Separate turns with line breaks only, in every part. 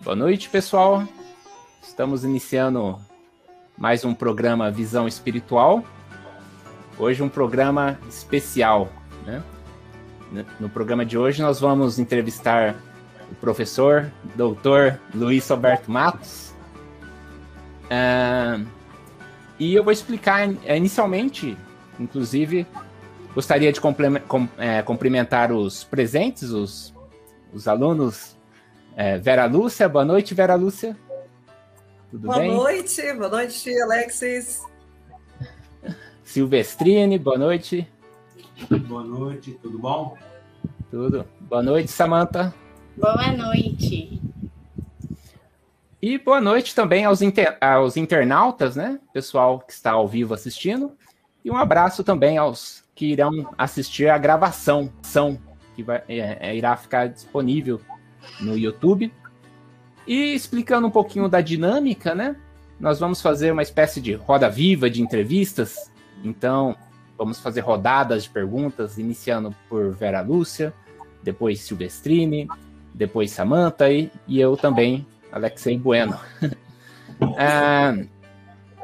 Boa noite, pessoal. Estamos iniciando mais um programa Visão Espiritual. Hoje um programa especial, né? No programa de hoje nós vamos entrevistar o professor, doutor Luiz Alberto Matos. Uh, e eu vou explicar é, inicialmente, inclusive, gostaria de é, cumprimentar os presentes, os, os alunos. É, Vera Lúcia, boa noite, Vera Lúcia.
Tudo boa bem? Boa noite, boa noite, Alexis.
Silvestrine, boa noite.
Boa noite, tudo bom?
Tudo. Boa noite, Samantha.
Boa noite.
E boa noite também aos, inter... aos internautas, né? Pessoal que está ao vivo assistindo. E um abraço também aos que irão assistir a gravação, que vai, é, é, irá ficar disponível no YouTube. E explicando um pouquinho da dinâmica, né? Nós vamos fazer uma espécie de roda viva de entrevistas. Então, vamos fazer rodadas de perguntas, iniciando por Vera Lúcia, depois Silvestrini, depois Samantha e, e eu também, Alexei Bueno. é,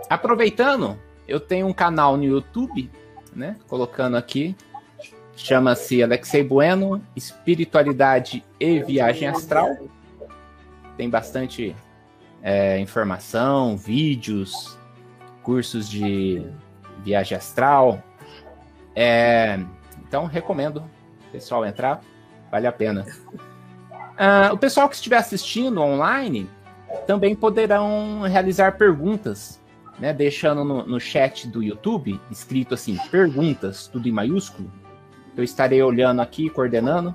aproveitando, eu tenho um canal no YouTube, né? Colocando aqui, chama-se Alexei Bueno, Espiritualidade e Viagem Astral tem bastante é, informação, vídeos, cursos de viagem astral. É, então, recomendo o pessoal entrar, vale a pena. Uh, o pessoal que estiver assistindo online também poderão realizar perguntas, né, deixando no, no chat do YouTube, escrito assim, perguntas, tudo em maiúsculo. Eu estarei olhando aqui, coordenando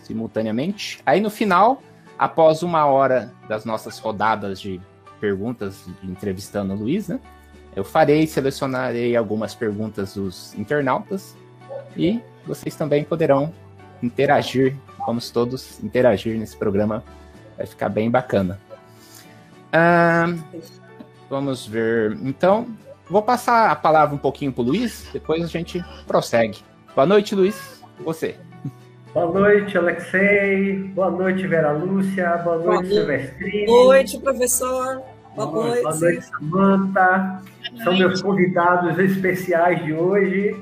simultaneamente. Aí no final após uma hora das nossas rodadas de perguntas, entrevistando o Luiz, né? Eu farei, selecionarei algumas perguntas dos internautas e vocês também poderão interagir. Vamos todos interagir nesse programa, vai ficar bem bacana. Ah, vamos ver. Então, vou passar a palavra um pouquinho para o Luiz, depois a gente prossegue. Boa noite, Luiz. Você.
Boa noite, Alexei. Boa noite, Vera Lúcia. Boa noite, Silvestrini.
Boa noite, professor.
Boa, Boa noite. Boa noite, Samanta. São meus convidados especiais de hoje,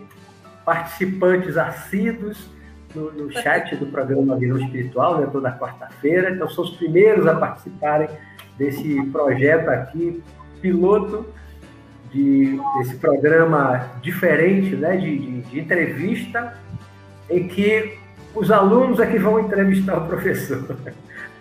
participantes assíduos no, no chat do programa Visão Espiritual, né, toda quarta-feira. Então, são os primeiros a participarem desse projeto aqui, piloto de, desse programa diferente, né, de, de, de entrevista, em que os alunos é que vão entrevistar o professor.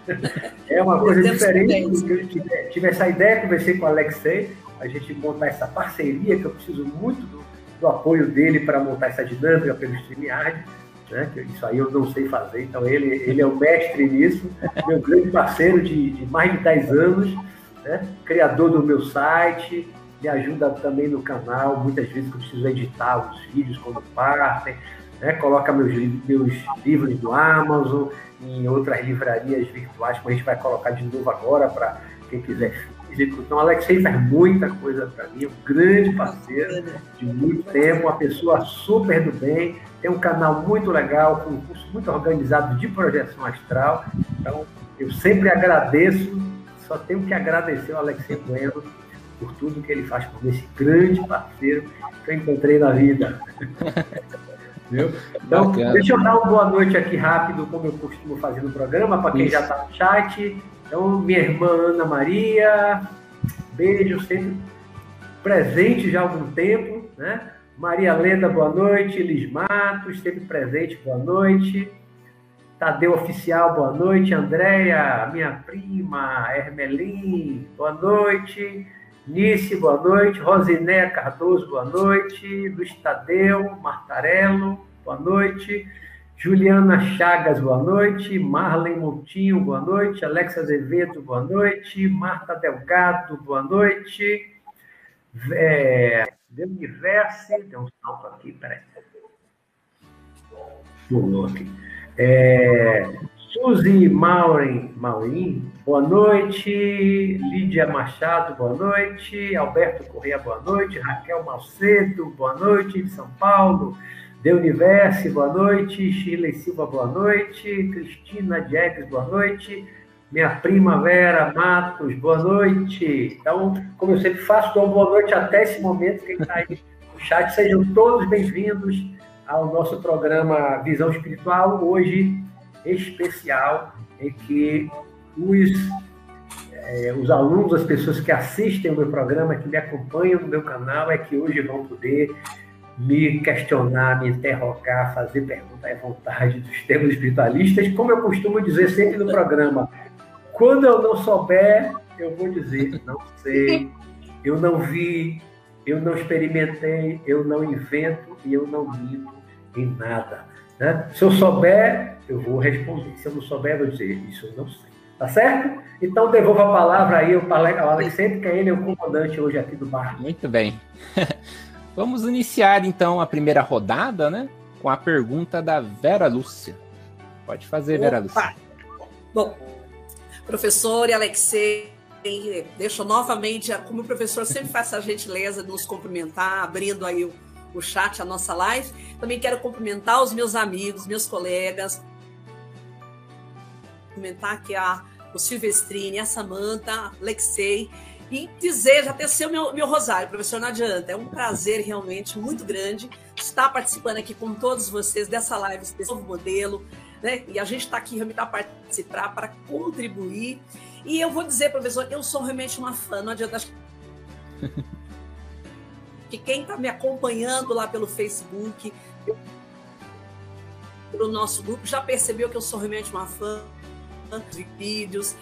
É uma coisa diferente. Eu tive, tive essa ideia, conversei com o Alexei, a gente montar essa parceria, que eu preciso muito do, do apoio dele para montar essa dinâmica pelo StreamYard. Né? Que isso aí eu não sei fazer, então ele, ele é o mestre nisso, meu grande parceiro de, de mais de 10 anos, né? criador do meu site, me ajuda também no canal, muitas vezes que eu preciso editar os vídeos quando partem, né? Coloca meus, meus livros no Amazon, em outras livrarias virtuais, como a gente vai colocar de novo agora para quem quiser físico. Então, Alexei faz muita coisa para mim, um grande parceiro de muito tempo, uma pessoa super do bem, tem um canal muito legal, com um curso muito organizado de projeção astral. Então, eu sempre agradeço, só tenho que agradecer ao Alexei Bueno por tudo que ele faz por esse grande parceiro que eu encontrei na vida. Viu? Então, Bacana. deixa eu dar uma boa noite aqui rápido, como eu costumo fazer no programa, para quem Isso. já está no chat. Então, minha irmã Ana Maria, beijo, sempre presente já há algum tempo, né? Maria Lenda, boa noite. Liz Matos, sempre presente, boa noite. Tadeu Oficial, boa noite. Andréia, minha prima. Hermelim, boa noite. Nice, boa noite. Rosinéia Cardoso, boa noite. Luiz Tadeu, Martarello, boa noite. Juliana Chagas, boa noite. Marlen Montinho, boa noite. Alexa Azevedo, boa noite. Marta Delgado, boa noite. É, Universe, tem um salto aqui, peraí. Pulou aqui. É, Suzy Maurin, Maurin, boa noite. Lídia Machado, boa noite. Alberto Correia, boa noite. Raquel Malcedo, boa noite. São Paulo. De Universo, boa noite. Shirley Silva, boa noite. Cristina Jaques, boa noite. Minha prima Vera Matos, boa noite. Então, como eu sempre faço, dou boa noite até esse momento. Quem está aí no chat, sejam todos bem-vindos ao nosso programa Visão Espiritual, hoje especial, em que os, é, os alunos, as pessoas que assistem o meu programa, que me acompanham no meu canal, é que hoje vão poder me questionar, me interrogar, fazer perguntas à vontade dos temas espiritualistas, como eu costumo dizer sempre no programa. Quando eu não souber, eu vou dizer, não sei, eu não vi, eu não experimentei, eu não invento e eu não minto em nada. Né? Se eu souber, eu vou responder. Se eu não souber, eu vou dizer, isso eu não sei. Tá certo? Então devolvo a palavra aí ao Alex sempre que ele é o comandante hoje aqui do bar.
Muito bem. Vamos iniciar então a primeira rodada, né? Com a pergunta da Vera Lúcia. Pode fazer, Opa. Vera Lúcia.
Bom, professor e Alexei, deixo novamente, como o professor sempre faz a gentileza de nos cumprimentar, abrindo aí o, o chat, a nossa live. Também quero cumprimentar os meus amigos, meus colegas, cumprimentar aqui a, o Silvestrini, a Samanta, Alexei, e dizer, já teceu meu, meu rosário, professor, não adianta. É um prazer realmente muito grande estar participando aqui com todos vocês dessa live, desse novo modelo, né? E a gente está aqui realmente para participar, para contribuir. E eu vou dizer, professor, eu sou realmente uma fã, não adianta. que quem está me acompanhando lá pelo Facebook, pelo nosso grupo, já percebeu que eu sou realmente uma fã de vídeos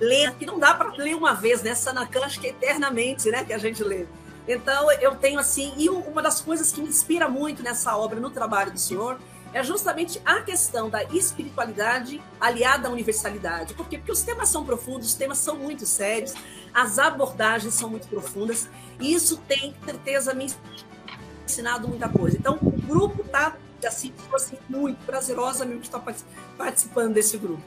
ler, que não dá para ler uma vez, né? Sanacan, acho que é eternamente, né? Que a gente lê. Então, eu tenho assim, e uma das coisas que me inspira muito nessa obra, no trabalho do senhor, é justamente a questão da espiritualidade aliada à universalidade. Por quê? Porque os temas são profundos, os temas são muito sérios, as abordagens são muito profundas, e isso tem, certeza, me ensinado muita coisa. Então, o grupo está, assim, assim, muito prazerosamente estar participando desse grupo.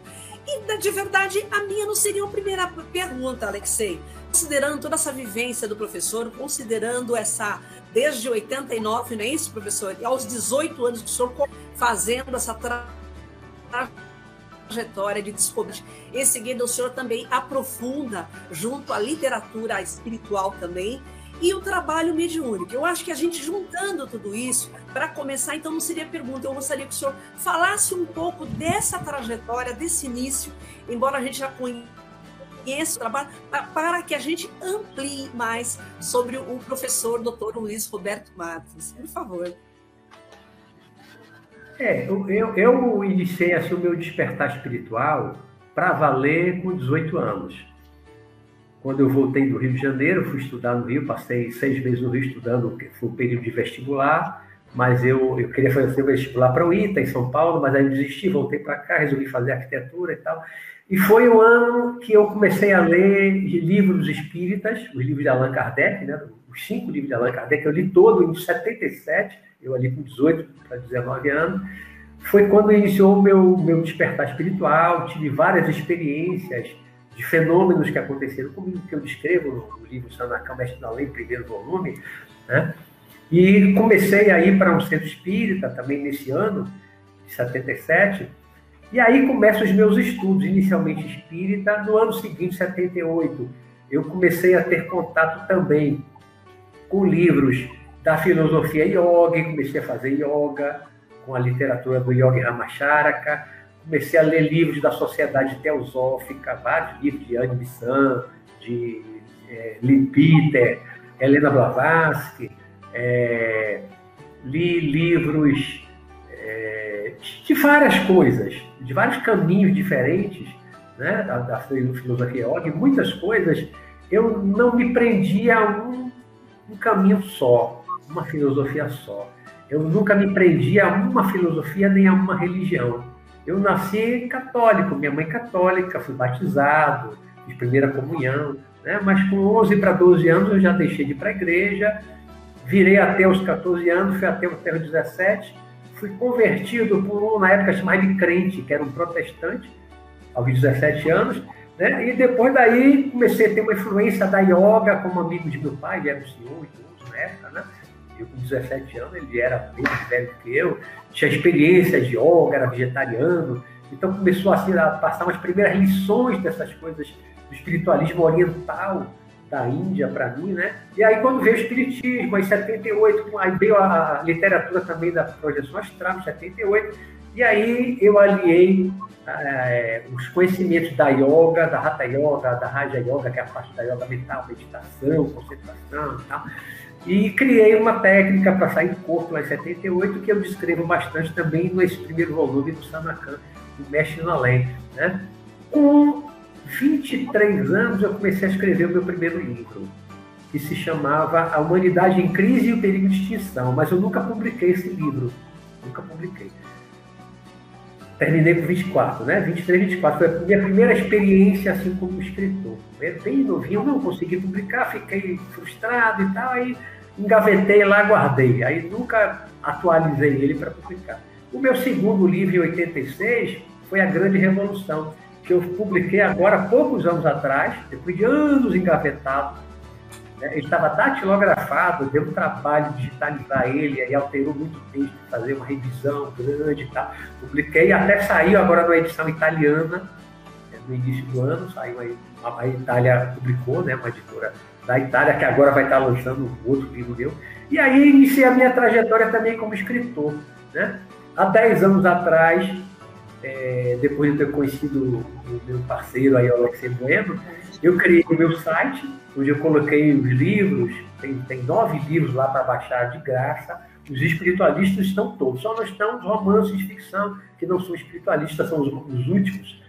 E, de verdade, a minha não seria a primeira pergunta, Alexei. Considerando toda essa vivência do professor, considerando essa, desde 89, não é isso, professor? E aos 18 anos que o senhor fazendo essa trajetória de descoberta. Em seguida, o senhor também aprofunda, junto à literatura espiritual também, e o trabalho mediúnico. Eu acho que a gente juntando tudo isso, para começar, então não seria pergunta, eu gostaria que o senhor falasse um pouco dessa trajetória, desse início, embora a gente já conheça o trabalho, para que a gente amplie mais sobre o professor Dr. Luiz Roberto Matos. Por favor.
É, eu, eu iniciei assim, o meu despertar espiritual para valer com 18 anos. Quando eu voltei do Rio de Janeiro, fui estudar no Rio, passei seis meses no Rio estudando, foi o período de vestibular, mas eu, eu queria fazer o vestibular para o ITA, em São Paulo, mas aí desisti, voltei para cá, resolvi fazer arquitetura e tal. E foi o ano que eu comecei a ler livros espíritas, os livros de Allan Kardec, né? os cinco livros de Allan Kardec, eu li todo em 77, eu ali com 18 para 19 anos. Foi quando iniciou o meu, meu despertar espiritual, tive várias experiências, de fenômenos que aconteceram comigo, que eu descrevo no livro Sanacão Mestre da Lei, primeiro volume, né? E comecei a ir para um centro espírita também nesse ano, de 77, e aí começam os meus estudos, inicialmente espírita, no ano seguinte, 78, eu comecei a ter contato também com livros da filosofia yoga, comecei a fazer yoga, com a literatura do Yogi Ramacharaka, comecei a ler livros da Sociedade Teosófica, vários livros de Anne Bissan, de é, Lee Peter, Helena Blavatsky, é, li livros é, de várias coisas, de vários caminhos diferentes né, da, da filosofia yoga, muitas coisas eu não me prendia a um, um caminho só, uma filosofia só. Eu nunca me prendia a uma filosofia nem a uma religião eu nasci católico, minha mãe católica, fui batizado, fiz primeira comunhão, né? mas com 11 para 12 anos eu já deixei de ir para a igreja, virei até os 14 anos, fui até os 17, fui convertido por um, na época chamado de crente, que era um protestante, aos 17 anos, né? e depois daí comecei a ter uma influência da yoga como amigo de meu pai, ele era um senhor idoso na época, né? Eu com 17 anos, ele era bem mais velho que eu, tinha experiência de yoga, era vegetariano, então começou assim, a passar umas primeiras lições dessas coisas do espiritualismo oriental da Índia para mim, né? E aí quando veio o espiritismo, em 78, aí veio a, a literatura também da projeção astral, em 78, e aí eu aliei é, os conhecimentos da yoga, da Hatha Yoga, da Raja Yoga, que é a parte da yoga mental, meditação, concentração e tal. E criei uma técnica para sair do corpo lá em 78, que eu descrevo bastante também nesse primeiro volume do Sanakan, do Mestre no Além. Né? Com 23 anos, eu comecei a escrever o meu primeiro livro, que se chamava A Humanidade em Crise e o Perigo de Extinção, mas eu nunca publiquei esse livro. Nunca publiquei terminei com 24, né? 23, 24. Foi a minha primeira experiência assim como escritor. Bem novinho, não consegui publicar, fiquei frustrado e tal, aí engavetei lá, guardei. Aí nunca atualizei ele para publicar. O meu segundo livro, em 86, foi A Grande Revolução, que eu publiquei agora, poucos anos atrás, depois de anos engavetado, ele estava datilografado, deu um trabalho de digitalizar ele, aí alterou muito o texto, fazer uma revisão grande e tal. Publiquei, até saiu agora numa edição italiana, né, no início do ano, saiu aí, a Itália publicou, né, uma editora da Itália, que agora vai estar lançando outro livro meu. E aí iniciei a minha trajetória também como escritor. Né? Há 10 anos atrás, é, depois de ter conhecido o meu parceiro aí, Alexei Bueno, eu criei o meu site, onde eu coloquei os livros, tem, tem nove livros lá para baixar de graça. Os espiritualistas estão todos, só não estão os romances de ficção, que não são espiritualistas, são os, os últimos.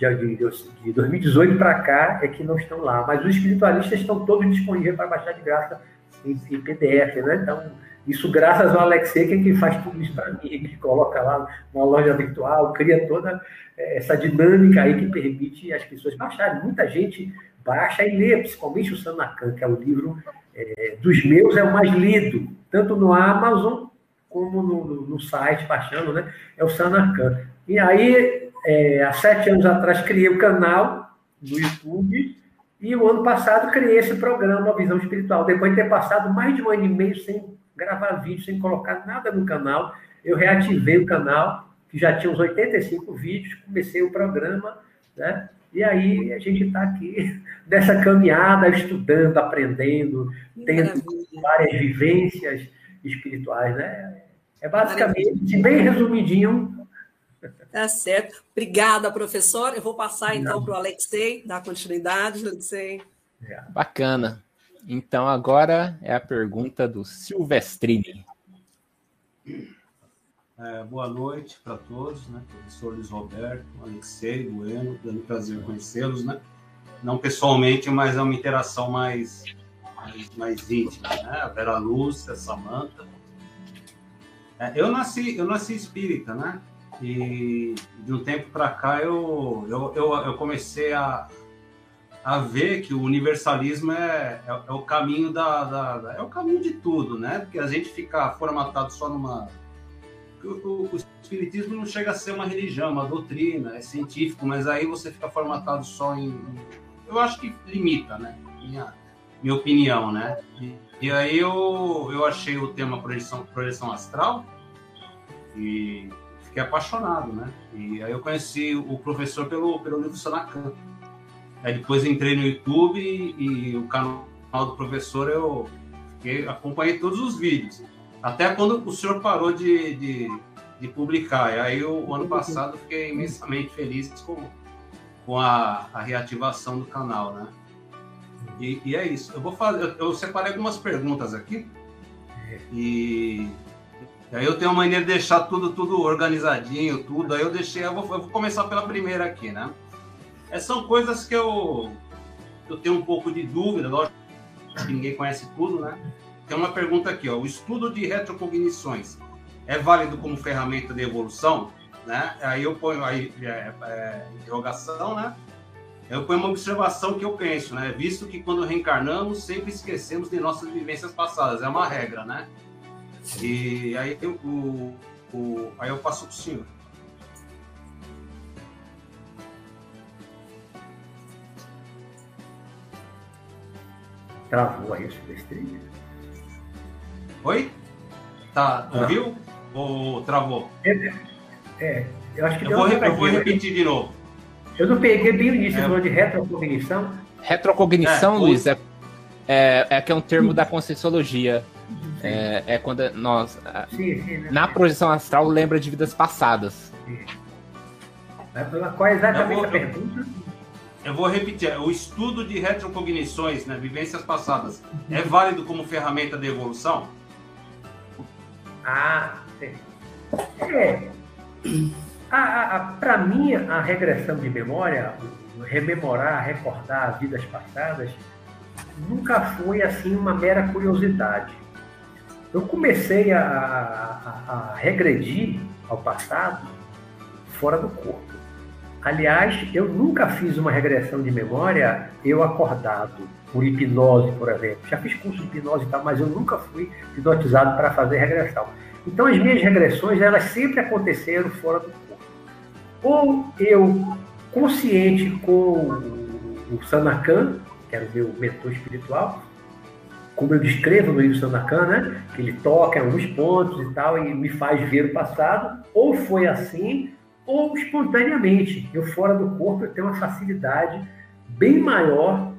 De, de, de 2018 para cá é que não estão lá, mas os espiritualistas estão todos disponíveis para baixar de graça em, em PDF, né? Então, isso graças ao Alexei, que é quem faz tudo isso para mim, que coloca lá na loja virtual, cria toda é, essa dinâmica aí que permite as pessoas baixarem. Muita gente baixa e lê, principalmente o Sanacan, que é o livro é, dos meus, é o mais lido, tanto no Amazon como no, no, no site, baixando, né? É o Sanacan. E aí, é, há sete anos atrás, criei o canal no YouTube e o ano passado criei esse programa, Visão Espiritual. Depois de ter passado mais de um ano e meio sem gravar vídeo, sem colocar nada no canal, eu reativei o canal, que já tinha uns 85 vídeos, comecei o programa, né? E aí a gente está aqui nessa caminhada, estudando, aprendendo, tendo várias vivências espirituais, né? É basicamente, bem resumidinho.
Tá certo. Obrigada, professor. Eu vou passar então para o Alexei, dar continuidade, Alexei.
Bacana. Então agora é a pergunta do Silvestrini.
É, boa noite para todos, né? Professor Luiz Roberto, Alexei, Bueno, dando prazer conhecê-los, né? Não pessoalmente, mas é uma interação mais, mais, mais íntima, né? A Vera Lúcia, a Samanta. É, eu nasci, eu nasci espírita, né? E de um tempo para cá eu, eu, eu, eu, comecei a, a ver que o universalismo é, é, é o caminho da, da, da, é o caminho de tudo, né? Porque a gente fica formatado só numa o, o, espiritismo não chega a ser uma religião, uma doutrina, é científico, mas aí você fica formatado só em. Eu acho que limita, né? Minha, minha opinião, né? E, e aí eu, eu achei o tema projeção, projeção astral e fiquei apaixonado, né? E aí eu conheci o professor pelo, pelo livro Sanacan. Aí depois entrei no YouTube e, e o canal do professor eu fiquei, acompanhei todos os vídeos. Até quando o senhor parou de, de, de publicar. E aí, o, o ano passado, fiquei imensamente feliz com, com a, a reativação do canal, né? E, e, é isso. Eu vou fazer. Eu, eu separei algumas perguntas aqui. E, e, aí eu tenho uma maneira de deixar tudo, tudo organizadinho, tudo. Aí eu deixei. Eu vou, eu vou começar pela primeira aqui, né? É, são coisas que eu, eu tenho um pouco de dúvida, lógico que ninguém conhece tudo, né? Tem uma pergunta aqui, ó. O estudo de retrocognições é válido como ferramenta de evolução? Né? Aí eu ponho aí é, é, interrogação, né? Eu ponho uma observação que eu penso, né? Visto que quando reencarnamos sempre esquecemos de nossas vivências passadas, é uma regra, né? E aí eu, o, o, aí eu passo para o senhor.
Travou aí, Silvestrinha?
Oi? Tá, ouviu? Ou travou?
É, é, eu acho que
eu vou, eu vou repetir de novo.
Eu não peguei bem o início, é. falou de retrocognição.
Retrocognição, é, Luiz, é, é, é que é um termo da Conscienciologia. É, é, quando nós, sim, sim, né? na projeção astral, lembra de vidas passadas. Sim.
Qual é exatamente vou, a pergunta?
Eu vou repetir. O estudo de retrocognições, né, vivências passadas, é válido como ferramenta de evolução?
Ah, sim. É. Para mim, a regressão de memória, rememorar, recordar vidas passadas, nunca foi assim uma mera curiosidade. Eu comecei a, a, a regredir ao passado fora do corpo. Aliás, eu nunca fiz uma regressão de memória eu acordado, por hipnose, por exemplo. Já fiz curso de hipnose e tal, mas eu nunca fui hipnotizado para fazer regressão. Então, as minhas regressões, elas sempre aconteceram fora do corpo. Ou eu, consciente com o Sanakan, que era o meu mentor espiritual, como eu descrevo no livro Sanakan, né? que ele toca em alguns pontos e tal, e me faz ver o passado, ou foi assim, ou espontaneamente. Eu, fora do corpo, eu tenho uma facilidade bem maior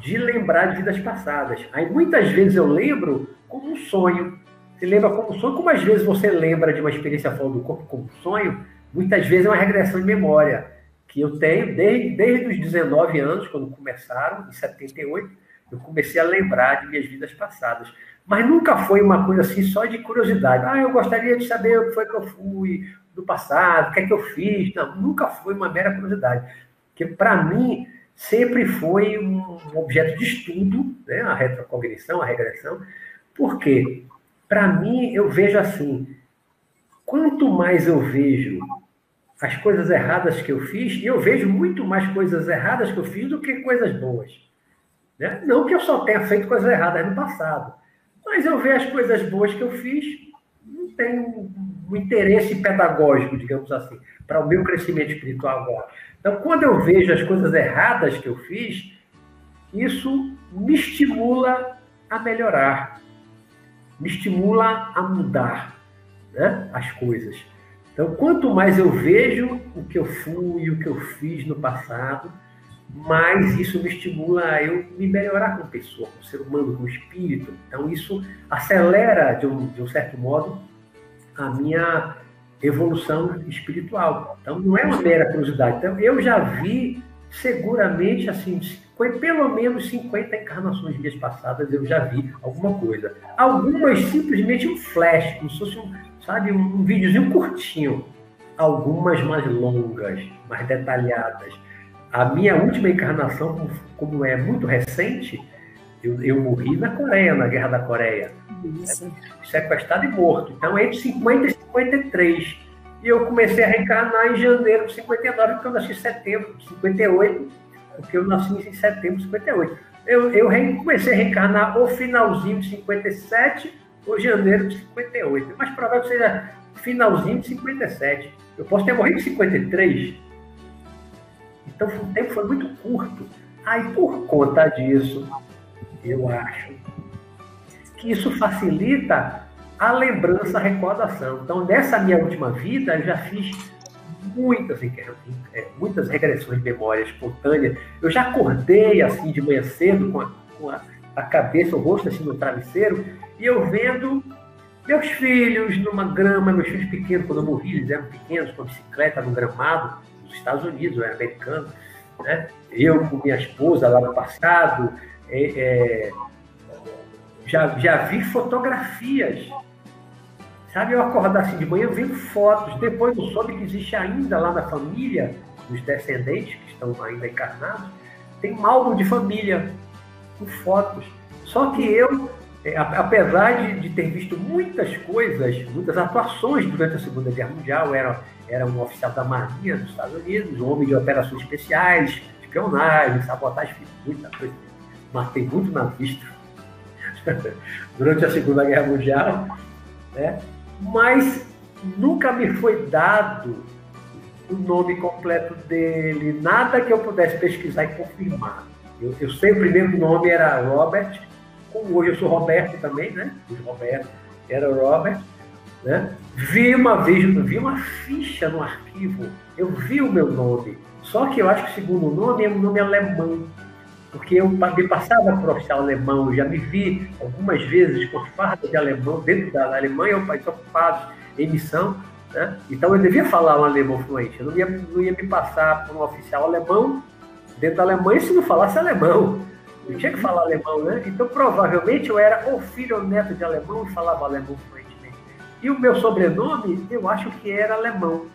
de lembrar de vidas passadas. Aí muitas vezes eu lembro como um sonho. Você lembra como um sonho, como às vezes você lembra de uma experiência fora do corpo como um sonho, muitas vezes é uma regressão de memória que eu tenho desde, desde os 19 anos, quando começaram, em 78, eu comecei a lembrar de minhas vidas passadas. Mas nunca foi uma coisa assim só de curiosidade. Ah, eu gostaria de saber o que foi que eu fui, do passado, o que é que eu fiz. Não, nunca foi uma mera curiosidade. Porque, para mim, sempre foi um objeto de estudo, né? a retrocognição, a regressão. Por quê? Para mim, eu vejo assim: quanto mais eu vejo as coisas erradas que eu fiz, e eu vejo muito mais coisas erradas que eu fiz do que coisas boas. Né? Não que eu só tenha feito coisas erradas no passado, mas eu vejo as coisas boas que eu fiz, não tenho um interesse pedagógico, digamos assim, para o meu crescimento espiritual agora. Então, quando eu vejo as coisas erradas que eu fiz, isso me estimula a melhorar, me estimula a mudar né, as coisas. Então, quanto mais eu vejo o que eu fui, o que eu fiz no passado, mais isso me estimula a eu me melhorar como pessoa, como ser humano, como espírito. Então, isso acelera, de um, de um certo modo, a minha evolução espiritual. Então, não é uma mera curiosidade. Então, eu já vi, seguramente, assim, pelo menos 50 encarnações minhas passadas, eu já vi alguma coisa. Algumas, simplesmente, um flash, como se fosse um, sabe, um videozinho curtinho. Algumas mais longas, mais detalhadas. A minha última encarnação, como é muito recente, eu, eu morri na Coreia, na Guerra da Coreia. Isso. Sequestrado e morto. Então, entre 50 e 53. E eu comecei a reencarnar em janeiro de 59, porque eu nasci em setembro de 58, porque eu nasci em setembro de 58. Eu, eu comecei a reencarnar o finalzinho de 57 ou janeiro de 58. Mas provável que seja finalzinho de 57. Eu posso ter morrido em 53. Então o tempo foi muito curto. Aí, por conta disso, eu acho que isso facilita a lembrança, a recordação. Então, nessa minha última vida, eu já fiz muitas, é, muitas regressões de memória espontânea. Eu já acordei assim de manhã cedo com a, com a, a cabeça, o rosto assim no travesseiro, e eu vendo meus filhos numa grama, meus filhos pequenos, quando eu morri, eles eram pequenos, com a bicicleta no gramado, nos Estados Unidos, eu era americano, né? Eu com minha esposa lá no passado, é, é, já, já vi fotografias. Sabe, eu acordar assim de manhã, vendo fotos. Depois eu soube que existe ainda lá na família, os descendentes que estão ainda encarnados, tem um álbum de família com fotos. Só que eu, é, apesar de, de, ter visto muitas coisas, muitas atuações durante a Segunda Guerra Mundial, era, era um oficial da Marinha dos Estados Unidos, um homem de operações especiais, espionagem, sabotagem, muita coisa. Matei muito na vista durante a Segunda Guerra Mundial, né? mas nunca me foi dado o nome completo dele, nada que eu pudesse pesquisar e confirmar. Eu, eu sei o primeiro nome era Robert, como hoje eu sou Roberto também, né? O Roberto. era Robert, né? Vi uma vez, vi uma ficha no arquivo, eu vi o meu nome, só que eu acho que o segundo nome é um nome alemão, porque eu me passava por oficial alemão, já me vi algumas vezes com farda de alemão dentro da Alemanha, ou país ocupado em missão, né? Então eu devia falar um alemão fluente, eu não ia, não ia me passar por um oficial alemão dentro da Alemanha se não falasse alemão. Eu tinha que falar alemão, né? Então provavelmente eu era ou filho ou neto de alemão e falava alemão fluentemente. E o meu sobrenome, eu acho que era alemão.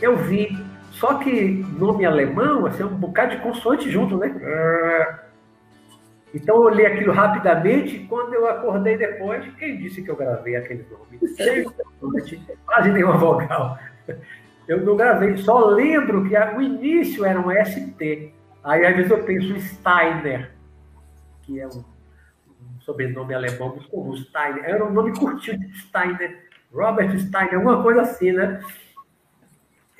Eu vi. Só que nome alemão, assim, um bocado de consoante junto, né? Então eu olhei aquilo rapidamente e quando eu acordei depois, quem disse que eu gravei aquele nome? Quase nenhuma vogal. Eu não gravei, só lembro que o início era um ST. Aí às vezes eu penso Steiner, que é um, um sobrenome alemão muito comum, Steiner. Era um nome curtinho de Steiner, Robert Steiner, alguma coisa assim, né?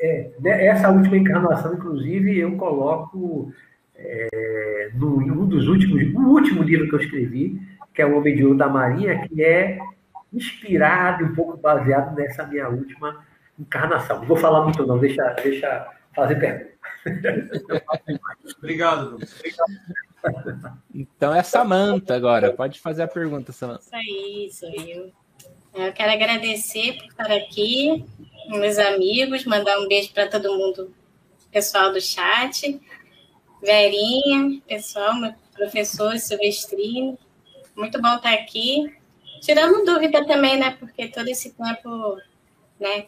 É, né, essa última encarnação, inclusive, eu coloco é, no, um dos últimos, o último livro que eu escrevi, que é O Homem de Ouro da Marinha, que é inspirado, um pouco baseado nessa minha última encarnação. Não vou falar muito não, deixa, deixa fazer pergunta.
Obrigado,
Obrigado. Então é Samanta agora. Pode fazer a pergunta, Samanta.
Isso aí, sou eu. Eu quero agradecer por estar aqui, meus amigos, mandar um beijo para todo mundo, pessoal do chat. Verinha, pessoal, meu professor Silvestrino. Muito bom estar aqui. Tirando dúvida também, né? Porque todo esse tempo, né?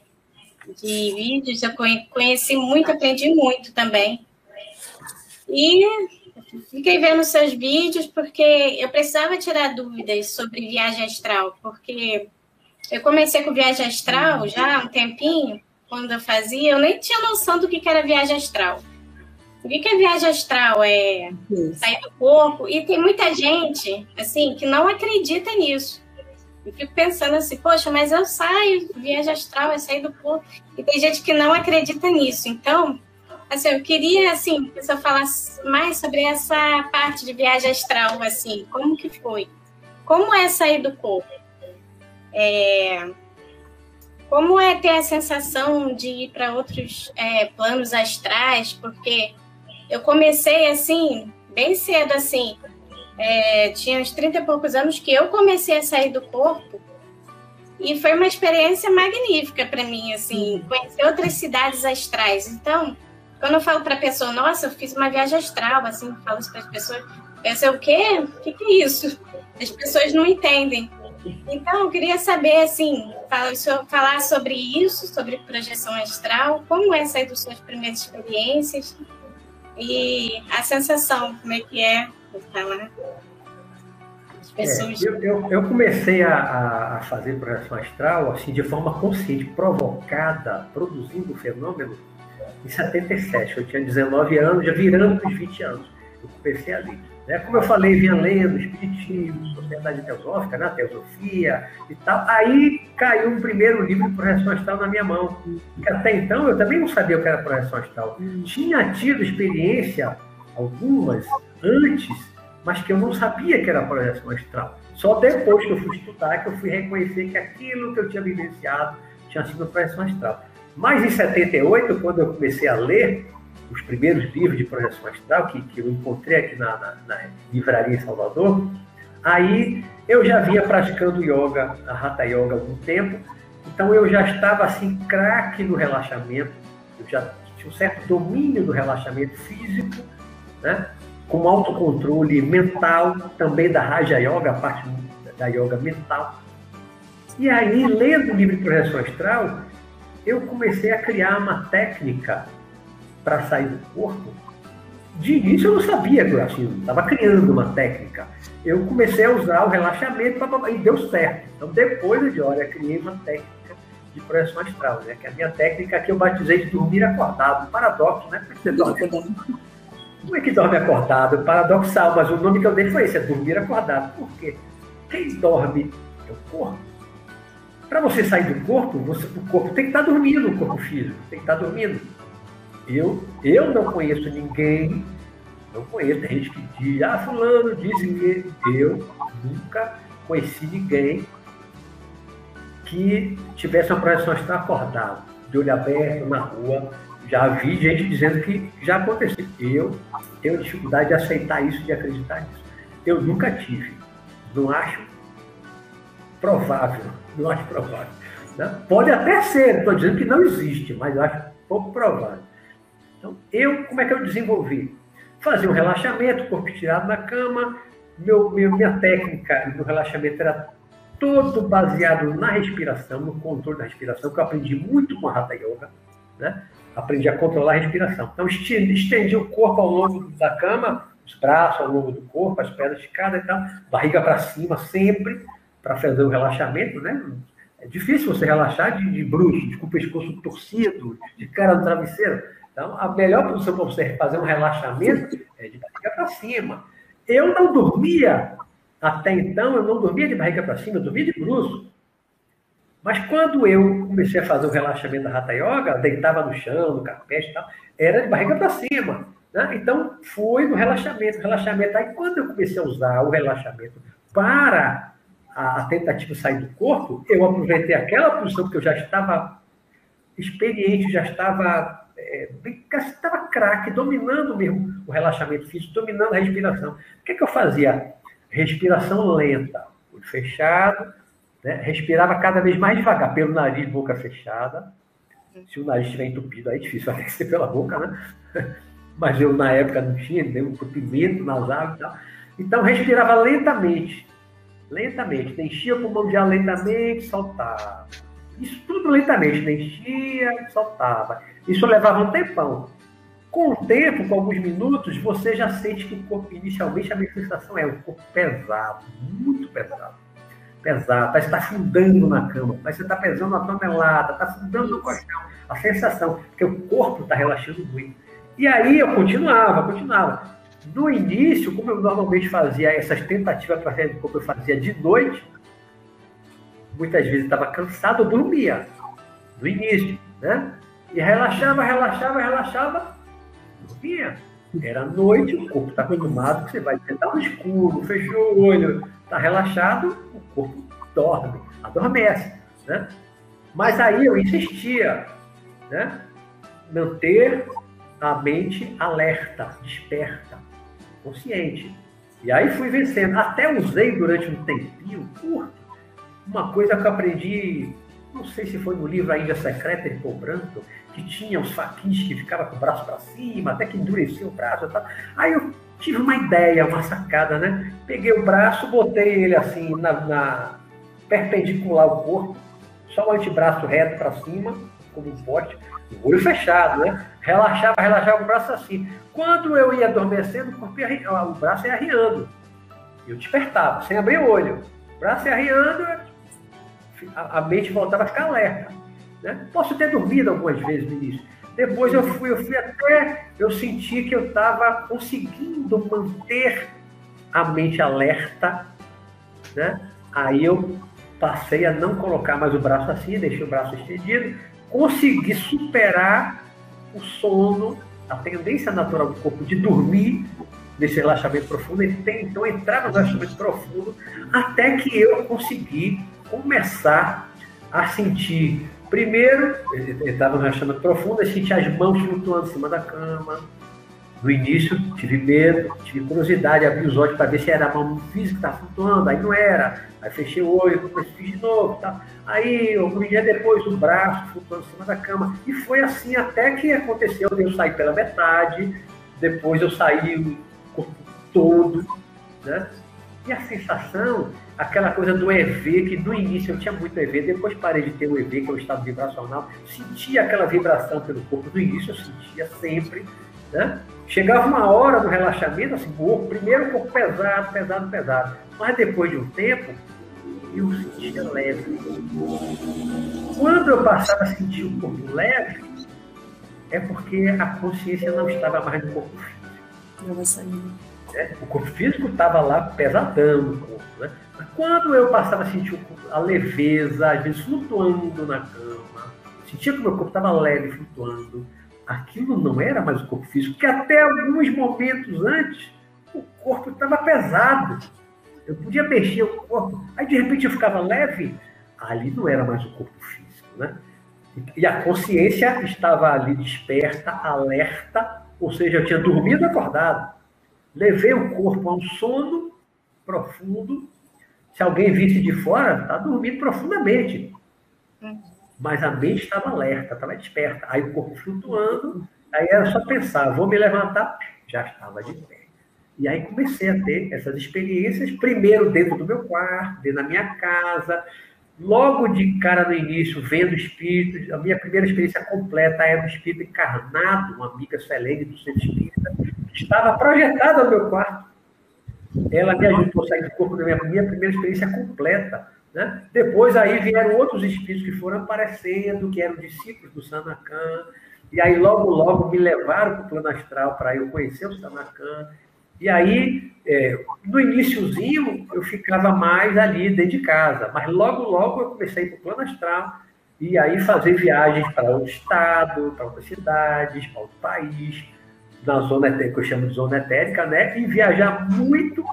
De vídeos, eu conheci muito, aprendi muito também. E fiquei vendo seus vídeos porque eu precisava tirar dúvidas sobre viagem astral, porque eu comecei com viagem astral já há um tempinho, quando eu fazia, eu nem tinha noção do que era viagem astral. O que é viagem astral? É sair do corpo. E tem muita gente, assim, que não acredita nisso. Eu fico pensando assim, poxa, mas eu saio, viagem astral é sair do corpo. E tem gente que não acredita nisso. Então, assim, eu queria, assim, que você falasse mais sobre essa parte de viagem astral, assim, como que foi? Como é sair do corpo? É... Como é ter a sensação de ir para outros é, planos astrais? Porque eu comecei assim, bem cedo, assim. É, tinha uns 30 e poucos anos que eu comecei a sair do corpo. E foi uma experiência magnífica para mim, assim, uhum. conhecer outras cidades astrais. Então, quando eu falo para a pessoa, nossa, eu fiz uma viagem astral, assim, falo isso para as pessoas, pensa, o quê? O que, que é isso? As pessoas não entendem. Então, eu queria saber, assim, falar sobre isso, sobre projeção astral, como é sair das suas primeiras experiências, e a sensação, como é que é
as pessoas. É, eu, eu, eu, comecei a, a fazer projeção astral assim, de forma consciente, provocada, produzindo o fenômeno em 77. Eu tinha 19 anos, já virando os 20 anos. Eu comecei ali. Né? Como eu falei, vinha lendo Espiritismo, Sociedade Teosófica, né? Teosofia e tal. Aí caiu um primeiro livro de projeção astral na minha mão. Que até então eu também não sabia o que era projeção astral. Tinha tido experiência, algumas, antes, mas que eu não sabia que era projeção astral. Só depois que eu fui estudar que eu fui reconhecer que aquilo que eu tinha vivenciado tinha sido projeção astral. Mas em 78, quando eu comecei a ler, os primeiros livros de projeção astral que, que eu encontrei aqui na, na, na, livraria em Salvador, aí eu já vinha praticando yoga, a Hatha Yoga há algum tempo, então eu já estava assim, craque no relaxamento, eu já tinha um certo domínio do relaxamento físico, né? com autocontrole mental, também da Raja Yoga, a parte da yoga mental. E aí, lendo o livro de projeção astral, eu comecei a criar uma técnica para sair do corpo, de início eu não sabia que eu assim, estava criando uma técnica. Eu comecei a usar o relaxamento e deu certo. Então, depois de hora, eu criei uma técnica de projeção astral, né? que é a minha técnica que eu batizei de dormir acordado. Paradoxo, né? Você dorme... Como é que dorme acordado? Paradoxal, mas o nome que eu dei foi esse, é dormir acordado. Por quê? Quem dorme é o corpo. Para você sair do corpo, você, o corpo tem que estar tá dormindo, o corpo físico tem que estar tá dormindo. Eu, eu não conheço ninguém, não conheço, tem gente que diz, ah, fulano disse que eu nunca conheci ninguém que tivesse uma projeção astral acordada, de olho aberto, na rua. Já vi gente dizendo que já aconteceu. Eu tenho dificuldade de aceitar isso, de acreditar nisso. Eu nunca tive. Não acho provável. Não acho provável. Né? Pode até ser, estou dizendo que não existe, mas eu acho pouco provável. Então, eu, como é que eu desenvolvi? Fazia um relaxamento, corpo tirado na cama. Meu, meu, minha técnica do relaxamento era todo baseado na respiração, no controle da respiração, que eu aprendi muito com a Hatha Yoga. Né? Aprendi a controlar a respiração. Então, estendi o corpo ao longo da cama, os braços ao longo do corpo, as pernas esticadas e tal, barriga para cima sempre, para fazer o relaxamento, né? É difícil você relaxar de, de bruxo, com o pescoço torcido, de cara no travesseiro. Então, a melhor posição para você fazer um relaxamento é de barriga para cima. Eu não dormia, até então, eu não dormia de barriga para cima, eu dormia de bruxo. Mas quando eu comecei a fazer o relaxamento da Hatha Yoga, deitava no chão, no carpete e tal, era de barriga para cima. Né? Então, foi no relaxamento, relaxamento. Aí, quando eu comecei a usar o relaxamento para a, a tentativa de sair do corpo, eu aproveitei aquela posição que eu já estava experiente, já estava é, estava craque, dominando mesmo o relaxamento físico, dominando a respiração. O que, é que eu fazia? Respiração lenta, olho fechado, né? respirava cada vez mais devagar, pelo nariz, boca fechada. Se o nariz estiver entupido, aí é difícil até ser pela boca, né? Mas eu, na época, não tinha, deu um entupimento nasal e tal. Então, respirava lentamente lentamente. Enchia o pulmão de ar lentamente, soltava. Isso tudo lentamente, enchia, soltava. Isso levava um tempão. Com o tempo, com alguns minutos, você já sente que o corpo, inicialmente, a minha sensação é um corpo pesado, muito pesado. Pesado, que está afundando na cama, parece que está pesando uma tonelada, está afundando no colchão. A sensação, porque o corpo está relaxando muito. E aí eu continuava, continuava. No início, como eu normalmente fazia essas tentativas para do corpo, eu fazia de noite, muitas vezes estava cansado, eu dormia. No início, né? E relaxava, relaxava, relaxava, dormia. Era noite, o corpo está acostumado, você vai tentar no escuro, fechou o olho, está relaxado, o corpo dorme, adormece, né? Mas aí eu insistia, né? Manter a mente alerta, desperta consciente. E aí fui vencendo. Até usei durante um tempinho curto uma coisa que eu aprendi, não sei se foi no livro A Índia Secreta de Paul Branco, que tinha os faquins que ficavam com o braço para cima, até que endurecia o braço. Tá? Aí eu tive uma ideia, uma sacada, né? Peguei o braço, botei ele assim na, na perpendicular ao corpo, só o antebraço reto para cima, como um pote, o olho fechado, né? Relaxava, relaxava o braço assim. Quando eu ia adormecendo, o, ia, o braço ia arriando. Eu despertava, sem abrir o olho. O braço ia arriando, a, a mente voltava a ficar alerta. Né? Posso ter dormido algumas vezes no início. Depois eu fui, eu fui até, eu senti que eu estava conseguindo manter a mente alerta, né? Aí eu passei a não colocar mais o braço assim, deixei o braço estendido, consegui superar o sono, a tendência natural do corpo de dormir nesse relaxamento profundo, então entrar no relaxamento profundo, até que eu consegui começar a sentir. Primeiro, eu estava relaxamento profundo, eu senti as mãos flutuando em cima da cama, no início, tive medo, tive curiosidade, abri os olhos para ver se era a mão física que estava flutuando, aí não era. Aí fechei o olho, fiz de novo. Tá? Aí, algum dia depois, o braço flutuando em cima da cama. E foi assim até que aconteceu eu sair pela metade, depois eu saí o corpo todo, né? E a sensação, aquela coisa do EV, que no início eu tinha muito EV, depois parei de ter o EV, que é o estado vibracional, sentia aquela vibração pelo corpo. No início eu sentia sempre, né? Chegava uma hora do relaxamento, assim, o primeiro um pouco pesado, pesado, pesado. Mas depois de um tempo, eu sentia leve. Quando eu passava a sentir o corpo leve, é porque a consciência não estava mais no corpo físico. É, o corpo físico estava lá pesadão no corpo. Né? Quando eu passava a sentir a leveza, às vezes flutuando na cama, sentia que meu corpo estava leve, flutuando, aquilo não era mais o corpo físico, porque até alguns momentos antes o corpo estava pesado. Eu podia mexer o corpo, aí de repente eu ficava leve, ali não era mais o corpo físico, né? E a consciência estava ali desperta, alerta, ou seja, eu tinha dormido acordado. Levei o corpo a um sono profundo. Se alguém visse de fora, está dormindo profundamente. Mas a mente estava alerta, estava desperta. Aí o corpo flutuando, aí era só pensar, vou me levantar, já estava de pé. E aí comecei a ter essas experiências, primeiro dentro do meu quarto, dentro da minha casa, logo de cara no início, vendo espíritos, a minha primeira experiência completa era um espírito encarnado, uma amiga Selene do Centro Espírita, que estava projetada no meu quarto. Ela me ajudou a sair do corpo da minha, primeira experiência completa. Né? Depois aí vieram outros espíritos que foram aparecendo, que eram discípulos do Sanacan, e aí logo, logo me levaram para o plano astral para eu conhecer o Sanacan, e aí, é, no iníciozinho, eu ficava mais ali dentro de casa, mas logo, logo eu comecei para o plano astral, e aí fazer viagens para outro estado, para outras cidades, para outro país, na zona que eu chamo de zona etérica, né? E viajar muito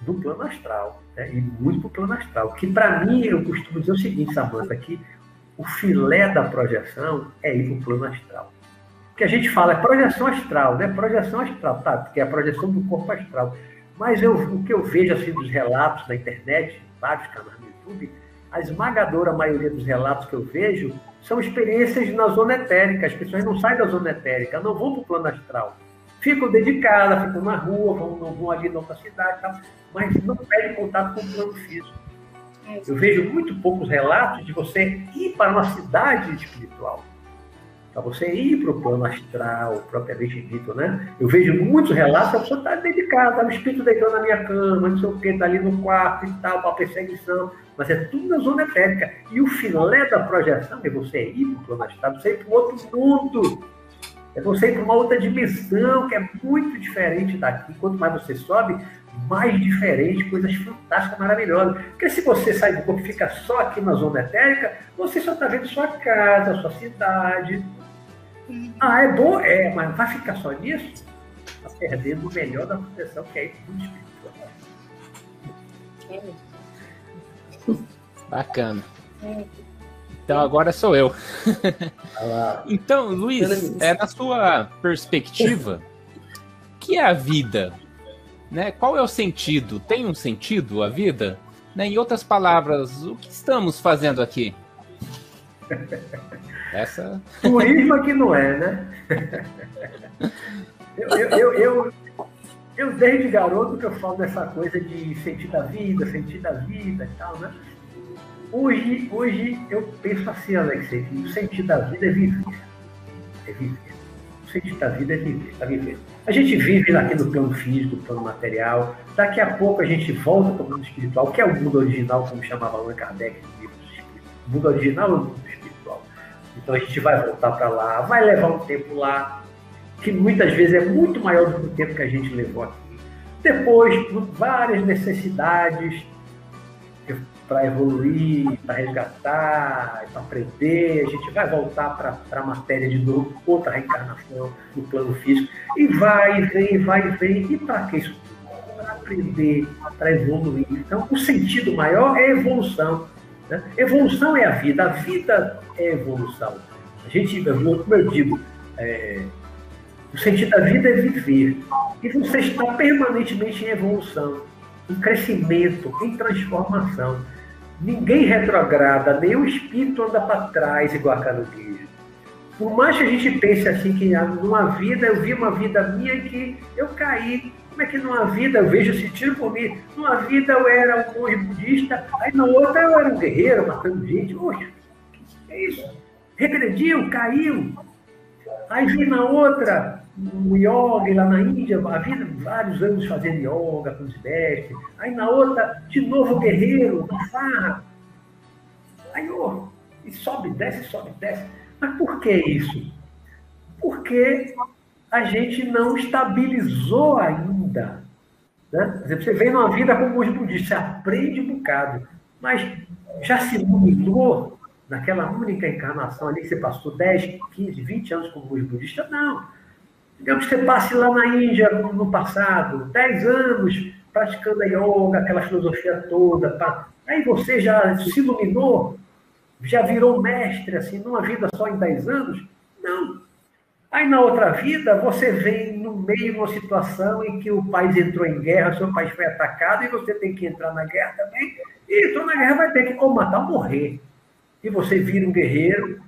do plano astral, né? E muito para o plano astral. Que para mim, eu costumo dizer o seguinte, Samanta, que o filé da projeção é ir para o plano astral que a gente fala é projeção astral, né? Projeção astral, tá? Porque é a projeção do corpo astral. Mas eu, o que eu vejo assim dos relatos na internet, vários canais no YouTube, a esmagadora maioria dos relatos que eu vejo são experiências na zona etérica. As pessoas não saem da zona etérica, não vão para o plano astral. Ficam dedicadas, ficam na rua, vão, vão ali na outra cidade, tal, mas não perdem contato com o plano físico. Eu vejo muito poucos relatos de você ir para uma cidade espiritual para você ir para o plano astral, propriamente dito, né? Eu vejo muitos relatos, a pessoa está dedicada, tá o espírito deitando na minha cama, não sei o que, está ali no quarto e tal, para perseguição, mas é tudo na zona etérica. E o filé da projeção é você ir para o plano astral, você ir para um outro mundo, é você ir para uma outra dimensão que é muito diferente daqui. Quanto mais você sobe, mais diferente, coisas fantásticas, maravilhosas. Porque se você sai do corpo e fica só aqui na zona etérica, você só está vendo sua casa, sua cidade. Ah, é bom? É, mas vai ficar só nisso? Está perdendo o melhor da proteção, que é isso do
espírito. Bacana. Então agora sou eu. então, Luiz, é na sua perspectiva, o que é a vida? Né? Qual é o sentido? Tem um sentido a vida? Né? Em outras palavras, o que estamos fazendo aqui? Essa.
Turismo aqui não é, né? eu, eu, eu, eu, desde garoto que eu falo dessa coisa de sentir da vida, sentir da vida e tal, né? Hoje, hoje eu penso assim, Alex, que o sentido da vida é viver. É viver. O sentido da vida é viver, é viver. A gente vive aqui no plano físico, no plano material. Daqui a pouco a gente volta para o mundo espiritual, que é o mundo original, como chamava Allan Kardec no livro. O mundo original é o mundo. Então a gente vai voltar para lá, vai levar um tempo lá, que muitas vezes é muito maior do que o tempo que a gente levou aqui. Depois, por várias necessidades, para evoluir, para resgatar, para aprender. A gente vai voltar para a matéria de novo, outra reencarnação no plano físico. E vai, vem, vai, vem. E para que isso? Para aprender, para evoluir. Então, o sentido maior é evolução. Né? Evolução é a vida, a vida é evolução. A gente, como eu digo, é, o sentido da vida é viver. E você está permanentemente em evolução, em crescimento, em transformação. Ninguém retrograda, nem o espírito anda para trás igual a caranguejo. Por mais que a gente pense assim, que numa vida, eu vi uma vida minha que eu caí. Como é que numa vida, eu vejo esse tiro por mim, numa vida eu era um monge budista, aí na outra eu era um guerreiro matando gente. Poxa, é isso? Regrediu, caiu. Aí vi na outra, o yoga lá na Índia, a vida, vários anos fazendo yoga com os mestres. Aí na outra, de novo guerreiro, na farra. Aí, oh, e sobe, desce, sobe, desce. Mas por que isso? Porque a gente não estabilizou ainda. Né? Você vem numa vida como hoje budista, você aprende um bocado, mas já se iluminou naquela única encarnação ali que você passou 10, 15, 20 anos como budista? Não Digamos que você passe lá na Índia no passado, 10 anos praticando a yoga, aquela filosofia toda. Pra... Aí você já se iluminou, já virou mestre, assim, numa vida só em 10 anos? Não. Aí na outra vida, você vem no meio de uma situação em que o país entrou em guerra, seu país foi atacado e você tem que entrar na guerra também. E entrou na guerra, vai ter que ou matar ou morrer. E você vira um guerreiro,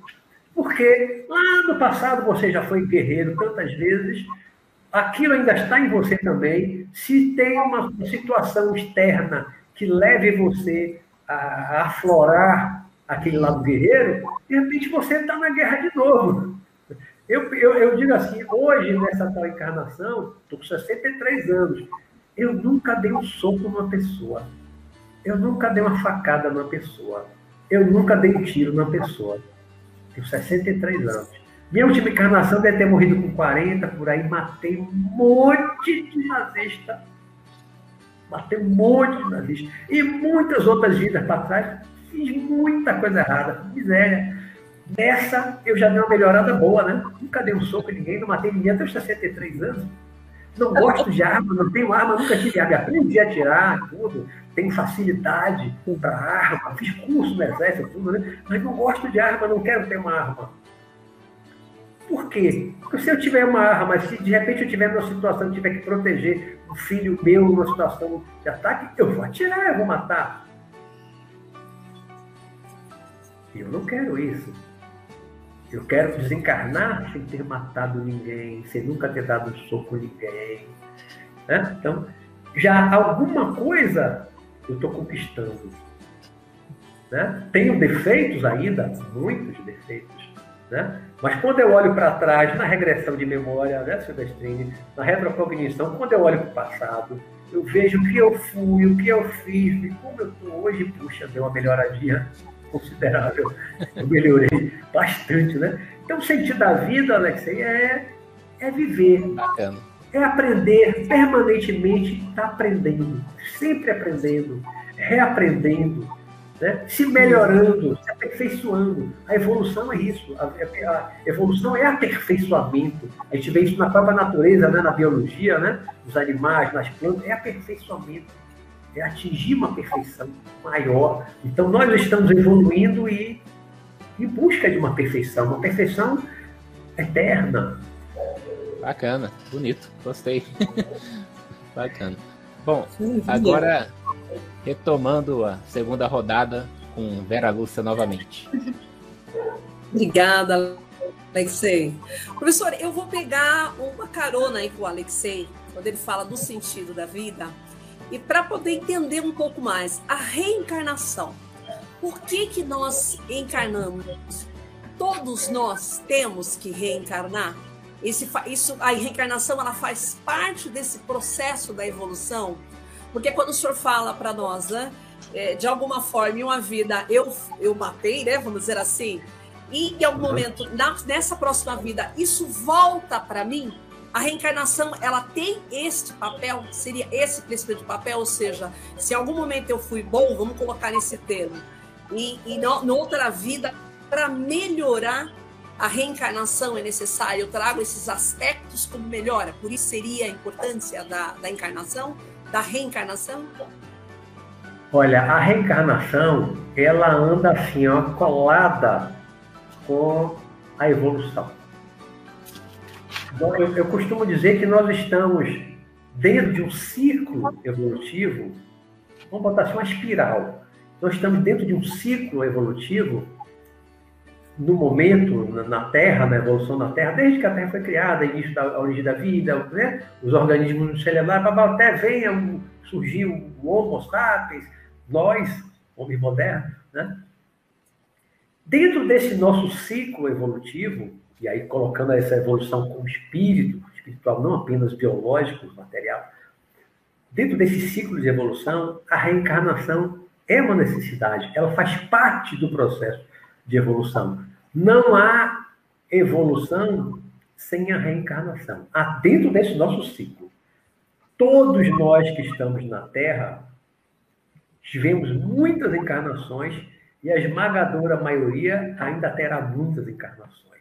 porque lá no passado você já foi guerreiro tantas vezes, aquilo ainda está em você também. Se tem uma situação externa que leve você a aflorar aquele lado guerreiro, de repente você está na guerra de novo. Eu, eu, eu, digo assim, hoje, nessa tal encarnação, estou com 63 anos, eu nunca dei um soco numa pessoa. Eu nunca dei uma facada numa pessoa. Eu nunca dei um tiro numa pessoa. Tenho 63 anos. Minha última encarnação deve ter morrido com 40, por aí, matei um monte de nazista. Matei um monte de nazista. E muitas outras vidas para trás, fiz muita coisa errada, miséria. Nessa, eu já dei uma melhorada boa, né? Nunca dei um soco em ninguém, não matei ninguém até os 63 anos. Não gosto de arma, não tenho arma, nunca tive arma. Aprendi a tirar, tudo. Tenho facilidade para arma, fiz curso no exército, tudo, né? Mas não gosto de arma, não quero ter uma arma. Por quê? Porque se eu tiver uma arma, se de repente eu tiver numa situação tiver que proteger um filho meu numa situação de ataque, eu vou atirar, eu vou matar. Eu não quero isso. Eu quero desencarnar sem ter matado ninguém, sem nunca ter dado um soco a ninguém. Né? Então, já alguma coisa eu estou conquistando. Né? Tenho defeitos ainda, muitos defeitos. Né? Mas quando eu olho para trás, na regressão de memória, né, Silvestrine, na retrocognição, quando eu olho para o passado, eu vejo o que eu fui, o que eu fiz, e como eu estou hoje, puxa, deu uma melhoradinha considerável. Eu melhorei bastante, né? Então, o sentido da vida, Alexei, é, é viver. Bacana. É aprender permanentemente, está aprendendo, sempre aprendendo, reaprendendo, né? se melhorando, se aperfeiçoando. A evolução é isso. A, a, evolução é aperfeiçoamento. A gente vê isso na própria natureza, né? na biologia, né? nos animais, nas plantas, é aperfeiçoamento é atingir uma perfeição maior. Então, nós estamos evoluindo e em busca de uma perfeição, uma perfeição eterna.
Bacana, bonito, gostei. Bacana. Bom, agora retomando a segunda rodada com Vera Lúcia novamente.
Obrigada, Alexei. Professor, eu vou pegar uma carona aí com o Alexei, quando ele fala do sentido da vida. E para poder entender um pouco mais, a reencarnação. Por que, que nós encarnamos? Todos nós temos que reencarnar? Esse, isso, a reencarnação ela faz parte desse processo da evolução? Porque quando o senhor fala para nós, né, é, de alguma forma, em uma vida eu, eu matei, né, vamos dizer assim, e em algum uhum. momento, na, nessa próxima vida, isso volta para mim, a reencarnação, ela tem este papel, seria esse princípio de papel, ou seja, se em algum momento eu fui bom, vamos colocar nesse termo, e, e no, noutra vida, para melhorar a reencarnação é necessário, eu trago esses aspectos como melhora, por isso seria a importância da, da encarnação, da reencarnação?
Olha, a reencarnação, ela anda assim, ó, colada com a evolução. Bom, eu, eu costumo dizer que nós estamos dentro de um ciclo evolutivo, vamos botar assim, uma espiral. Nós estamos dentro de um ciclo evolutivo no momento, na Terra, na evolução da Terra, desde que a Terra foi criada, início da origem da vida, né? os organismos celulares, até venha surgir o Homo sapiens, nós, homens modernos, né? Dentro desse nosso ciclo evolutivo, e aí colocando essa evolução como espírito, espiritual, não apenas biológico, material, dentro desse ciclo de evolução, a reencarnação é uma necessidade, ela faz parte do processo de evolução. Não há evolução sem a reencarnação. Há dentro desse nosso ciclo. Todos nós que estamos na Terra tivemos muitas encarnações e a esmagadora maioria ainda terá muitas encarnações.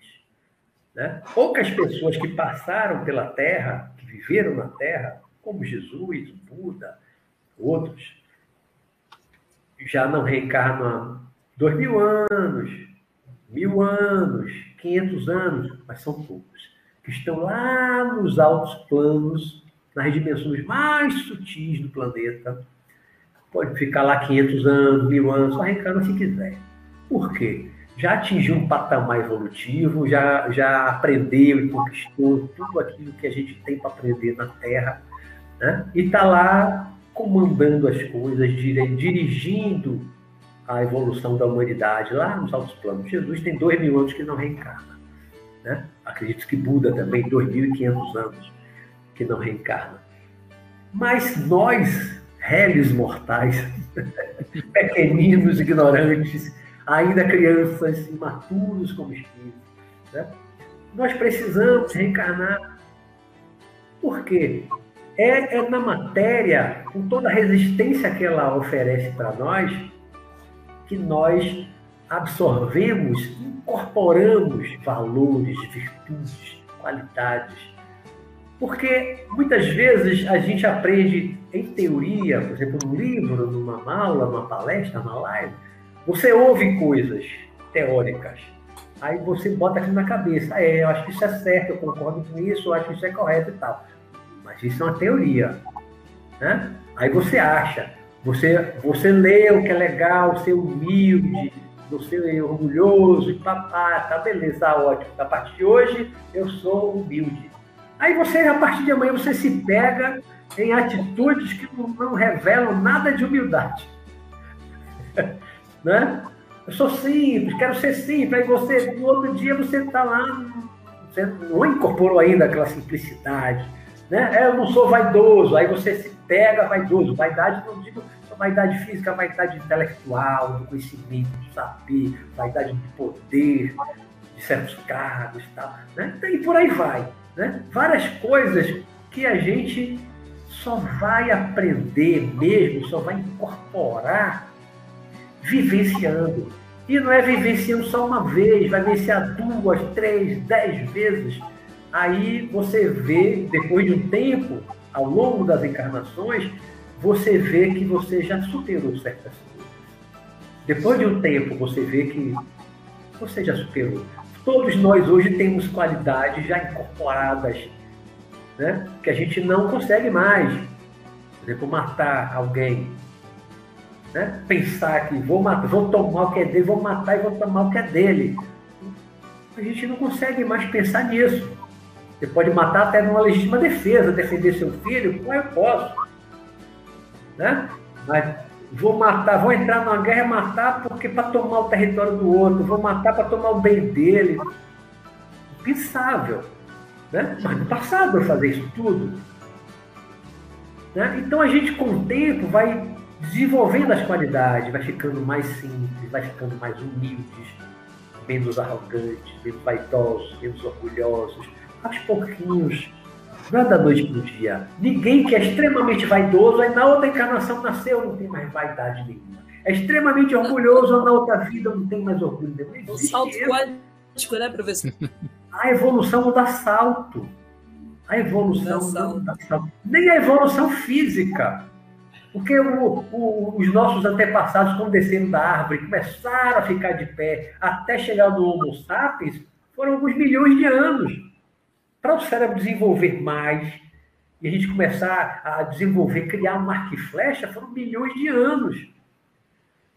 Né? Poucas pessoas que passaram pela Terra, que viveram na Terra, como Jesus, Buda, outros já não reencarnam dois mil anos, mil anos, quinhentos anos, mas são poucos, que estão lá nos altos planos, nas dimensões mais sutis do planeta. Pode ficar lá 500 anos, mil anos, só reencarna se quiser. Por quê? Já atingiu um patamar evolutivo, já, já aprendeu e conquistou tudo aquilo que a gente tem para aprender na Terra, né? e está lá comandando as coisas, dirigindo a evolução da humanidade lá nos altos planos. Jesus tem dois mil anos que não reencarna. Né? Acredito que Buda também, dois mil e quinhentos anos que não reencarna. Mas nós, réis mortais, pequeninos, ignorantes, ainda crianças, imaturos como espíritos, né? nós precisamos reencarnar. Por quê? É, é na matéria, com toda a resistência que ela oferece para nós, que nós absorvemos, incorporamos valores, virtudes, qualidades. Porque muitas vezes a gente aprende em teoria, por exemplo, num livro, numa aula, numa palestra, numa live, você ouve coisas teóricas, aí você bota aquilo na cabeça, é, eu acho que isso é certo, eu concordo com isso, eu acho que isso é correto e tal. Mas isso é uma teoria. Né? Aí você acha, você, você lê o que é legal, ser humilde, você é orgulhoso e papá, tá beleza, tá ótimo. A partir de hoje eu sou humilde. Aí você, a partir de amanhã, você se pega em atitudes que não, não revelam nada de humildade. né? Eu sou simples, quero ser simples. Aí você, no outro dia, você está lá, você não incorporou ainda aquela simplicidade né? É, eu não sou vaidoso, aí você se pega vaidoso. Vaidade, não digo vaidade física, vaidade intelectual, do conhecimento, do saber, vaidade de poder, de certos cargos e tal. Né? E por aí vai. Né? Várias coisas que a gente só vai aprender mesmo, só vai incorporar vivenciando. E não é vivenciando só uma vez, vai vivenciar duas, três, dez vezes aí você vê, depois de um tempo, ao longo das encarnações, você vê que você já superou certas coisas. Depois de um tempo, você vê que você já superou. Todos nós hoje temos qualidades já incorporadas, né? que a gente não consegue mais. Por exemplo, matar alguém. Né? Pensar que vou, matar, vou tomar o que é dele, vou matar e vou tomar o que é dele. A gente não consegue mais pensar nisso. Você pode matar até numa legítima defesa, defender seu filho, como eu posso. Né? Mas vou matar, vou entrar numa guerra e matar porque para tomar o território do outro, vou matar para tomar o bem dele. Impensável. Né? Mas no passado eu fazer isso tudo. Né? Então a gente com o tempo vai desenvolvendo as qualidades, vai ficando mais simples, vai ficando mais humildes, menos arrogantes, menos vaidosos, menos orgulhosos, aos pouquinhos. Não é da noite para o dia. Ninguém que é extremamente vaidoso, aí na outra encarnação nasceu, não tem mais vaidade nenhuma. É extremamente orgulhoso, na outra vida não tem mais orgulho nenhum.
Um salto quântico, né, professor?
A evolução não dá salto. A evolução não dá salto. Nem a evolução física. Porque o, o, os nossos antepassados, quando desceram da árvore, começaram a ficar de pé até chegar no Homo sapiens, foram alguns milhões de anos para o cérebro desenvolver mais e a gente começar a desenvolver, criar um arco e flecha, foram milhões de anos.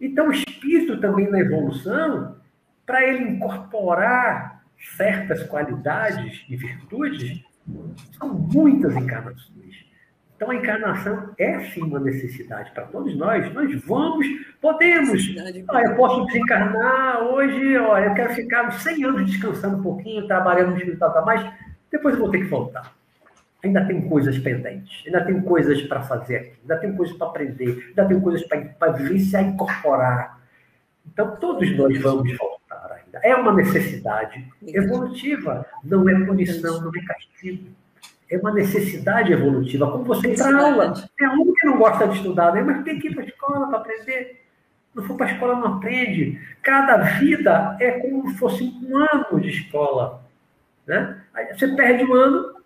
Então, o espírito também na evolução, para ele incorporar certas qualidades e virtudes, são muitas encarnações. Então, a encarnação é sim uma necessidade para todos nós. Nós vamos, podemos. Ah, eu posso desencarnar hoje, olha, eu quero ficar 100 anos descansando um pouquinho, trabalhando no espiritual, tá mais depois eu vou ter que voltar. Ainda tem coisas pendentes, ainda tem coisas para fazer aqui, ainda tem coisas para aprender, ainda tem coisas para vivenciar e incorporar. Então, todos nós vamos voltar ainda. É uma necessidade evolutiva, não é punição, não é castigo. É uma necessidade evolutiva, como você ir para aula. Tem aluno que não gosta de estudar, né? mas tem que ir para a escola para aprender. Não for para a escola, não aprende. Cada vida é como se fosse um ano de escola. Né? Aí você perde um ano,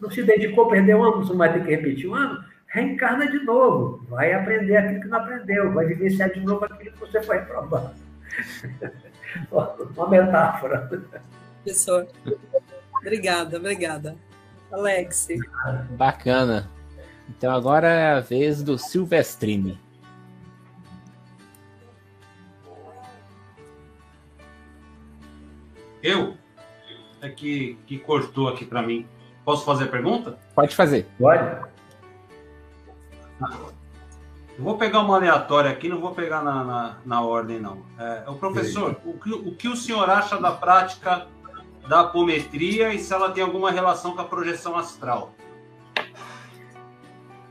não se dedicou, perdeu um ano, você não vai ter que repetir um ano, reencarna de novo, vai aprender aquilo que não aprendeu, vai vivenciar de novo aquilo que você foi reprovado. Uma metáfora.
Professor, obrigada, obrigada. Alex.
Bacana. Então agora é a vez do Silvestrini.
Eu? É que, que cortou aqui para mim. Posso fazer a pergunta?
Pode fazer.
Pode.
Eu vou pegar uma aleatória aqui, não vou pegar na, na, na ordem, não. É, o professor, o que, o que o senhor acha da prática da apometria e se ela tem alguma relação com a projeção astral?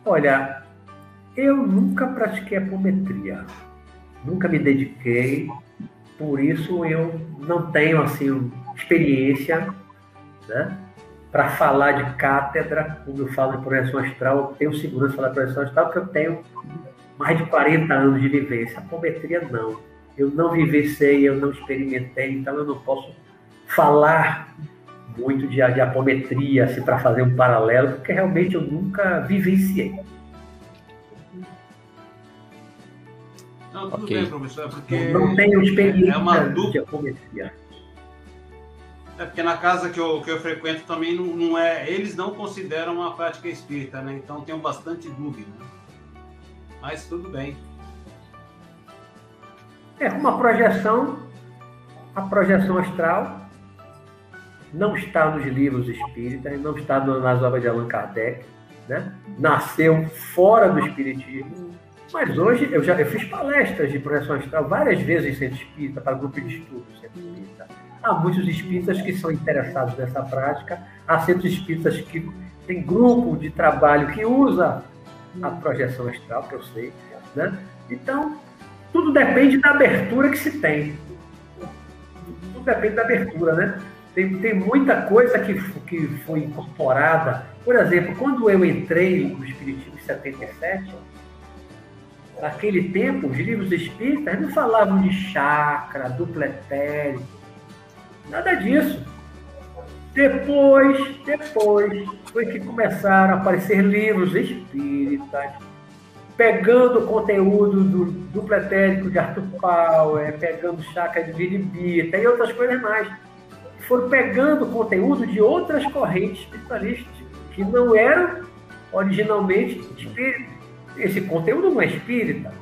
Olha, eu nunca pratiquei apometria. Nunca me dediquei. Por isso eu não tenho assim experiência, né? Para falar de cátedra, quando eu falo de projeção astral, eu tenho segurança para falar de projeção astral, porque eu tenho mais de 40 anos de vivência. Apometria não. Eu não vivenciei, eu não experimentei, então eu não posso falar muito de, de apometria assim, para fazer um paralelo, porque realmente eu nunca vivenciei.
Não, tudo okay. bem, professor, é porque.
Não tenho experiência
é uma dupla...
de apometria.
É porque na casa que eu, que eu frequento também não, não é. Eles não consideram uma prática espírita, né? Então tenho bastante dúvida. Mas tudo bem.
É uma projeção, a projeção astral não está nos livros espíritas, não está nas obras de Allan Kardec, né? nasceu fora do espiritismo. Mas hoje eu já eu fiz palestras de projeção astral várias vezes em centro espírita, para grupo de estudo centro espírita. Há muitos espíritas que são interessados nessa prática, há centros espíritas que têm grupo de trabalho que usa a projeção astral, que eu sei. Né? Então, tudo depende da abertura que se tem. Tudo depende da abertura, né? Tem, tem muita coisa que, que foi incorporada. Por exemplo, quando eu entrei no Espiritismo em 77, naquele tempo, os livros espíritas não falavam de chakra, duplo etérico, nada disso. Depois, depois, foi que começaram a aparecer livros espíritas, pegando o conteúdo do duplo etérico de Arthur Power, pegando chakra de Viribita e outras coisas mais foram pegando conteúdo de outras correntes espiritualistas, que não eram originalmente espíritas. Esse conteúdo não é espírita.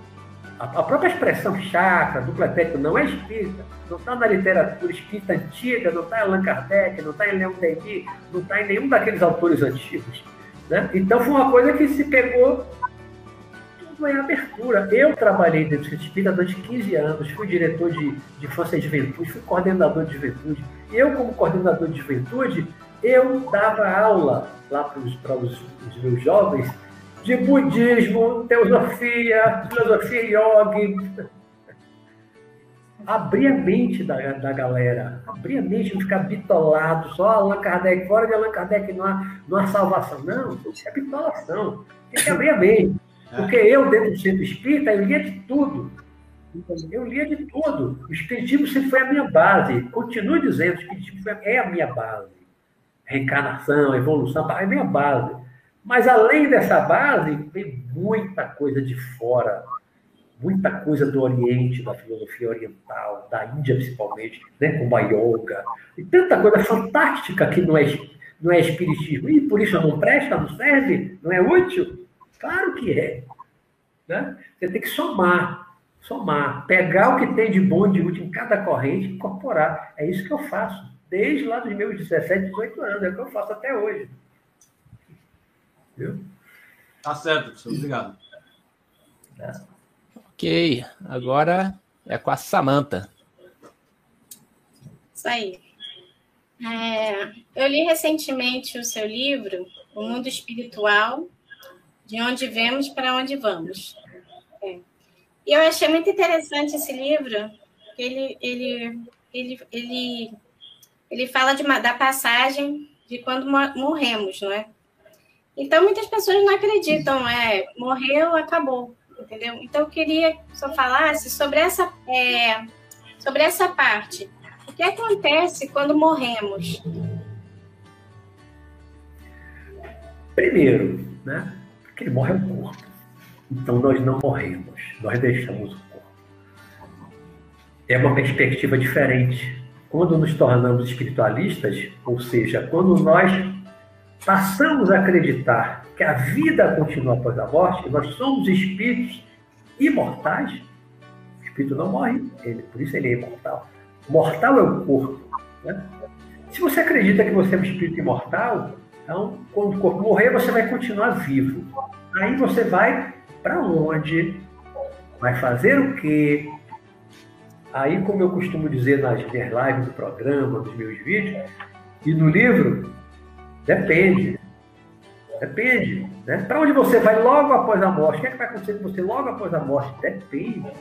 A própria expressão chakra, dupla técnica, não é espírita. Não está na literatura espírita antiga, não está em Allan Kardec, não está em Leon Denis, não está em nenhum daqueles autores antigos. Né? Então foi uma coisa que se pegou tudo em abertura. Eu trabalhei dentro do espírita durante 15 anos, fui diretor de, de infância e juventude, fui coordenador de juventude eu, como coordenador de juventude, eu dava aula lá para os, meus jovens de budismo, teosofia, filosofia yoga. Abrir a mente da, da galera, abrir a mente, não ficar bitolado, só Allan Kardec, fora de Allan Kardec não há, não há salvação. Não, isso é bitolação. Tem que abrir a mente. É. Porque eu, dentro do centro espírita, eu lia de tudo. Eu lia de tudo. O Espiritismo sempre foi a minha base. Continuo dizendo, o Espiritismo é a minha base. Reencarnação, evolução, é a minha base. Mas além dessa base, tem muita coisa de fora. Muita coisa do Oriente, da filosofia oriental, da Índia principalmente, né, como a yoga. E tanta coisa fantástica que não é, não é espiritismo. E por isso não presta, não serve, não é útil? Claro que é. Né? Você tem que somar somar, pegar o que tem de bom e de útil em cada corrente e incorporar. É isso que eu faço, desde lá dos meus 17, 18 anos, é o que eu faço até hoje.
Viu? Tá certo, professor. Obrigado.
É. Ok, agora é com a Samanta.
Isso aí. É, eu li recentemente o seu livro, O Mundo Espiritual, de onde vemos para onde vamos. E eu achei muito interessante esse livro, ele, ele, ele, ele, ele fala de uma, da passagem de quando morremos, não é? Então, muitas pessoas não acreditam, é, morreu, acabou, entendeu? Então, eu queria que você falasse sobre essa, é, sobre essa parte. O que acontece quando morremos?
Primeiro, né? Quem morre o corpo. Então nós não morremos, nós deixamos o corpo. É uma perspectiva diferente. Quando nos tornamos espiritualistas, ou seja, quando nós passamos a acreditar que a vida continua após a morte, nós somos espíritos imortais, o espírito não morre, ele, por isso ele é imortal. Mortal é o corpo. Né? Se você acredita que você é um espírito imortal, então, quando o corpo morrer, você vai continuar vivo. Aí você vai para onde? Vai fazer o quê? Aí, como eu costumo dizer nas minhas lives do programa, nos meus vídeos, e no livro, depende. Depende. Né? Para onde você vai logo após a morte? O que, é que vai acontecer com você logo após a morte? Depende.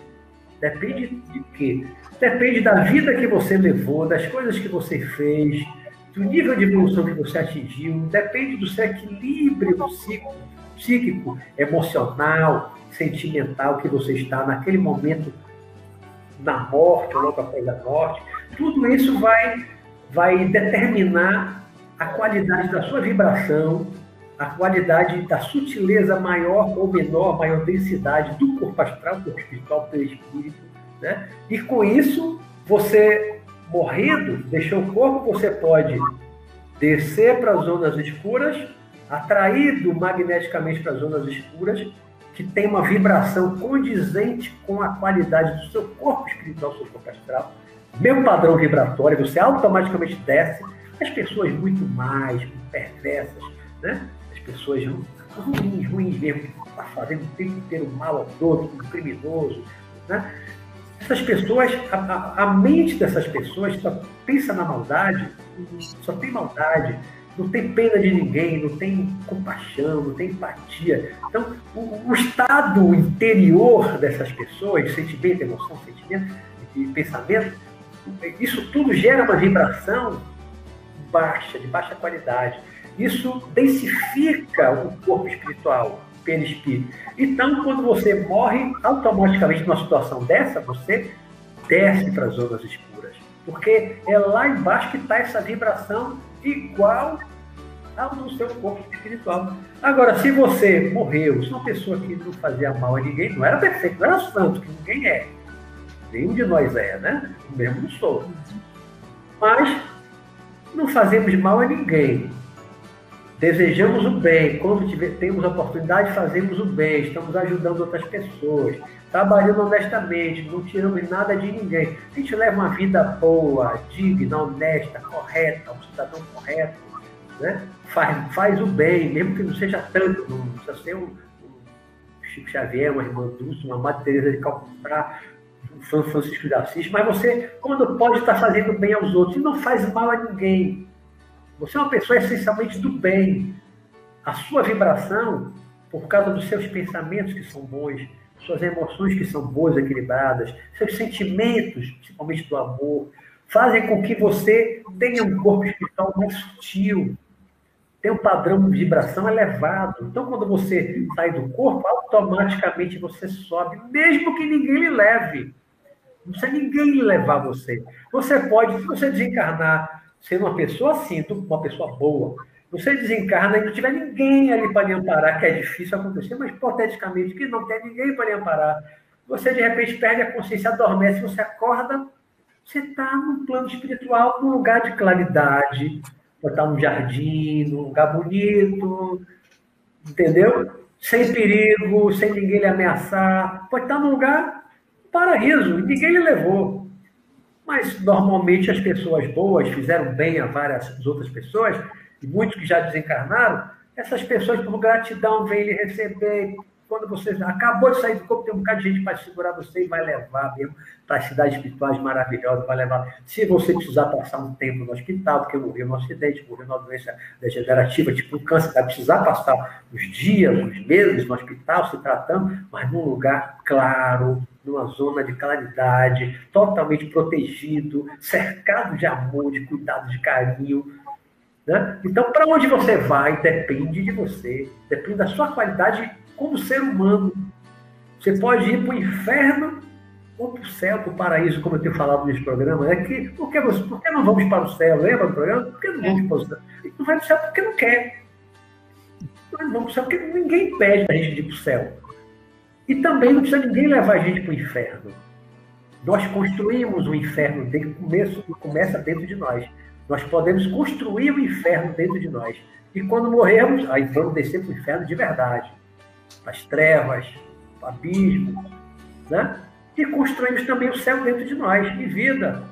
Depende de quê? Depende da vida que você levou, das coisas que você fez, do nível de evolução que você atingiu, depende do seu equilíbrio psíquico, psíquico, emocional, sentimental que você está naquele momento na morte, logo após a morte. Tudo isso vai, vai determinar a qualidade da sua vibração, a qualidade da sutileza maior ou menor, maior densidade do corpo astral, corpo espiritual, perispírito. Né? E com isso, você morrendo, deixou o corpo, você pode descer para as zonas escuras, atraído magneticamente para as zonas escuras, que tem uma vibração condizente com a qualidade do seu corpo espiritual, seu corpo astral. Meu padrão vibratório, você automaticamente desce. As pessoas muito mais perversas, né? as pessoas ruins, ruins mesmo, que estão fazendo o tempo inteiro mal ao todo, um criminoso, né? Essas pessoas, a, a, mente dessas pessoas só pensa na maldade, só tem maldade, não tem pena de ninguém, não tem compaixão, não tem empatia. Então, o, o estado interior dessas pessoas, sentimento, emoção, sentimento e pensamento, isso tudo gera uma vibração baixa, de baixa qualidade. Isso densifica o corpo espiritual perispírito. Então, quando você morre, automaticamente numa situação dessa, você desce para as zonas escuras. Porque é lá embaixo que está essa vibração igual ao do seu corpo espiritual. Agora, se você morreu, se uma pessoa que não fazia mal a ninguém, não era perfeito, não era santo, que ninguém é. Nenhum de nós é, né? Eu mesmo não sou. Mas não fazemos mal a ninguém desejamos o bem, quando tiver, temos a oportunidade, fazemos o bem, estamos ajudando outras pessoas, trabalhando honestamente, não tiramos nada de ninguém. A gente leva uma vida boa, digna, honesta, correta, um cidadão correto, né? faz, faz o bem, mesmo que não seja tanto, não precisa ser um, um Chico Xavier, uma irmã Dulce, uma Madre de Calcutá, um Francisco de Assis, mas você, quando pode estar fazendo bem aos outros, e não faz mal a ninguém, você é uma pessoa essencialmente do bem. A sua vibração, por causa dos seus pensamentos que são bons, suas emoções que são boas, equilibradas, seus sentimentos, principalmente do amor, fazem com que você tenha um corpo espiritual mais sutil, tenha um padrão de vibração elevado. Então, quando você sai do corpo, automaticamente você sobe, mesmo que ninguém lhe leve. Não precisa ninguém levar você. Você pode, se você desencarnar sendo uma pessoa assim, uma pessoa boa, você desencarna e não tiver ninguém ali para lhe amparar, que é difícil acontecer, mas hipoteticamente, que não tem ninguém para lhe amparar, você de repente perde a consciência, adormece, você acorda, você está num plano espiritual, num lugar de claridade, estar num jardim, num lugar bonito, entendeu? Sem perigo, sem ninguém lhe ameaçar, pode estar num lugar paraíso, ninguém lhe levou. Mas normalmente as pessoas boas fizeram bem a várias outras pessoas, e muitos que já desencarnaram, essas pessoas, por gratidão, vêm lhe receber. Quando você acabou de sair do corpo, tem um bocado de gente para segurar você e vai levar mesmo para cidades espirituais maravilhosas, vai levar. Se você precisar passar um tempo no hospital, porque morreu num acidente, morreu numa doença degenerativa, tipo um câncer, vai precisar passar os dias, os meses no hospital se tratando, mas num lugar claro, numa zona de claridade, totalmente protegido, cercado de amor, de cuidado, de carinho. Né? Então, para onde você vai depende de você, depende da sua qualidade como ser humano. Você pode ir para o inferno ou para o céu, para o paraíso, como eu tenho falado nesse programa. É que, por, que, por que não vamos para o céu? Lembra do programa? Por que não vamos para o céu? não vai para o céu porque não quer. nós vamos para o céu, porque ninguém pede para a gente ir para o céu. E também não precisa ninguém levar a gente para o inferno. Nós construímos o inferno, desde começo, começa dentro de nós. Nós podemos construir o inferno dentro de nós. E quando morrermos, aí vamos descer para o inferno de verdade. As trevas, o abismo. Né? E construímos também o céu dentro de nós, de vida.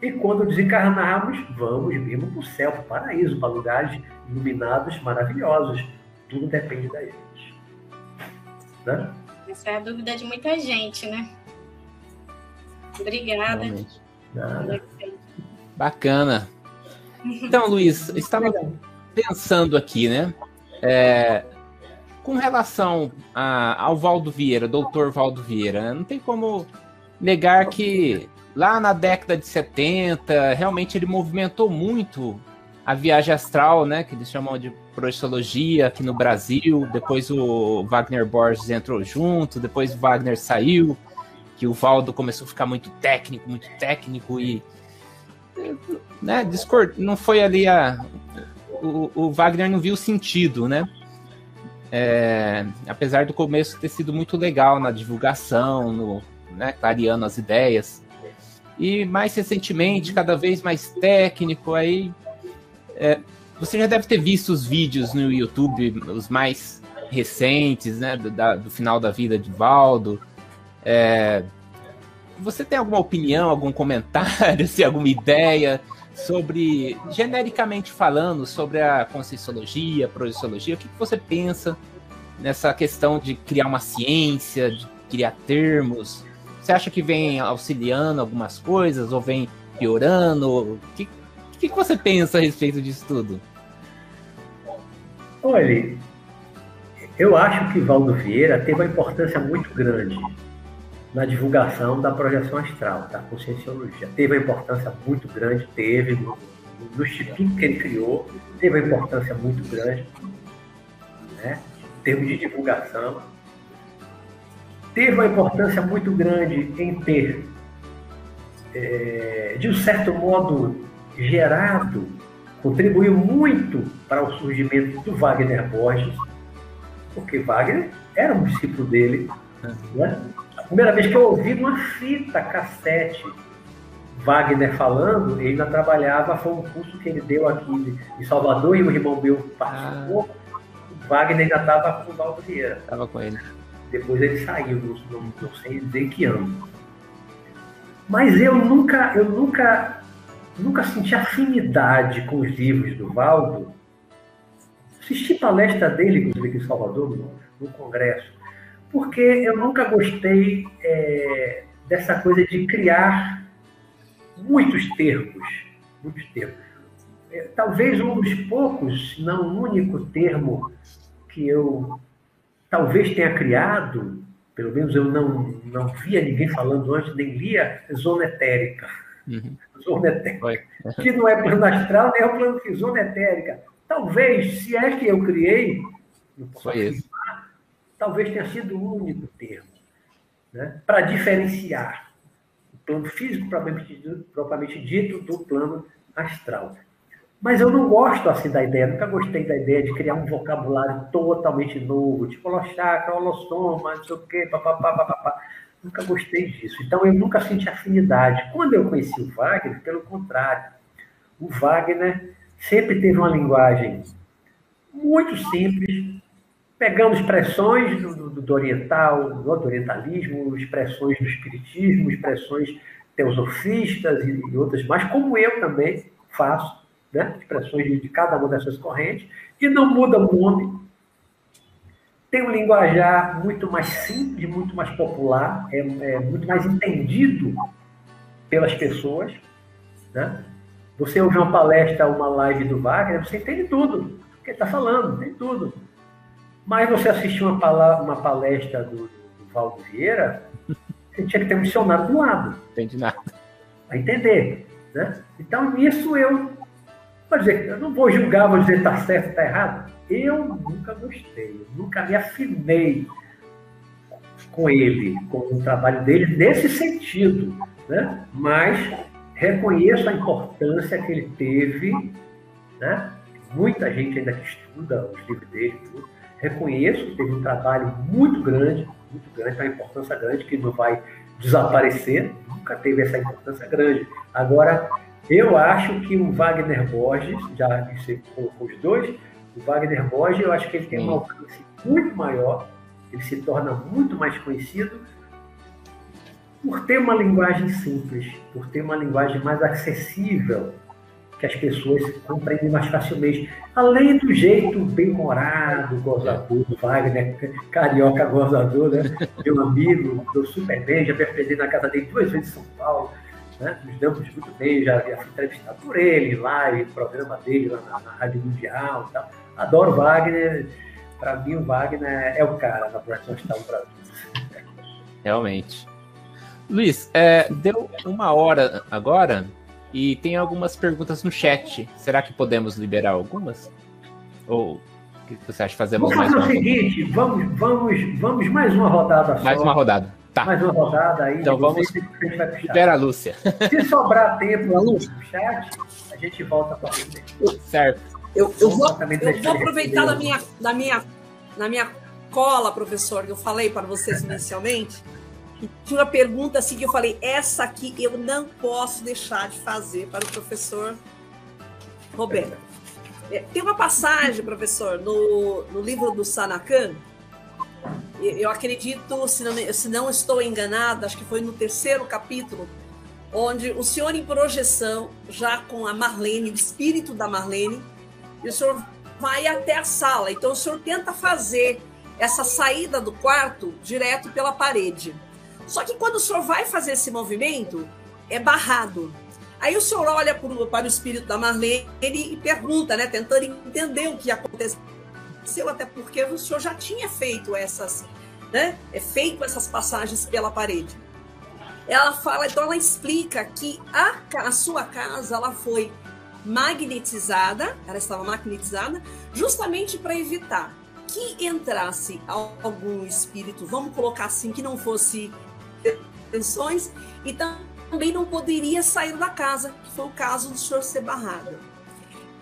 E quando desencarnarmos, vamos mesmo para o céu, para o paraíso, para lugares iluminados, maravilhosos. Tudo depende da gente.
Né? Essa é a dúvida de muita gente, né? Obrigada.
Bacana. Então, Luiz, estava pensando aqui, né? É, com relação a, ao Valdo Vieira, doutor Valdo Vieira, né? não tem como negar que lá na década de 70, realmente ele movimentou muito a viagem astral, né? Que eles chamam de projeciologia aqui no Brasil. Depois o Wagner Borges entrou junto, depois o Wagner saiu que o Valdo começou a ficar muito técnico, muito técnico e né, discord, não foi ali a o, o Wagner não viu sentido, né? É, apesar do começo ter sido muito legal na divulgação, no, né, clareando as ideias. E mais recentemente, cada vez mais técnico, aí é, você já deve ter visto os vídeos no YouTube, os mais recentes, né, do, da, do final da vida de Valdo, é, você tem alguma opinião, algum comentário, se alguma ideia sobre, genericamente falando, sobre a conscienciologia, a projeciologia? O que, que você pensa nessa questão de criar uma ciência, de criar termos? Você acha que vem auxiliando algumas coisas ou vem piorando? O que, que, que você pensa a respeito disso tudo?
Olha, eu acho que Valdo Vieira teve uma importância muito grande na divulgação da projeção astral, da conscienciologia. Teve uma importância muito grande, teve, no, no instituto que ele criou, teve uma importância muito grande, né, em termos de divulgação. Teve uma importância muito grande em ter, é, de um certo modo, gerado, contribuiu muito para o surgimento do Wagner Borges, porque Wagner era um discípulo dele, né? Primeira vez que eu ouvi uma fita cassete Wagner falando, ele ainda trabalhava, foi um curso que ele deu aqui em Salvador e o irmão meu participou. Ah. Wagner ainda estava com o Valdo Vieira.
Estava com ele.
Depois ele saiu, não, não, não sei dizer que ano. Mas eu nunca, eu nunca, nunca senti afinidade com os livros do Valdo. Assisti palestra dele, inclusive aqui em Salvador, no, no congresso porque eu nunca gostei é, dessa coisa de criar muitos termos, muitos termos. É, talvez um dos poucos, não o único termo que eu talvez tenha criado, pelo menos eu não, não via ninguém falando antes, nem lia, zona etérica. Uhum. Zona etérica. Que não é plano astral, nem é o plano físico, zona etérica. Talvez, se é que eu criei,
não posso
talvez tenha sido o único termo né, para diferenciar o plano físico propriamente dito, propriamente dito do plano astral. Mas eu não gosto assim da ideia, nunca gostei da ideia de criar um vocabulário totalmente novo, tipo holochakra, holossoma, não sei o quê, papapá, papapá. Nunca gostei disso. Então eu nunca senti afinidade. Quando eu conheci o Wagner, pelo contrário, o Wagner sempre teve uma linguagem muito simples, pegando expressões do, do, do oriental, do orientalismo, expressões do espiritismo, expressões teosofistas e, e outras mais, como eu também faço, né? expressões de, de cada uma dessas correntes, e não muda o nome. Tem um linguajar muito mais simples, muito mais popular, é, é muito mais entendido pelas pessoas. Né? Você ouve uma palestra, uma live do Wagner, você entende tudo o que ele está falando, tem tudo. Mas você assistiu uma, uma palestra do, do Valdo Vieira, você tinha que ter um dicionário do lado.
Entendi nada.
Para entender. Né? Então, nisso eu. Vou dizer, eu não vou julgar, vou dizer está certo, está errado. Eu nunca gostei, eu nunca me afinei com ele, com o trabalho dele nesse sentido. Né? Mas reconheço a importância que ele teve né? muita gente ainda que estuda os livros dele, tudo. Reconheço que teve um trabalho muito grande, muito grande, uma importância grande que não vai desaparecer, nunca teve essa importância grande. Agora, eu acho que o Wagner Borges, já disse com os dois, o Wagner Borges, eu acho que ele tem um alcance muito maior, ele se torna muito mais conhecido por ter uma linguagem simples, por ter uma linguagem mais acessível, que as pessoas compreendem mais facilmente. Além do jeito bem-humorado, gozador do Wagner, carioca gozador, né? Meu amigo, deu super bem, já me aprendi na casa dele duas vezes em São Paulo, né? Nos damos muito bem, já fui entrevistado por ele, live, programa dele lá na, na Rádio Mundial e tal. Adoro Wagner, para mim o Wagner é o cara na Projeção Estado Brasil.
Realmente. Luiz, é, deu uma hora agora e tem algumas perguntas no chat. Será que podemos liberar algumas? Ou o que você acha? Fazemos
vamos
mais
fazer uma o seguinte, vamos, vamos, vamos mais uma rodada só.
Mais uma rodada. Tá.
Mais uma rodada aí.
Então vamos. Libera a Lúcia.
Se sobrar tempo no chat, a gente volta para
frente. Certo.
Eu, eu, vou, eu vou aproveitar da minha, da, minha, da minha cola, professor, que eu falei para vocês inicialmente. Tinha uma pergunta assim que eu falei: essa aqui eu não posso deixar de fazer para o professor Roberto. É, tem uma passagem, professor, no, no livro do Sanacan. Eu acredito, se não, se não estou enganada, acho que foi no terceiro capítulo, onde o senhor em projeção, já com a Marlene, o espírito da Marlene, e o senhor vai até a sala. Então o senhor tenta fazer essa saída do quarto direto pela parede. Só que quando o senhor vai fazer esse movimento, é barrado. Aí o senhor olha para o espírito da Marlene e pergunta, né, tentando entender o que aconteceu, até porque o senhor já tinha feito essas, né, é feito essas passagens pela parede. Ela fala, então ela explica que a, a sua casa ela foi magnetizada, ela estava magnetizada, justamente para evitar que entrasse algum espírito, vamos colocar assim, que não fosse tensões e também não poderia sair da casa, que foi o caso do senhor ser barrado.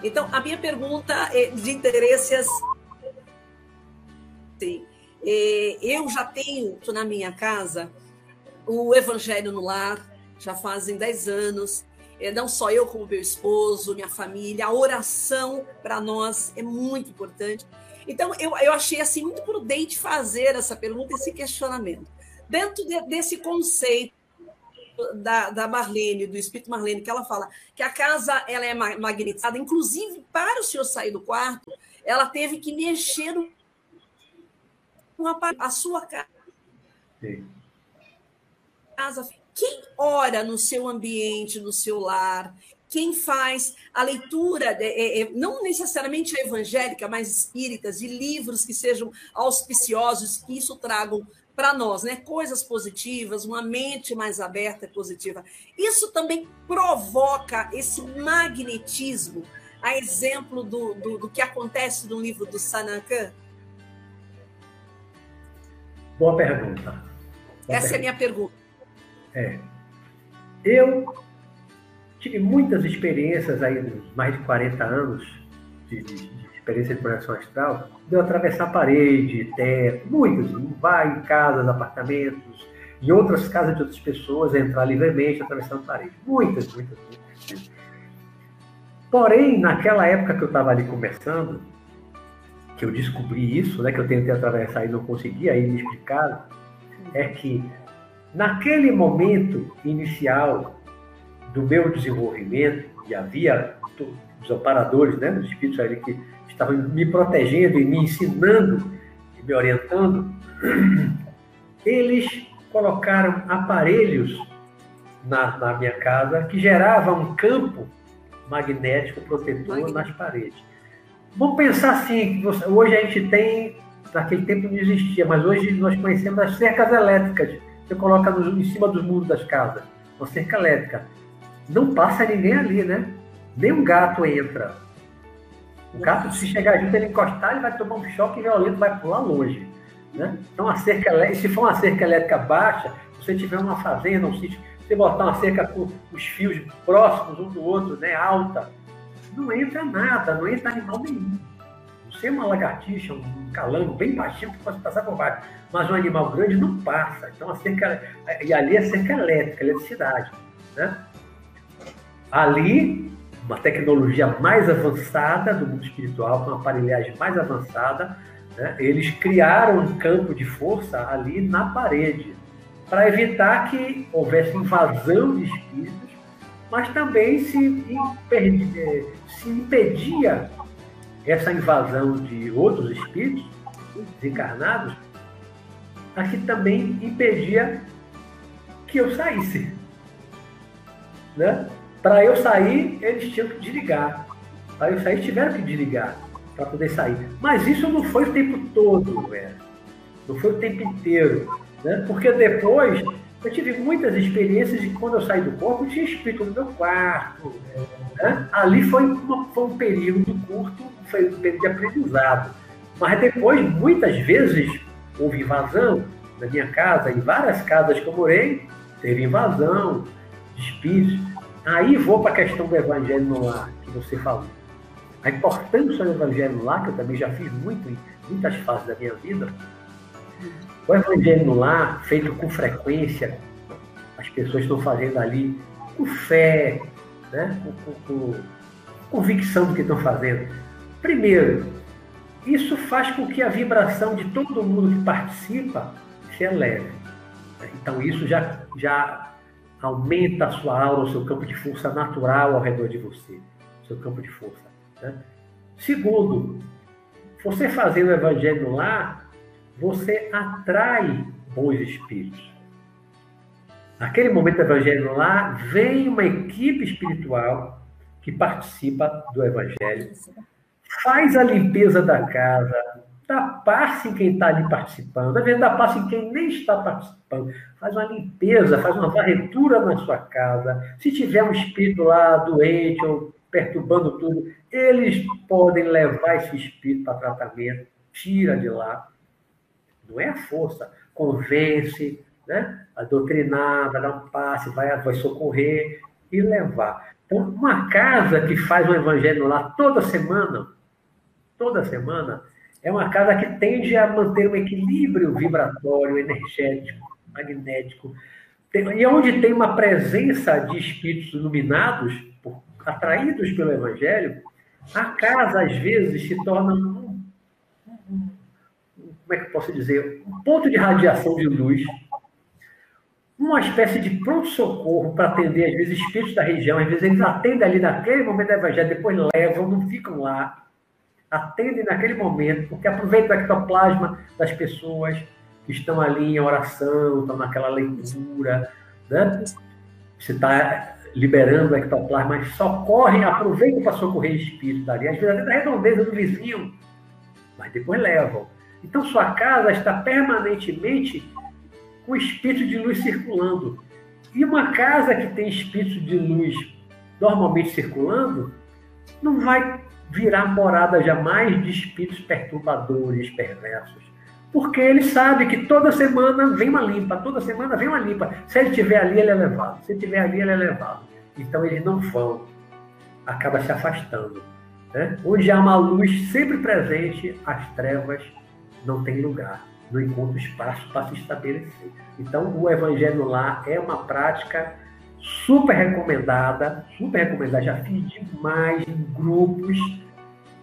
Então, a minha pergunta é de interesse é assim, eu já tenho na minha casa o Evangelho no Lar, já fazem 10 anos. É, não só eu, como meu esposo, minha família, a oração para nós é muito importante. Então, eu, eu achei assim muito prudente fazer essa pergunta, esse questionamento dentro de, desse conceito da, da Marlene, do espírito Marlene, que ela fala que a casa ela é magnetizada, inclusive para o senhor sair do quarto, ela teve que mexer uma, a sua casa. Sim. Quem ora no seu ambiente, no seu lar, quem faz a leitura, é, é, não necessariamente evangélica, mas espíritas, de livros que sejam auspiciosos, que isso tragam para nós, né? Coisas positivas, uma mente mais aberta e positiva. Isso também provoca esse magnetismo, a exemplo do, do, do que acontece no livro do Sanankan?
Boa pergunta. Boa
Essa pergunta. é a minha pergunta.
É. Eu tive muitas experiências aí, mais de 40 anos de, de, experiência de projeção astral, de atravessar parede, teto, muitas, vai em casas, apartamentos, em outras casas de outras pessoas, entrar livremente atravessando parede. Muitas, muitas, muitas. Porém, naquela época que eu estava ali conversando, que eu descobri isso, né, que eu tentei atravessar e não consegui, aí me explicaram, é que naquele momento inicial do meu desenvolvimento, e havia os amparadores, né, os espíritos ali que estava me protegendo e me ensinando e me orientando, eles colocaram aparelhos na, na minha casa que geravam um campo magnético protetor nas paredes. Vamos pensar assim, hoje a gente tem, naquele tempo não existia, mas hoje nós conhecemos as cercas elétricas. Você coloca em cima dos muros das casas, uma cerca elétrica. Não passa ninguém ali, né? Nem um gato entra. O gato, se chegar junto, ele encostar, ele vai tomar um choque violento, vai pular longe. Né? Então, a cerca, se for uma cerca elétrica baixa, se você tiver uma fazenda, um sítio, você botar uma cerca com os fios próximos um do outro, né, alta, não entra nada, não entra animal nenhum. Você é uma lagartixa, um calango bem baixinho que pode passar por baixo, mas um animal grande não passa. Então a cerca, e ali é cerca elétrica, eletricidade. Né? Ali, uma tecnologia mais avançada do mundo espiritual, com uma aparelhagem mais avançada, né? eles criaram um campo de força ali na parede para evitar que houvesse invasão de espíritos, mas também se, impedia, se impedia essa invasão de outros espíritos desencarnados, aqui também impedia que eu saísse. Né? Para eu sair, eles tinham que desligar. Para eu sair, tiveram que desligar para poder sair. Mas isso não foi o tempo todo, velho. Não foi o tempo inteiro. Né? Porque depois eu tive muitas experiências de quando eu saí do corpo, tinha espírito no meu quarto. Né? Ali foi, uma, foi um período curto, foi um período de aprendizado. Mas depois, muitas vezes, houve invasão na minha casa, em várias casas que eu morei, teve invasão de espíritos. Aí vou para a questão do evangelho no lar, que você falou. A importância do evangelho no lar, que eu também já fiz muito em muitas fases da minha vida, o evangelho no lar, feito com frequência, as pessoas estão fazendo ali com fé, né? com, com, com convicção do que estão fazendo. Primeiro, isso faz com que a vibração de todo mundo que participa se eleve. Então, isso já, já aumenta a sua aura, o seu campo de força natural ao redor de você, seu campo de força. Né? Segundo, você fazendo o evangelho lar, você atrai bons espíritos. Naquele momento do evangelho lá, vem uma equipe espiritual que participa do evangelho, faz a limpeza da casa, dá passe em quem está ali participando, às vezes passe em quem nem está participando, faz uma limpeza, faz uma varredura na sua casa. Se tiver um espírito lá doente ou perturbando tudo, eles podem levar esse espírito para tratamento, tira de lá não é a força. Convence, né? a doutrinar, vai dar um passe, vai, vai socorrer e levar. Então, uma casa que faz um evangelho lá toda semana, toda semana, é uma casa que tende a manter um equilíbrio vibratório, energético, magnético. E onde tem uma presença de espíritos iluminados, atraídos pelo evangelho, a casa, às vezes, se torna um, um, como é que eu posso dizer, um ponto de radiação de luz, uma espécie de pronto-socorro para atender, às vezes, espíritos da região, às vezes eles atendem ali naquele momento do evangelho, depois levam, não ficam lá, atendem naquele momento, porque aproveitam o ectoplasma das pessoas que estão ali em oração, estão naquela leitura, né? Você está liberando o ectoplasma, mas socorrem, aproveitam para socorrer espíritos dali, às vezes até da redondeza do vizinho, mas depois levam. Então sua casa está permanentemente com espírito de luz circulando. E uma casa que tem espírito de luz normalmente circulando, não vai virar morada jamais de espíritos perturbadores, perversos. Porque ele sabe que toda semana vem uma limpa, toda semana vem uma limpa. Se ele estiver ali, ele é levado. Se ele estiver ali, ele é levado. Então eles não vão. Acaba se afastando. Né? Onde há uma luz sempre presente, as trevas não tem lugar, não encontra espaço para se estabelecer. Então, o evangelho lá é uma prática super recomendada, super recomendada. Já fiz demais em grupos,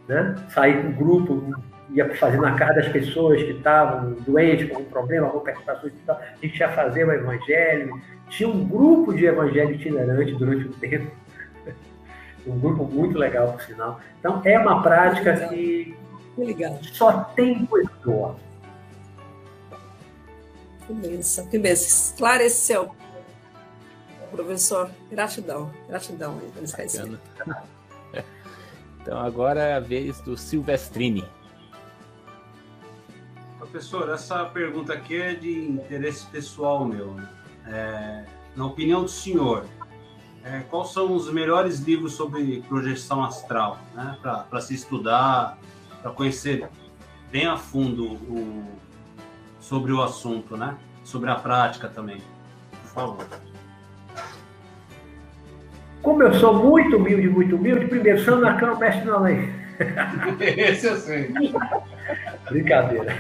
né? Saí com grupo, ia fazer na casa das pessoas que estavam doentes, com algum problema, alguma perturbação, a gente ia fazer o evangelho. Tinha um grupo de evangelho itinerante durante um tempo. um grupo muito legal, por sinal. Então, é uma prática que só tem coisa boa.
Que benção, que benção. Esclareceu. Professor, gratidão, gratidão
Então agora é a vez do Silvestrini.
Professor, essa pergunta aqui é de interesse pessoal meu. Né? É, na opinião do senhor, é, quais são os melhores livros sobre projeção astral, né? Para se estudar, para conhecer bem a fundo o, sobre o assunto, né? Sobre a prática também. Por favor.
Como eu sou muito humilde, muito humilde, primeiro, São na cama, mestre na lei.
Esse eu sei.
Brincadeira.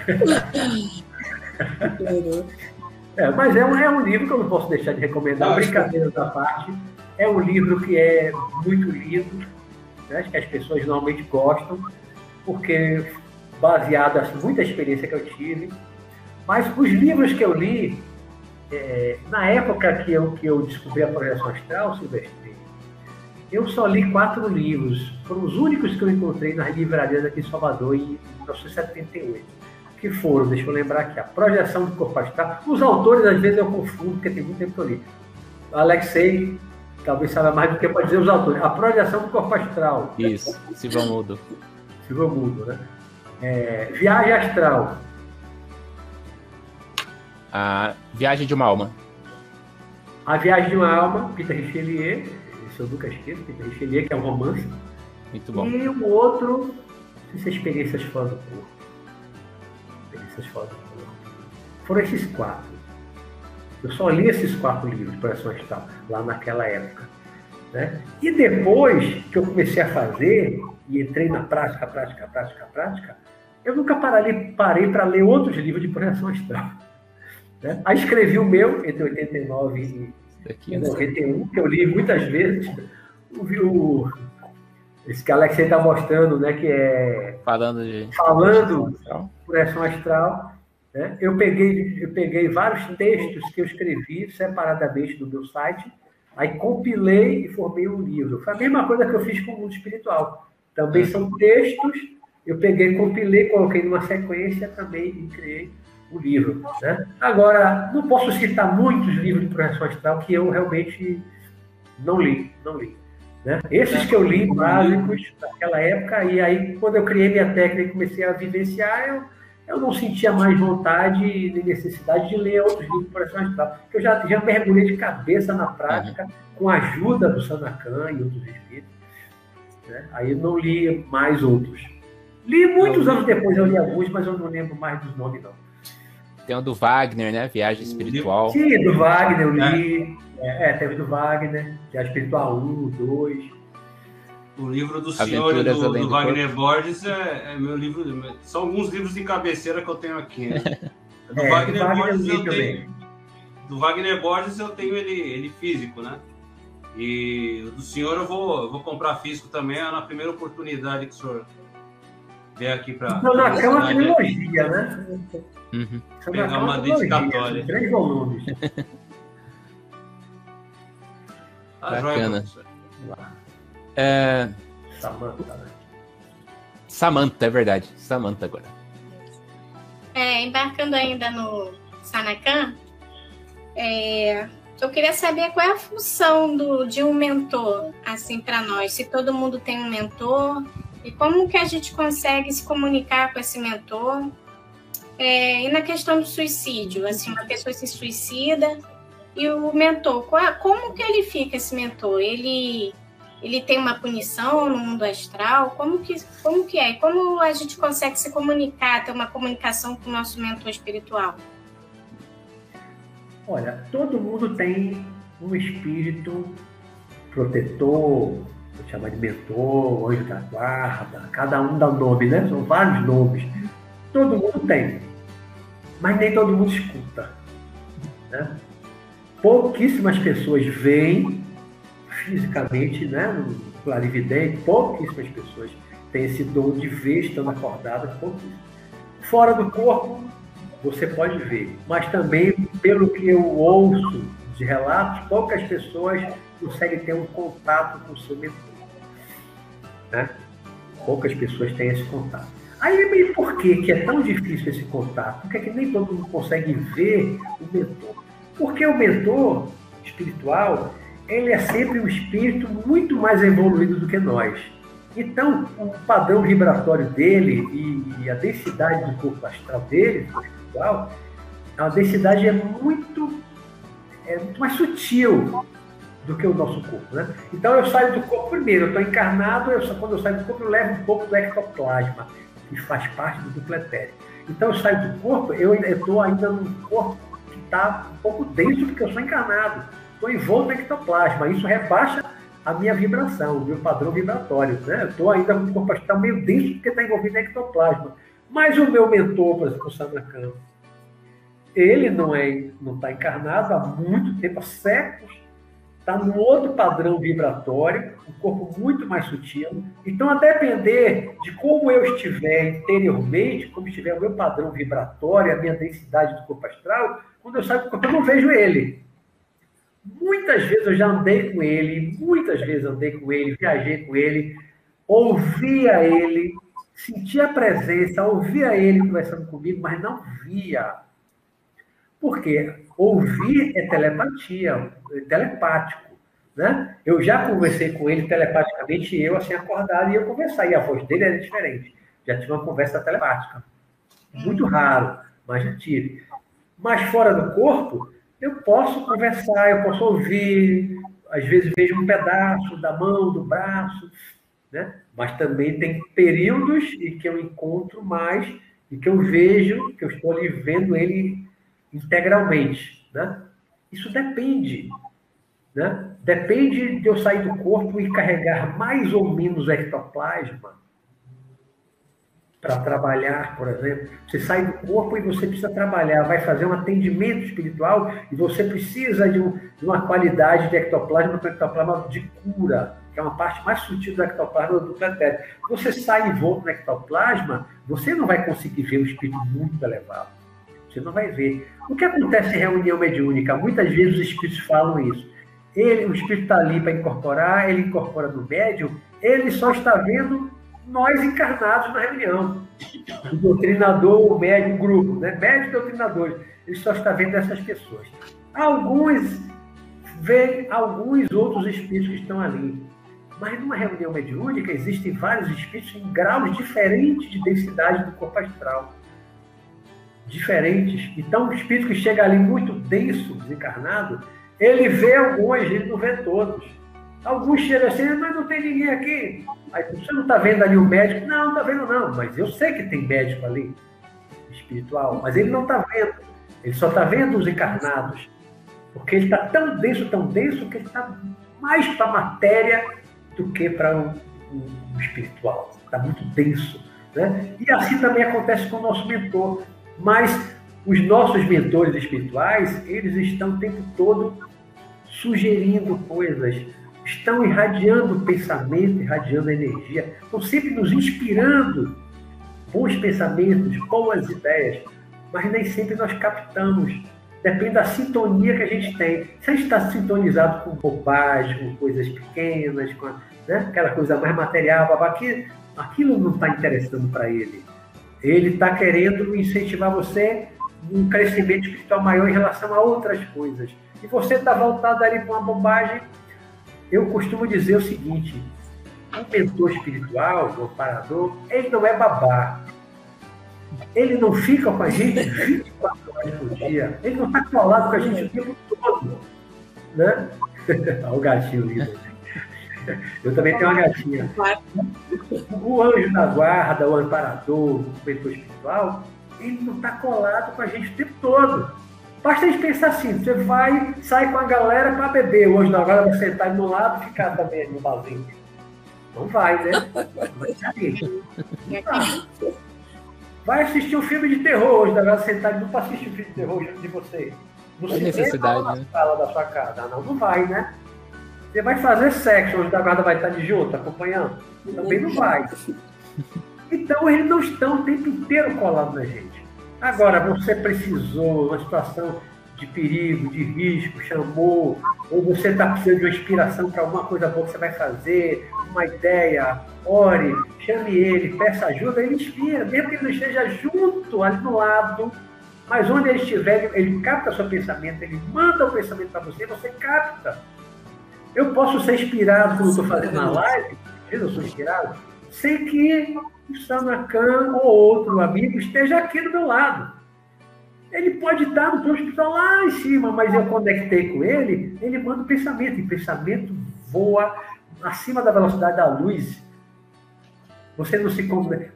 É, mas é um, é um livro que eu não posso deixar de recomendar,
Não,
brincadeira da parte. É um livro que é muito lido, né, que as pessoas normalmente gostam, porque baseado em muita experiência que eu tive. Mas os livros que eu li, é, na época que eu, que eu descobri a projeção astral, Silvestre, eu só li quatro livros. Foram os únicos que eu encontrei nas livrarias aqui em Salvador em 1978. Que foram, deixa eu lembrar aqui, a projeção do corpo astral. Os autores, às vezes, eu confundo, porque tem muito tempo que eu li. Alexei, talvez saiba mais do que pode dizer os autores. A projeção do corpo astral.
Isso, Silvão Mudo.
Silvio Mudo, né? É, Viagem Astral.
A Viagem de uma Alma.
A Viagem de uma Alma, Peter Richelieu. Esse eu nunca esqueço, Peter Richelieu, que é um romance.
Muito bom.
E o outro, não sei se é Experiências Fora do Corpo. Experiências Fora do Corpo. Foram esses quatro. Eu só li esses quatro livros, Projeção Astral, lá naquela época. Né? E depois que eu comecei a fazer, e entrei na prática, prática, prática, prática, eu nunca parei, parei para ler outros livros de projeção astral. Né? Aí escrevi o meu, entre 89 e
Daqui, né?
91, que eu li muitas vezes. O, esse que a Alexei está mostrando, né, que é
Falando de.
falando projeção astral. Né? Eu, peguei, eu peguei vários textos que eu escrevi separadamente no meu site, aí compilei e formei um livro. Foi a mesma coisa que eu fiz com o mundo espiritual. Também são textos, eu peguei, compilei, coloquei numa sequência também e criei o livro. Né? Agora, não posso citar muitos livros de projeção astral que eu realmente não li, não li. Né? Esses que eu li, básicos, naquela época, e aí quando eu criei minha técnica e comecei a vivenciar, eu, eu não sentia mais vontade nem necessidade de ler outros livros de projeção astral, eu já, já mergulhei de cabeça na prática, com a ajuda do Sanacan e outros espíritos. Né? Aí eu não li mais outros. Li muitos anos depois, eu li alguns, mas eu não lembro mais dos nomes, não.
Tem o do Wagner, né? Viagem espiritual.
Sim, do Wagner eu li. É, é, teve do Wagner, que é Espiritual 1, 2.
O livro do senhor e do, do
do
Wagner Borges é, é meu livro. São alguns livros de cabeceira que eu tenho aqui. Né? Do
É,
Wagner,
do Wagner
Borges
eu
eu tenho. Do Wagner Borges eu tenho ele, ele físico, né? E o do senhor eu vou, eu vou comprar físico também é na primeira oportunidade que o senhor vier aqui para.
Então, na cama trilogia, né?
Uhum.
Pegar uma dedicatória.
Três volumes.
Tá
Bacana. É,
Samanta, né?
Samantha, é verdade. Samantha agora.
É, embarcando ainda no Sanacan, é, eu queria saber qual é a função do, de um mentor, assim, para nós. Se todo mundo tem um mentor, e como que a gente consegue se comunicar com esse mentor. É, e na questão do suicídio, assim, uma pessoa se suicida e o mentor, qual- como que ele fica, esse mentor? Ele ele tem uma punição no mundo astral? Como que, como que é? Como a gente consegue se comunicar, ter uma comunicação com o nosso mentor espiritual?
Olha, todo mundo tem um espírito protetor, vou chamar de mentor, anjo da guarda, cada um dá um nome, né? São vários nomes. Todo mundo tem, mas nem todo mundo escuta. Né? Pouquíssimas pessoas veem fisicamente, né? No clarividente, pouquíssimas pessoas têm esse dom de ver estando acordadas, pouquíssimas. Fora do corpo, você pode ver. Mas também, pelo que eu ouço de relatos, poucas pessoas conseguem ter um contato com o seu mentor. Né? Poucas pessoas têm esse contato. Aí, por que, que é tão difícil esse contato? Por que, que nem todo mundo consegue ver o mentor? Porque o mentor espiritual, ele é sempre um espírito muito mais evoluído do que nós. Então, o padrão vibratório dele e, e a densidade do corpo astral dele, espiritual, a densidade é muito, é muito mais sutil do que o nosso corpo. Né? Então, eu saio do corpo primeiro, eu estou encarnado, eu quando eu saio do corpo, eu levo um pouco do ectoplasma, que faz parte do duplo etéreo. Então, eu saio do corpo, eu estou ainda num corpo que está um pouco denso, porque eu sou encarnado. Estou envolto no ectoplasma. Isso rebaixa a minha vibração, o meu padrão vibratório. Né? Eu estou ainda o corpo astral meio denso porque está envolvido em ectoplasma. Mas o meu mentor, por exemplo, o Sanakan, ele não é, não está encarnado há muito tempo, há séculos, está num outro padrão vibratório, um corpo muito mais sutil. Então, a depender de como eu estiver interiormente, como estiver o meu padrão vibratório, a minha densidade do corpo astral, quando eu saio do corpo, eu não vejo ele. Muitas vezes eu já andei com ele, muitas vezes andei com ele, viajei com ele, ouvia ele, sentia a presença, ouvia ele conversando comigo, mas não via. Por quê? Ouvir é telepatia, é telepático. Né? Eu já conversei com ele telepaticamente, eu assim acordado e eu conversar, e a voz dele era diferente. Já tive uma conversa telepática. Muito raro, mas já tive. Mas fora do corpo, eu posso conversar, eu posso ouvir, às vezes vejo um pedaço da mão, do braço, né? Mas também tem períodos em que eu encontro mais e que eu vejo, que eu estou ali vendo ele integralmente, né? Isso depende, né? Depende de eu sair do corpo e carregar mais ou menos ectoplasma para trabalhar, por exemplo. Você sai do corpo e você precisa trabalhar, vai fazer um atendimento espiritual e você precisa de, um, de uma qualidade de ectoplasma, um ectoplasma de cura, que é uma parte mais sutil do ectoplasma do planeta. Você sai e volta no ectoplasma, você não vai conseguir ver o espírito muito elevado. Você não vai ver. O que acontece em reunião mediúnica? Muitas vezes os espíritos falam isso. Ele, o espírito está ali para incorporar, ele incorpora no médium, ele só está vendo nós encarnados na reunião. O doutrinador, o médium, o grupo, né? médios doutrinadores. Ele só está vendo essas pessoas. Alguns veem alguns outros espíritos que estão ali. Mas numa reunião mediúnica existem vários espíritos em graus diferentes de densidade do corpo astral. Diferentes. Então, o espírito que chega ali muito denso, desencarnado, ele vê alguns, ele não vê todos. Alguns chegam assim, mas não tem ninguém aqui. Aí você não está vendo ali o médico? Não, não está vendo não, mas eu sei que tem médico ali, espiritual, mas ele não está vendo. Ele só está vendo os encarnados. Porque ele está tão denso, tão denso, que ele está mais para a matéria do que para o espiritual. Está muito denso. Né? E assim também acontece com o nosso mentor. Mas os nossos mentores espirituais, eles estão o tempo todo sugerindo coisas, estão irradiando pensamento, irradiando energia, estão sempre nos inspirando bons pensamentos, boas ideias, mas nem sempre nós captamos. Depende da sintonia que a gente tem. Se a gente está sintonizado com bobagem, com coisas pequenas, com né, aquela coisa mais material, aquilo, aquilo não está interessando para ele. Ele está querendo incentivar você um crescimento espiritual maior em relação a outras coisas. E você está voltado ali para uma bobagem eu costumo dizer o seguinte: um mentor espiritual, um amparador, ele não é babá. Ele não fica com a gente 24 horas por dia. Ele não está colado com a gente o tempo todo. Né? Olha o gatinho lindo. Eu também tenho uma gatinha. O anjo da guarda, o amparador, o mentor espiritual, ele não está colado com a gente o tempo todo. Basta a gente pensar assim, você vai, sai com a galera para beber, hoje na hora vai sentar do lado e ficar também no barzinho. Não vai, né? Vai sair. Vai assistir um filme de terror hoje, agora sentar não para assistir um filme de terror junto de você.
No cinema necessidade,
na né? sala da sua casa. Não, não vai, né? Você vai fazer sexo, hoje da guarda vai estar de junto, acompanhando? Também não vai. Então eles não estão o tempo inteiro colados na gente. Agora, você precisou, uma situação de perigo, de risco, chamou, ou você está precisando de uma inspiração para alguma coisa boa que você vai fazer, uma ideia, ore, chame ele, peça ajuda, ele inspira, mesmo que ele não esteja junto, ali do lado, mas onde ele estiver, ele capta seu pensamento, ele manda o pensamento para você, você capta. Eu posso ser inspirado quando estou fazendo a live, eu sou inspirado, sem que o Sanacan ou outro amigo esteja aqui do meu lado. Ele pode estar no espiritual lá em cima, mas eu conectei com ele, ele manda o pensamento, e pensamento voa acima da velocidade da luz. Você não se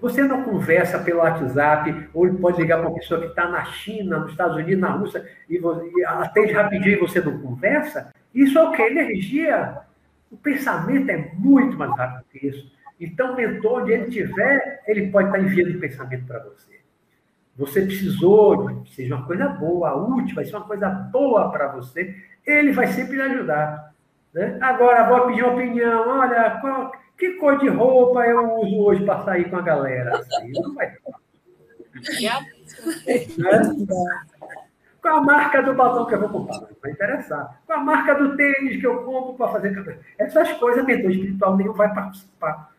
você não conversa pelo WhatsApp, ou ele pode ligar para uma pessoa que está na China, nos Estados Unidos, na Rússia, e, você, e atende rapidinho e você não conversa. Isso é o que? Energia. O pensamento é muito mais rápido que isso. Então, o mentor, onde ele estiver, ele pode estar enviando pensamento para você. Você precisou, seja uma coisa boa, útil, vai ser uma coisa boa para você, ele vai sempre lhe ajudar. Né? Agora, vou pedir uma opinião. Olha, qual, que cor de roupa eu uso hoje para sair com a galera? Assim, não vai. né? Qual a marca do batom que eu vou comprar? Não vai interessar. Qual a marca do tênis que eu compro para fazer cabelo? Essas coisas, mentor espiritual nenhum vai participar.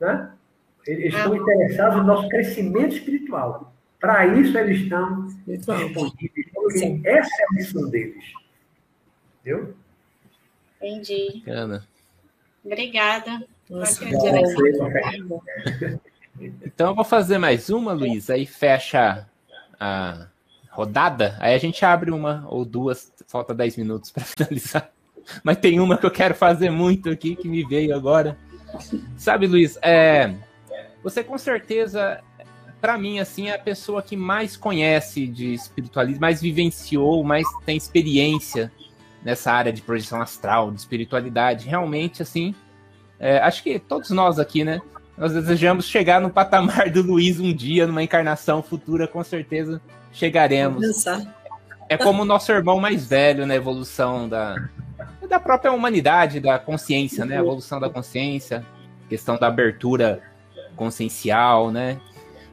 Né? Eles estão ah. interessados no nosso crescimento espiritual. Para isso, eles estão disponíveis. Essa é a missão deles. Entendeu?
Entendi.
Bacana.
Obrigada. Nossa,
então eu vou fazer mais uma, Luiz, aí fecha a rodada, aí a gente abre uma ou duas, falta 10 minutos para finalizar. Mas tem uma que eu quero fazer muito aqui, que me veio agora. Sabe, Luiz, é, você com certeza, para mim, assim, é a pessoa que mais conhece de espiritualismo, mais vivenciou, mais tem experiência nessa área de projeção astral, de espiritualidade. Realmente, assim, é, acho que todos nós aqui, né? Nós desejamos chegar no patamar do Luiz um dia, numa encarnação futura, com certeza chegaremos. É como o nosso irmão mais velho na evolução da, da própria humanidade, da consciência, né? A evolução da consciência, questão da abertura consciencial, né?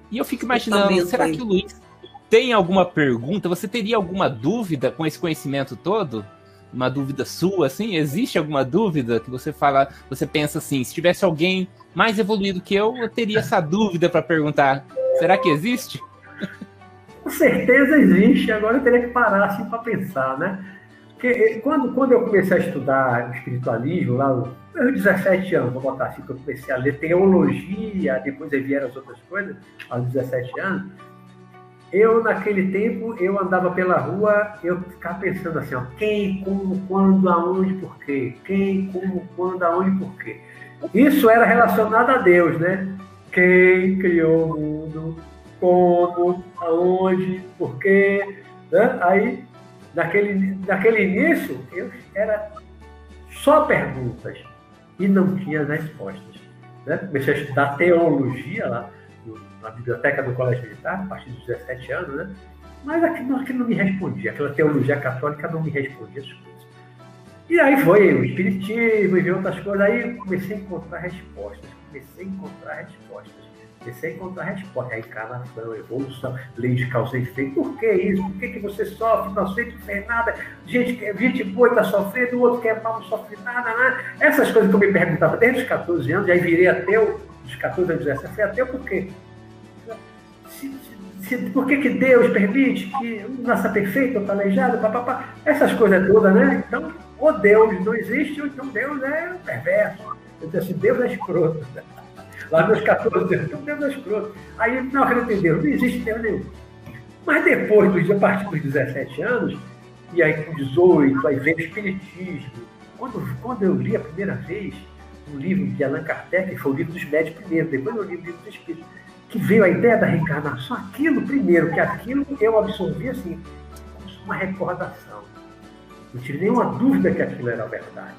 E eu fico imaginando, será que o Luiz tem alguma pergunta? Você teria alguma dúvida com esse conhecimento todo? Uma dúvida sua, assim? Existe alguma dúvida que você fala, você pensa assim, se tivesse alguém mais evoluído que eu, eu teria essa dúvida para perguntar. Será que existe?
Com certeza existe. Agora eu teria que parar assim para pensar, né? Porque quando, quando eu comecei a estudar espiritualismo, lá aos 17 anos, vou botar assim, que eu comecei a ler teologia, depois vieram as outras coisas, aos 17 anos, eu, naquele tempo, eu andava pela rua, eu ficava pensando assim, ó, quem, como, quando, aonde, por quê? Quem, como, quando, aonde, por quê? Isso era relacionado a Deus, né? Quem criou o mundo, como, aonde, por quê? Né? Aí naquele, naquele início, eu era só perguntas e não tinha respostas. Né? Comecei a estudar teologia lá na biblioteca do Colégio Militar, a partir dos 17 anos, né? mas aquilo, aquilo não me respondia, aquela teologia católica não me respondia. E aí foi o espiritismo e outras coisas, aí comecei a encontrar respostas, comecei a encontrar respostas. Comecei a encontrar resposta. A encarnação, a evolução, lei de causa e efeito. Por que isso? Por que, que você sofre? Não aceita, não fez nada. Gente, gente boa está sofrendo, o outro que é mal não sofre nada. Né? Essas coisas que eu me perguntava desde os 14 anos, e aí virei ateu, dos 14 aos 17, fui ateu por quê? Por que, que Deus permite que nasça perfeito, planejado, papapá? Essas coisas todas, né? Então, ou Deus não existe, então Deus é perverso. Eu disse assim, Deus é escroto. Lá nos 14 anos, Deus é escroto. Aí não Deus, não existe Deus nenhum. Mas depois, a partir dos 17 anos, e aí com 18, aí veio o Espiritismo. Quando, quando eu li a primeira vez o livro de Allan Kardec, que foi o livro dos médicos primeiro, depois eu li o livro dos Espíritos, que veio a ideia da reencarnação, aquilo primeiro, que aquilo eu absorvi assim, como uma recordação. Não tive nenhuma dúvida que aquilo era verdade.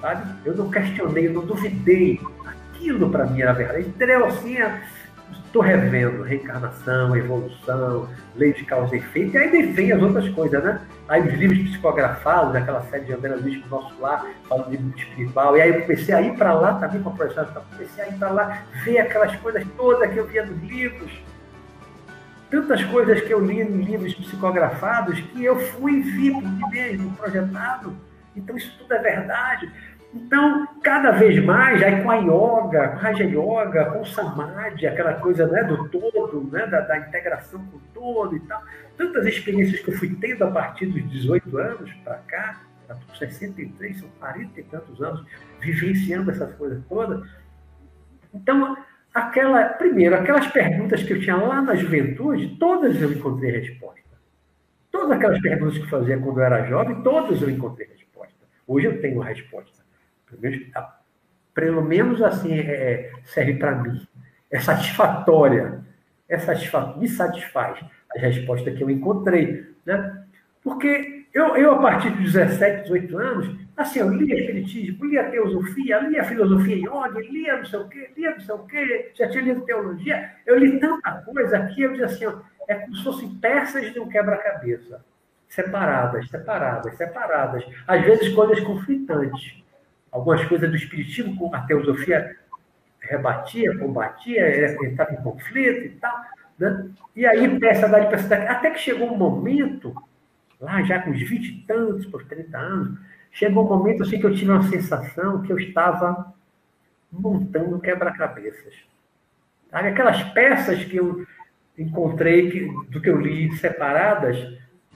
Sabe? Eu não questionei, eu não duvidei aquilo para mim era verdade. Entendeu? Assim, estou revendo reencarnação, evolução, lei de causa e efeito, e aí vem as outras coisas, né? Aí os livros psicografados, aquela série de André Luiz com o nosso lar, falando de mundo espiritual, e aí eu comecei a ir para lá também com a professora, comecei a ir para lá, ver aquelas coisas todas que eu via nos livros, tantas coisas que eu li em livros psicografados que eu fui vi por mim mesmo, projetado. Então isso tudo é verdade. Então, cada vez mais, aí com a yoga, com a Raja Yoga, com o Samadhi, aquela coisa né, do todo, né, da, da, integração com o todo e tal, tantas experiências que eu fui tendo a partir dos 18 anos para cá, com 63, são 40 e tantos anos, vivenciando essas coisas todas. Então, aquela, primeiro, aquelas perguntas que eu tinha lá na juventude, todas eu encontrei resposta. Todas aquelas perguntas que eu fazia quando eu era jovem, todas eu encontrei resposta. Hoje eu tenho resposta. Pelo menos assim é, é serve para mim. É satisfatória. É satisfa me satisfaz a resposta que eu encontrei. Né? Porque eu, eu, a partir de 17, 18 anos, assim, eu lia Espiritismo, lia Teosofia, lia Filosofia ordem, lia não sei o quê, lia não sei o quê, já tinha lido Teologia. Eu li tanta coisa que eu dizia assim, ó, é como se fossem peças de um quebra-cabeça. Separadas, separadas, separadas. Às vezes coisas conflitantes. Algumas coisas do Espiritismo, com a Teosofia rebatia, combatia, entrava em conflito e tal. Né? E aí, peça dali, peça dali. Até que chegou um momento lá já com os 20 e tantos, por 30 anos, chegou um momento assim que eu tive uma sensação que eu estava montando quebra-cabeças. Aquelas peças que eu encontrei, que, do que eu li separadas,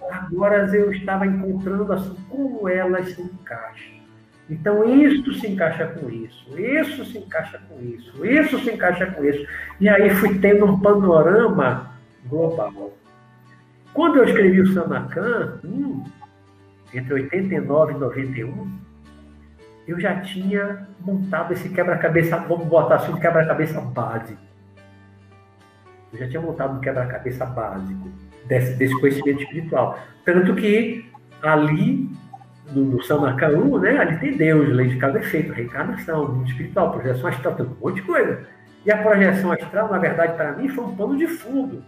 agora eu estava encontrando assim como elas se encaixam. Então, isso se encaixa com isso, isso se encaixa com isso, isso se encaixa com isso. E aí fui tendo um panorama global. Quando eu escrevi o Sanacan, hum, entre 89 e 91, eu já tinha montado esse quebra-cabeça, vamos botar assim, um quebra-cabeça básico. Eu já tinha montado um quebra-cabeça básico desse, desse, conhecimento espiritual. Tanto que ali, no, no Sanacan 1, né, ali tem Deus, lei de causa e efeito, reencarnação, mundo espiritual, projeção astral, tem um monte de coisa. E a projeção astral, na verdade, para mim, foi um pano de fundo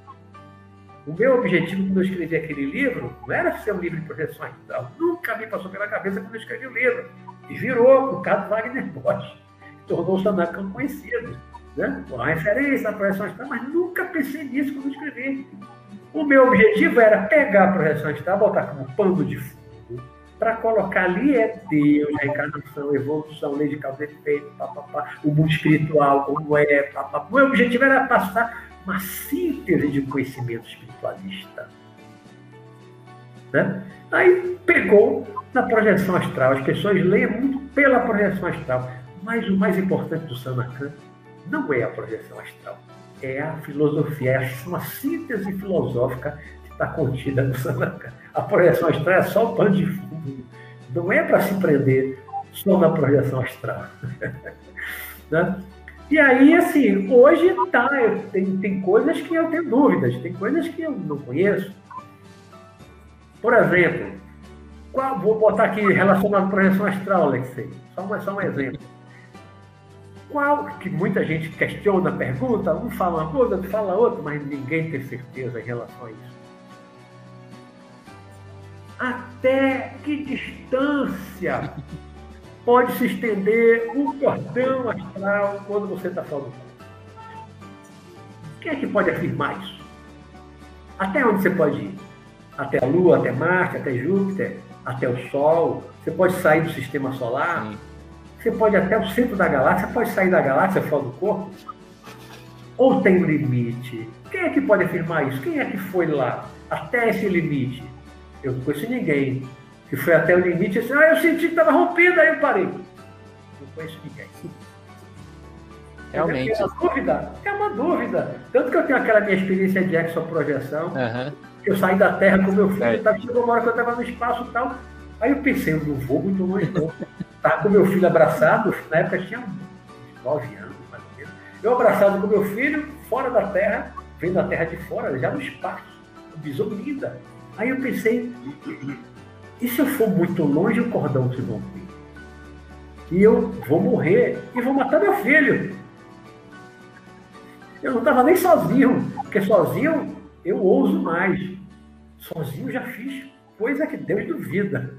o meu objetivo quando eu escrevi aquele livro não era ser um livro de projeção astral. Nunca me passou pela cabeça quando eu escrevi o livro. E virou o caso Wagner Bosch. Tornou-se Anacan conhecido. Né? Uma referência à projeção astral, mas nunca pensei nisso quando eu escrevi. O meu objetivo era pegar a projeção astral, botar como pano de fundo, para colocar ali é Deus, a encarnação, evolução, lei de causa e efeito, papapá, o mundo espiritual, como é, papapá. O meu objetivo era passar uma síntese de conhecimento espiritualista. Né? Aí pegou na projeção astral. As pessoas leem muito pela projeção astral. Mas o mais importante do Sanacan não é a projeção astral, é a filosofia, é uma síntese filosófica que está contida no Sanacan. A projeção astral é só o pano de fundo. Não é para se prender só na projeção astral. né? E aí, assim, hoje tá, eu, tem, tem coisas que eu tenho dúvidas, tem coisas que eu não conheço. Por exemplo, qual, vou botar aqui relacionado à projeção astral, Alexei, só só um exemplo. Qual, que muita gente questiona, pergunta, um fala uma coisa, outro fala outra, mas ninguém tem certeza em relação a isso. Até que distância pode se estender um cordão astral quando você está falando. Quem é que pode afirmar isso? Até onde você pode ir? Até a Lua, até Marte, até Júpiter, até o Sol. Você pode sair do sistema solar. Você pode até o centro da galáxia. Pode sair da galáxia fora do corpo. Ou tem limite? Quem é que pode afirmar isso? Quem é que foi lá até esse limite? Eu não conheço ninguém que foi até o limite, assim, ah, eu senti que estava rompendo, aí eu parei. Não conheço ninguém.
Realmente.
É uma dúvida, é uma dúvida. Tanto que eu tenho aquela minha experiência de exoprojeção, uhum. que eu saí da Terra com meu filho, é. Tava, chegou uma hora que eu estava no espaço e tal. Aí eu pensei, eu não vou muito longe não. Tava com meu filho abraçado, na época tinha nove anos, mais ou menos. Eu abraçado com meu filho, fora da Terra, vendo a Terra de fora, já no espaço. Visão linda. Aí eu pensei, e se eu for muito longe, o cordão se romper? E eu vou morrer e vou matar meu filho. Eu não estava nem sozinho, porque sozinho eu ouso mais. Sozinho já fiz coisa que Deus duvida.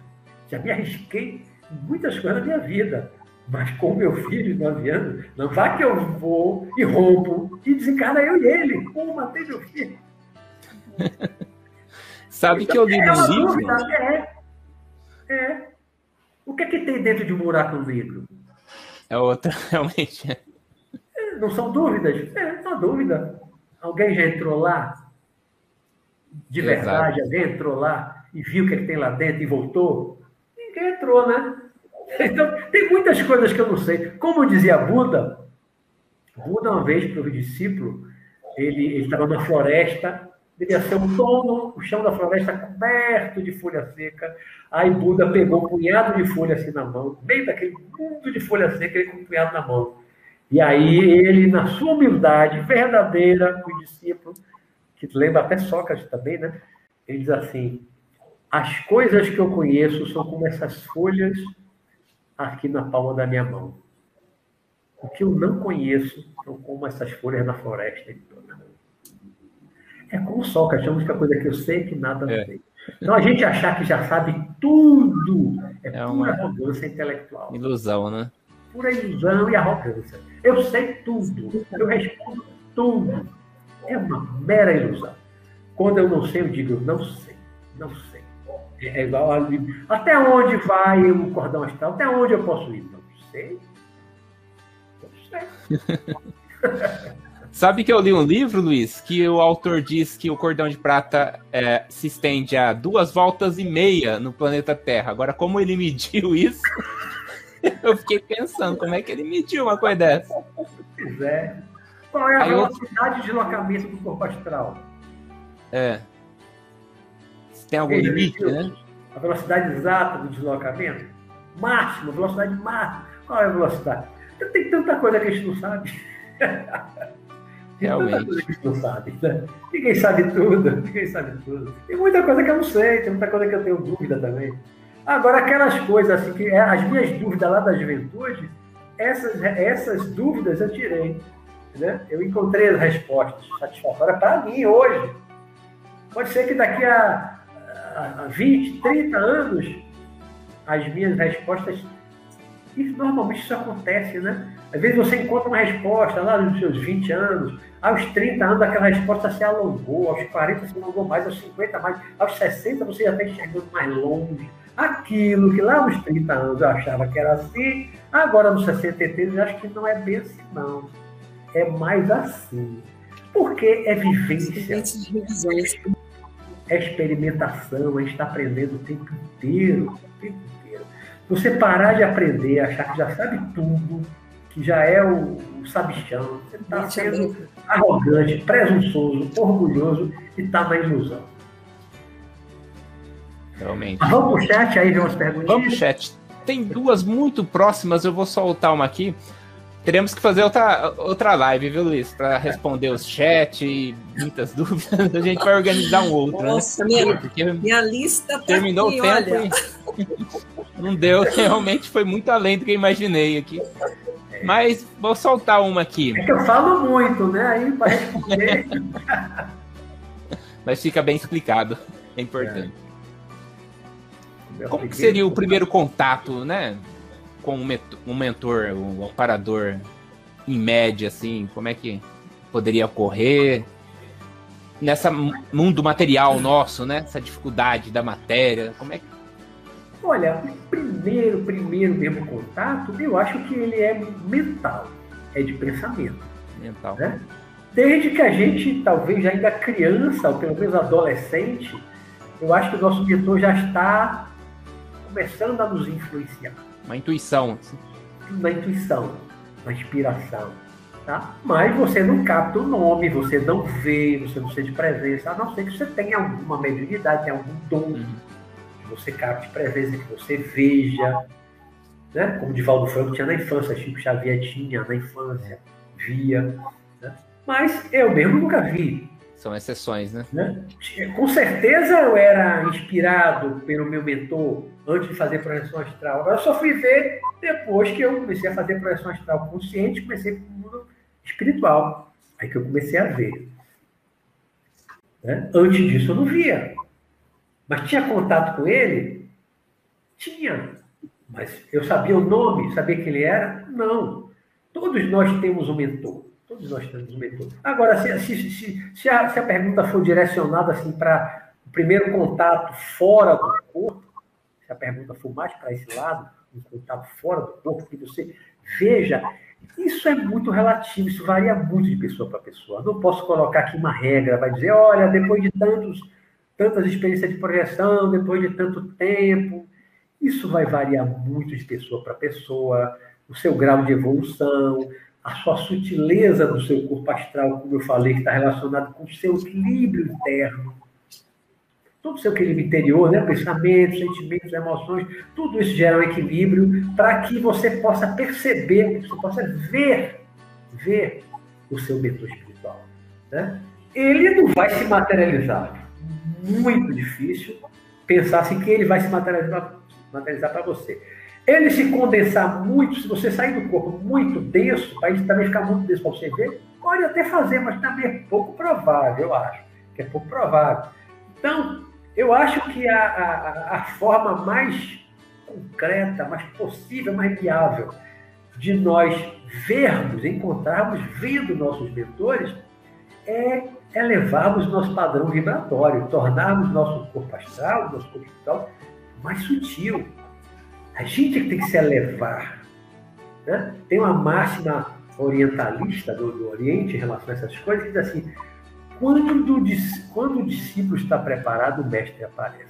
Já me arrisquei em muitas coisas na minha vida. Mas com meu filho de 9 anos, não vai que eu vou e rompo e desencarna eu e ele. Como matei meu filho.
Sabe então, que eu li no livro.
Dúvida, é, é. O que é que tem dentro de um buraco negro?
É outra, realmente.
É, não são dúvidas? É, não dúvida. Alguém já entrou lá? De Exato. verdade, alguém entrou lá e viu o que, é que tem lá dentro e voltou? Ninguém entrou, né? Então, tem muitas coisas que eu não sei. Como dizia Buda, Buda, uma vez para o discípulo, ele estava na floresta devia ser um tono, o chão da floresta coberto de folha seca. Aí Buda pegou um punhado de folha assim na mão, meio daquele mundo de folha seca, ele com um punhado na mão. E aí ele, na sua humildade verdadeira, o discípulo, que lembra até Sócrates também, né? Ele diz assim: As coisas que eu conheço são como essas folhas aqui na palma da minha mão. O que eu não conheço são como essas folhas na floresta toda. É como que a coisa que eu sei que nada é. sei. Então a gente achar que já sabe tudo é, é uma arrogância intelectual.
Ilusão, né?
Pura ilusão e arrogância. Eu sei tudo, eu respondo tudo. É uma mera ilusão. Quando eu não sei, eu digo, eu não sei, não sei. É igual a... Até onde vai o cordão astral? Até onde eu posso ir? Não sei. Não
sei. Sabe que eu li um livro, Luiz, que o autor diz que o cordão de prata é, se estende a duas voltas e meia no planeta Terra. Agora, como ele mediu isso, eu fiquei pensando, como é que ele mediu uma coisa dessa?
Pois é. Qual é a Aí velocidade eu... de deslocamento do corpo astral?
É. Tem algum ele limite, mediu né?
A velocidade exata do deslocamento? Máxima, velocidade máxima. Qual é a velocidade? Tem tanta coisa que a gente não sabe.
Realmente.
Não sabe, né? Ninguém sabe tudo, ninguém sabe tudo. Tem muita coisa que eu não sei, tem muita coisa que eu tenho dúvida também. Agora, aquelas coisas assim, que é, as minhas dúvidas lá da juventude, essas, essas dúvidas eu tirei. Né? Eu encontrei as respostas satisfatórias para mim hoje. Pode ser que daqui a, a 20, 30 anos, as minhas respostas. Normalmente isso acontece, né? Às vezes você encontra uma resposta lá nos seus 20 anos, aos 30 anos aquela resposta se alongou, aos 40 se alongou mais, aos 50 mais, aos 60 você já está enxergando mais longe. Aquilo que lá nos 30 anos eu achava que era assim, agora nos 63 eu acho que não é bem assim, não. É mais assim. Porque é vivência, é experimentação, a gente está aprendendo o tempo inteiro, o tempo inteiro. Você parar de aprender, achar que já sabe tudo, que já é o, o sabichão. Você está sendo arrogante, presunçoso, orgulhoso e está na ilusão.
Realmente.
Mas vamos pro chat aí ver umas perguntas.
Vamos pro chat. Tem duas muito próximas, eu vou soltar uma aqui. Teremos que fazer outra, outra live, viu, Luiz? Para responder os chat e muitas dúvidas. A gente vai organizar um outro.
Né? Nossa, né? minha, Porque minha lista tá
terminou
aqui,
o tempo e não deu. Realmente foi muito além do que eu imaginei aqui. Mas vou soltar uma aqui.
É que eu falo muito, né? Aí para responder.
Mas fica bem explicado. É importante. É. Como que seria o primeiro contato, né? Com um mentor, um amparador, em média, assim? Como é que poderia ocorrer? Nessa mundo material nosso, né? Essa dificuldade da matéria, como é que
Olha, o primeiro, primeiro mesmo contato, eu acho que ele é mental, é de pensamento.
Mental.
Né? Desde que a gente, talvez ainda criança, ou pelo menos adolescente, eu acho que o nosso mentor já está começando a nos influenciar.
Uma intuição.
Uma intuição, uma inspiração. Tá? Mas você não capta o nome, você não vê, você não sente presença, a não ser que você tenha alguma mediunidade, tenha algum dom. Uhum você capte presença, que você veja. Né? Como Divaldo Franco tinha na infância, Chico Xavier tinha na infância, via. Né? Mas eu mesmo nunca vi.
São exceções, né?
né? Com certeza eu era inspirado pelo meu mentor antes de fazer projeção astral. Agora eu só fui ver depois que eu comecei a fazer projeção astral consciente, comecei com o mundo espiritual. Aí que eu comecei a ver. Né? Antes disso eu não via. Mas tinha contato com ele? Tinha. Mas eu sabia o nome, sabia quem ele era? Não. Todos nós temos um mentor. Todos nós temos um mentor. Agora, se, se, se, se, a, a pergunta for direcionada assim para o primeiro contato fora do corpo, se a pergunta for mais para esse lado, um contato fora do corpo, que você veja, isso é muito relativo, isso varia muito de pessoa para pessoa. não posso colocar aqui uma regra, vai dizer, olha, depois de tantos tantas experiências de projeção, depois de tanto tempo. Isso vai variar muito de pessoa para pessoa, o seu grau de evolução, a sua sutileza do seu corpo astral, como eu falei, que está relacionado com o seu equilíbrio interno. Todo o seu equilíbrio interior, né? pensamentos, sentimentos, emoções, tudo isso gera um equilíbrio para que você possa perceber, que você possa ver, ver o seu mentor espiritual. Né? Ele não vai se materializar muito difícil, pensasse que ele vai se materializar para você. Ele se condensar muito, se você sair do corpo muito denso, para ele também ficar muito denso para você ver, pode até fazer, mas também é pouco provável, eu acho. Que é pouco provável. Então, eu acho que a, a, a forma mais concreta, mais possível, mais viável de nós vermos, encontrarmos, vendo nossos mentores, é elevarmos nosso padrão vibratório, tornarmos nosso corpo astral, nosso corpo espiritual mais sutil. A gente tem que se elevar. Né? Tem uma máxima orientalista do, do, Oriente em relação a essas coisas que diz assim: quando, quando o discípulo está preparado, o mestre aparece.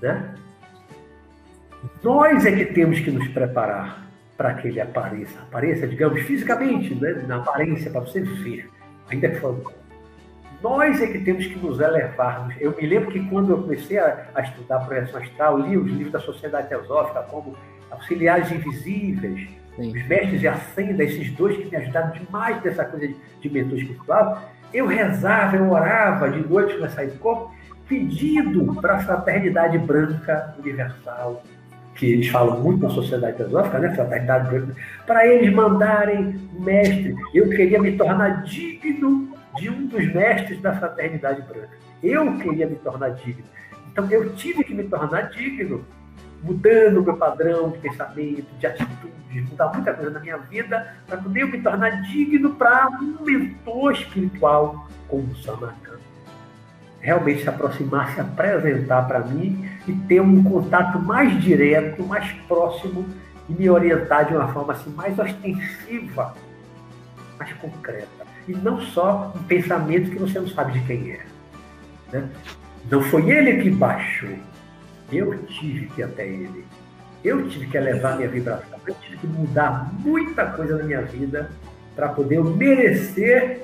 Né? Nós é que temos que nos preparar para que ele apareça. Apareça, digamos, fisicamente, né? na aparência, para você ver. Ainda é falta. Nós é que temos que nos elevarmos. Eu me lembro que quando eu comecei a, a estudar projeção astral, li os livros da Sociedade Teosófica, como Auxiliares Invisíveis, Sim. os Mestres de Ascenda, esses dois que me ajudaram demais nessa coisa de, de mentor espiritual. Eu rezava, eu orava de noite eu saí do corpo, pedindo para a fraternidade branca universal, que eles falam muito na sociedade teosófica, né, fraternidade para eles mandarem mestre. Eu queria me tornar digno de um dos mestres da fraternidade branca. Eu queria me tornar digno. Então eu tive que me tornar digno, mudando meu padrão de pensamento, de atitude, mudar muita coisa na minha vida, para poder me tornar digno para um mentor espiritual como o Samacan realmente se aproximar, se apresentar para mim e ter um contato mais direto, mais próximo e me orientar de uma forma assim mais ostensiva, mais concreta. E não só um pensamento que você não sabe de quem é. Né? Não foi ele que baixou, eu tive que ir até ele. Eu tive que elevar minha vibração, eu tive que mudar muita coisa na minha vida para poder merecer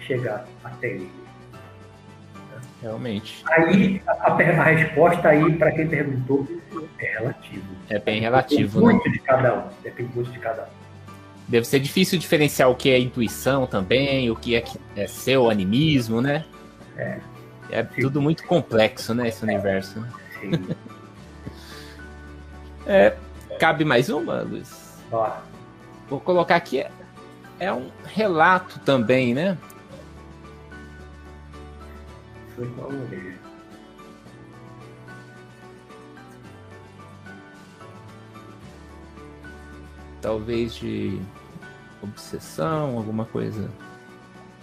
chegar até ele.
Realmente.
Aí a, a resposta aí para quem perguntou é relativo.
É bem relativo,
Depende muito né? de cada um. Depende muito de cada um.
Deve ser difícil diferenciar o que é intuição também, o que é, é seu animismo, né? É. É Sim. tudo muito complexo, né? Esse universo. Sim. é, cabe mais uma, Luiz?
Bora.
Vou colocar aqui. É, é um relato também, né? Foi com a orelha. Talvez de obsessão, alguma coisa.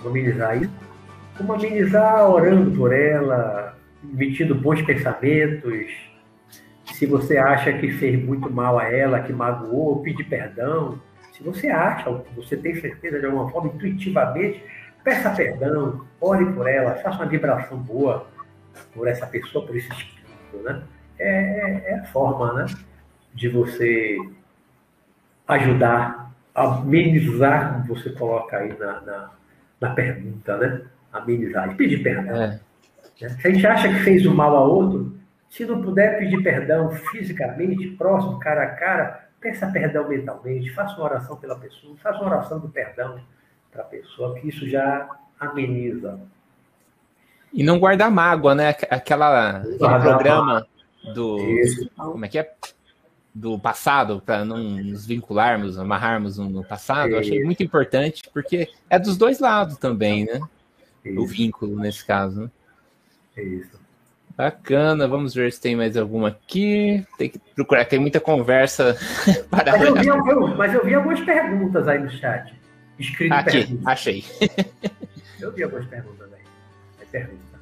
amenizar isso? Como amenizar orando por ela, emitindo bons pensamentos. Se você acha que fez muito mal a ela, que magoou, pedir perdão. Se você acha, você tem certeza de alguma forma, intuitivamente, Peça perdão, ore por ela, faça uma vibração boa por essa pessoa, por esse espírito, né? É, é, é a forma, né? De você ajudar, amenizar, como você coloca aí na, na, na pergunta, né? Amenizar e pedir perdão. É. Né? Se a gente acha que fez o mal a outro, se não puder pedir perdão fisicamente, próximo, cara a cara, peça perdão mentalmente, faça uma oração pela pessoa, faça uma oração do perdão para a pessoa, que isso já ameniza.
E não guardar mágoa, né? Aquela, aquele programa do. Isso. Como é que é? Do passado, para não nos vincularmos, amarrarmos no passado, eu achei muito importante, porque é dos dois lados também, né? Isso. O vínculo, nesse caso. Né?
Isso.
Bacana, vamos ver se tem mais alguma aqui. Tem que procurar, tem muita conversa
para. Mas eu, vi, mas eu vi algumas perguntas aí no chat.
Escrito Aqui, pergunta. achei.
Eu vi algumas perguntas aí. É pergunta.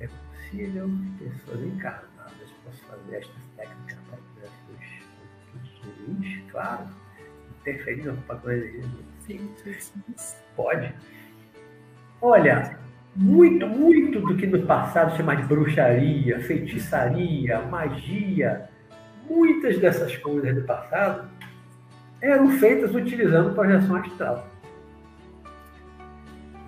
É possível que pessoas encarnadas possam fazer estas técnicas para os ruins? Claro. Interferir na propaganda Sim, Pode. Olha, muito, muito do que no passado chama de bruxaria, feitiçaria, magia, muitas dessas coisas do passado eram feitas utilizando projeção astral.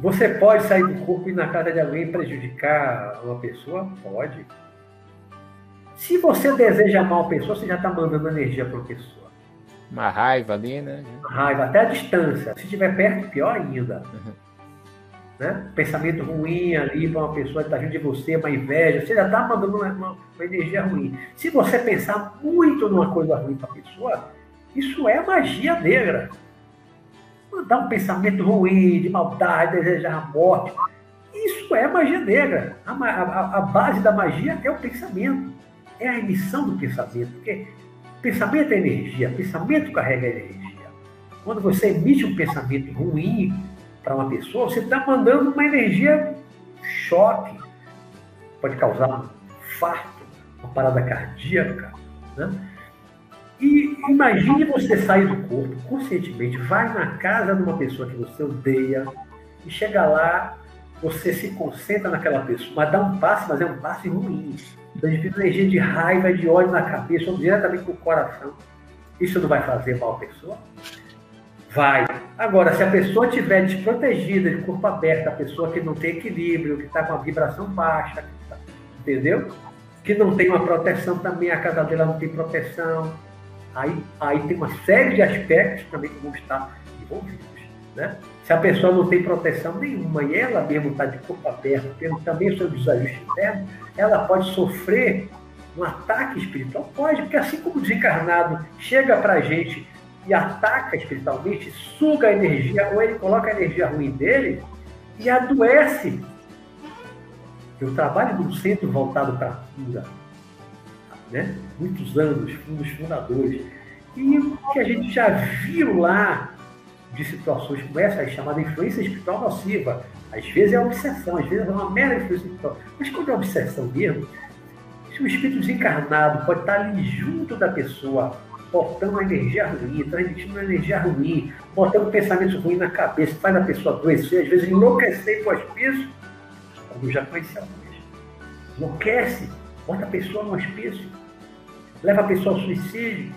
Você pode sair do corpo e ir na casa de alguém prejudicar uma pessoa? Pode. Se você deseja mal a pessoa, você já está mandando energia para a pessoa.
Uma raiva ali, né?
Uma raiva, até a distância. Se estiver perto, pior ainda. Uhum. Né? Pensamento ruim ali para uma pessoa que está vindo de você, uma inveja, você já está mandando uma, uma, uma, energia ruim. Se você pensar muito numa coisa ruim para a pessoa, isso é magia negra. Mandar um pensamento ruim, de maldade, desejar a morte, isso é magia negra. A, a, a base da magia é o pensamento, é a emissão do pensamento. Porque pensamento é energia, pensamento carrega energia. Quando você emite um pensamento ruim, para uma pessoa, você está mandando uma energia choque, pode causar um infarto, uma parada cardíaca. Né? E imagine você sair do corpo conscientemente, vai na casa de uma pessoa que você odeia e chega lá, você se concentra naquela pessoa, mas dá um passe, mas é um passe ruim. Então a energia de raiva, de ódio na cabeça, ou diretamente para o coração. Isso não vai fazer mal à pessoa? Vai. Agora, se a pessoa estiver desprotegida, de corpo aberto, a pessoa que não tem equilíbrio, que está com a vibração baixa, tá, entendeu? Que não tem uma proteção também, a casa dela não tem proteção. Aí, aí tem uma série de aspectos também que vão estar envolvidos. Né? Se a pessoa não tem proteção nenhuma e ela mesmo está de corpo aberto, tendo também seu desajuste interno, ela pode sofrer um ataque espiritual? Pode, porque assim como o desencarnado chega para a gente e ataca espiritualmente, suga a energia, ou ele coloca a energia ruim dele e adoece. Eu trabalho num centro voltado para a cura, né? Muitos anos, um dos fundadores. E o que a gente já viu lá de situações como essa, chamada influência espiritual nociva. Às vezes é obsessão, às vezes é uma mera influência espiritual. Mas quando é obsessão mesmo, se o espírito desencarnado pode estar ali junto da pessoa, botando uma energia ruim, transmitindo uma energia ruim, botando pensamentos ruins na cabeça, faz a pessoa adoecer, às vezes enlouquecer com as hospício, como já conheci alguns. Enlouquece, bota a pessoa no hospício, leva a pessoa ao suicídio.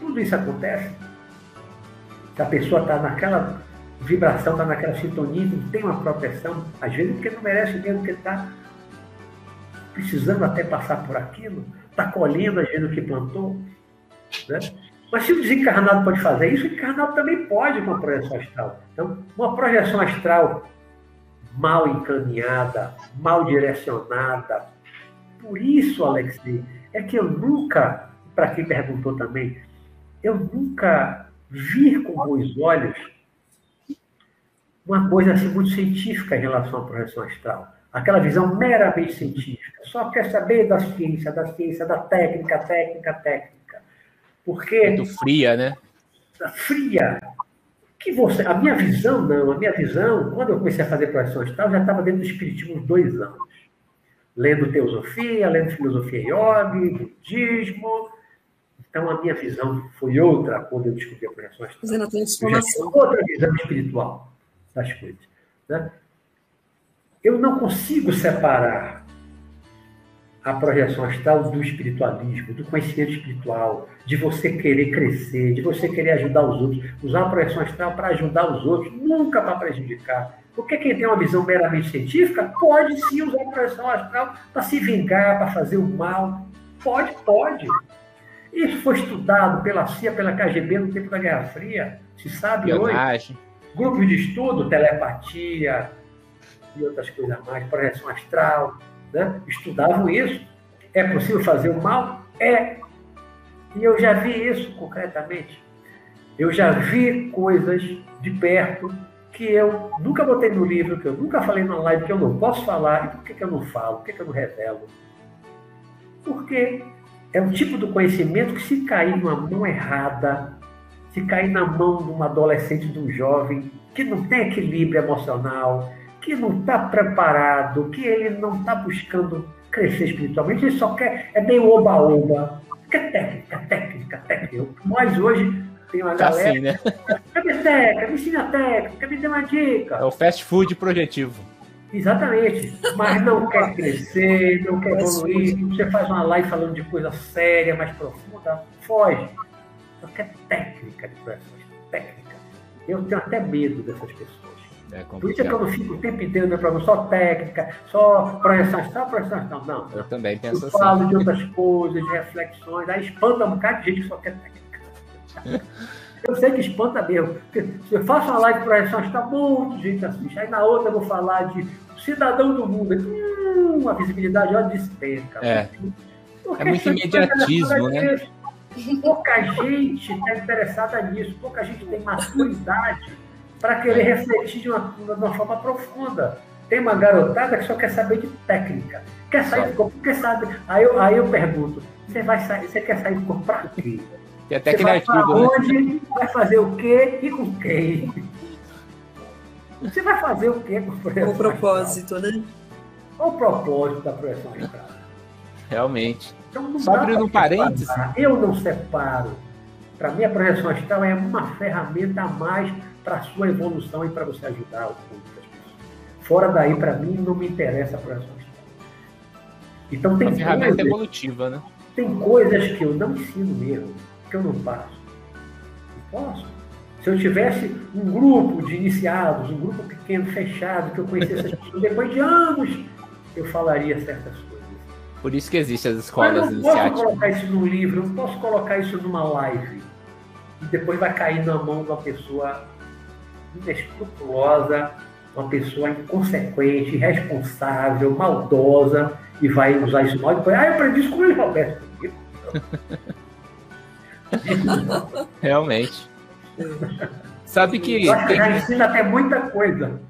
Tudo isso acontece. Se a pessoa está naquela vibração, está naquela sintonia, não tem uma proteção, às vezes porque não merece mesmo, porque está precisando até passar por aquilo, está colhendo às vezes o que plantou. Né? Mas se o desencarnado pode fazer isso, o encarnado também pode com a projeção astral. Então, uma projeção astral mal encaminhada, mal direcionada. Por isso, Alexei, é que eu nunca, para quem perguntou também, eu nunca vi com bons olhos uma coisa assim muito científica em relação à projeção astral. Aquela visão meramente científica. Só quer saber da ciência, da ciência, da técnica, técnica, técnica. Porque.
Muito fria, né?
Fria. Que você, a minha visão, não, a minha visão, quando eu comecei a fazer projeção astral, já estava dentro do Espiritismo uns dois anos. Lendo teosofia, lendo filosofia yoga, budismo. Então a minha visão foi outra quando eu descobri a projeção astral.
Fazendo a transformação.
Outra visão espiritual das coisas. Né? Eu não consigo separar a projeção astral do espiritualismo, do conhecimento espiritual, de você querer crescer, de você querer ajudar os outros. Usar a projeção astral para ajudar os outros, nunca para prejudicar. Porque quem tem uma visão meramente científica pode sim usar a projeção astral para se vingar, para fazer o mal. Pode, pode. Isso foi estudado pela CIA, pela KGB no tempo da Guerra Fria. Se sabe hoje. Grupos de estudo, telepatia e outras coisas mais, projeção astral né? estudavam isso. É possível fazer o mal? É. E eu já vi isso concretamente. Eu já vi coisas de perto que eu nunca botei no livro, que eu nunca falei na live, que eu não posso falar. E por que, que eu não falo? Por que, que eu não revelo? Porque é um tipo do conhecimento que, se cair numa mão errada, se cair na mão de um adolescente, de um jovem que não tem equilíbrio emocional, que não está preparado, que ele não está buscando crescer espiritualmente, ele só quer, é meio oba-oba. Quer técnica, técnica, técnica. Nós hoje tem uma tá galera. Assim, né? Cadê técnica? Me ensina técnica, me dê uma dica.
É o fast food projetivo.
Exatamente. Mas não quer crescer, não quer evoluir. Você faz uma live falando de coisa séria, mais profunda, foge. Só quer técnica de pessoas. Técnica. Eu tenho até medo dessas pessoas. É Por isso é que eu não fico o tempo inteiro meu programa só técnica, só projeção astral, projeção astral. Não.
Eu também penso
eu assim. falo de outras coisas, de reflexões, aí espanta um bocado de gente que só quer técnica. Eu sei que espanta mesmo. Se eu faço uma live de projeção, está muito gente assiste. Aí na outra eu vou falar de cidadão do mundo. Hum, a visibilidade ó, despenca.
É. é muito imediatismo, né?
Pouca gente está interessada nisso, pouca gente tem maturidade para querer refletir de uma, de uma forma profunda. Tem uma garotada que só quer saber de técnica. Quer sair do corpo, quer sabe. Aí eu, aí eu pergunto, você, vai sair, você quer sair do corpo para quê?
E até
para né? onde, né? vai fazer o quê e com quem? Você vai fazer o quê com
o propósito, né?
Qual o propósito da projeção astral?
Realmente. Então, Só abrindo um parênteses.
Eu não separo. Para mim, a projeção astral é uma ferramenta a mais para a sua evolução e para você ajudar o público das pessoas. Fora daí, para mim, não me interessa a projeção astral. Então, tem
uma ferramenta coisas, evolutiva, né?
Tem coisas que eu não ensino mesmo, que eu não passo. Não posso. Se eu tivesse um grupo de iniciados, um grupo pequeno, fechado, que eu conhecesse as pessoas, depois de anos, eu falaria certas coisas.
Por isso que existem as escolas
Mas não iniciáticas. posso colocar isso num livro, não posso colocar isso numa live. E depois vai cair na mão de uma pessoa inescrupulosa, uma pessoa inconsequente, irresponsável, maldosa, e vai usar isso mal e depois, ah, eu aprendi isso com o Roberto.
Realmente. Sabe que.
Eu acho que já ensina até muita coisa.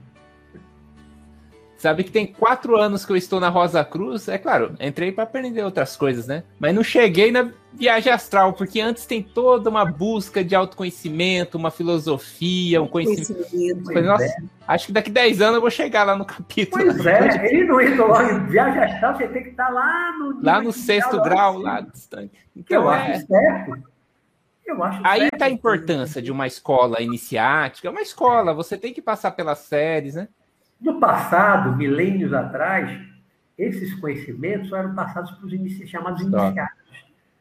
Sabe que tem quatro anos que eu estou na Rosa Cruz. É claro, entrei para aprender outras coisas, né? Mas não cheguei na viagem astral, porque antes tem toda uma busca de autoconhecimento, uma filosofia, um conhecimento. conhecimento. Nossa, é. acho que daqui 10 anos eu vou chegar lá no capítulo.
Pois é, ele não indo logo em viagem astral, você tem que estar lá no.
Lá no sexto grau, lá distante. Então,
eu é... acho certo. Eu acho
Aí está a importância de uma escola iniciática. É uma escola, você tem que passar pelas séries, né?
No passado, milênios atrás, esses conhecimentos eram passados para os inici chamados iniciados.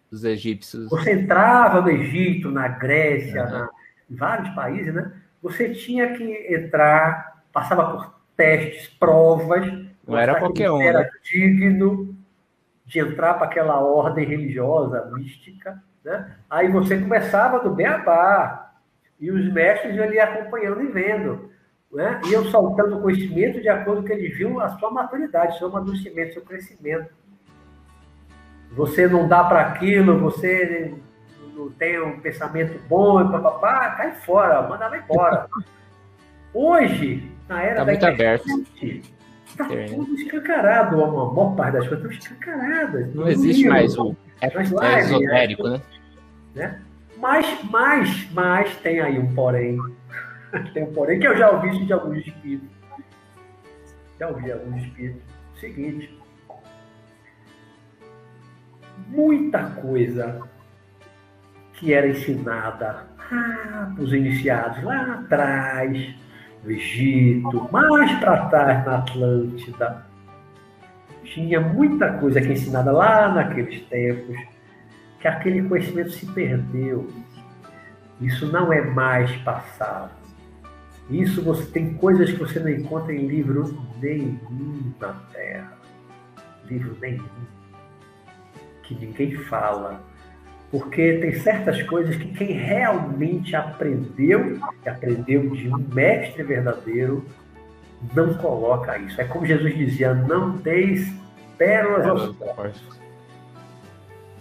Os egípcios.
Você entrava no Egito, na Grécia, uhum. na, em vários países, né? Você tinha que entrar, passava por testes, provas.
Não era qualquer um.
Era
né?
digno de entrar para aquela ordem religiosa, mística. Né? Aí você começava do beabá. E os mestres ali acompanhando e vendo né? iam soltando conhecimento de acordo com que eles viam a sua maturidade, seu amadurecimento, seu crescimento. Você não dá para aquilo, você não tem um pensamento bom, papapá, cai fora, manda ela embora. Hoje, na era
tá da muito internet,
está tudo escancarado, a maior parte das coisas estão escancaradas.
Não existe livro, mais o é, é esotérico, né?
Né? Mas, mas, mas tem aí um porém tem um porém que eu já ouvi de alguns espíritos. Já ouvi alguns espíritos. Seguinte. Muita coisa que era ensinada ah, para os iniciados lá atrás, no Egito, mais para trás na Atlântida. Tinha muita coisa que é ensinada lá naqueles tempos, que aquele conhecimento se perdeu. Isso não é mais passado. Isso você tem coisas que você não encontra em livro nenhum na Terra. Livro nenhum. Que ninguém fala. Porque tem certas coisas que quem realmente aprendeu, e aprendeu de um mestre verdadeiro, não coloca isso. É como Jesus dizia: não deis pérolas aos.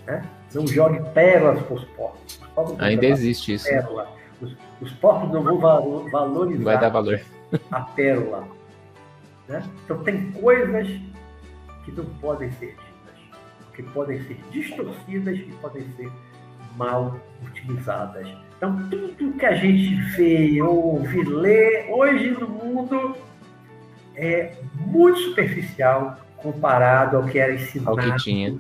Né? Não jogue pérolas para os porcos.
Ainda existe isso.
Pérola os, os porcos não vão valorizar
Vai dar valor.
a pérola. Né? Então, tem coisas que não podem ser ditas, que podem ser distorcidas e podem ser mal utilizadas. Então, tudo que a gente vê, ouve, lê hoje no mundo é muito superficial comparado ao que era ensinado.
Ao que tinha.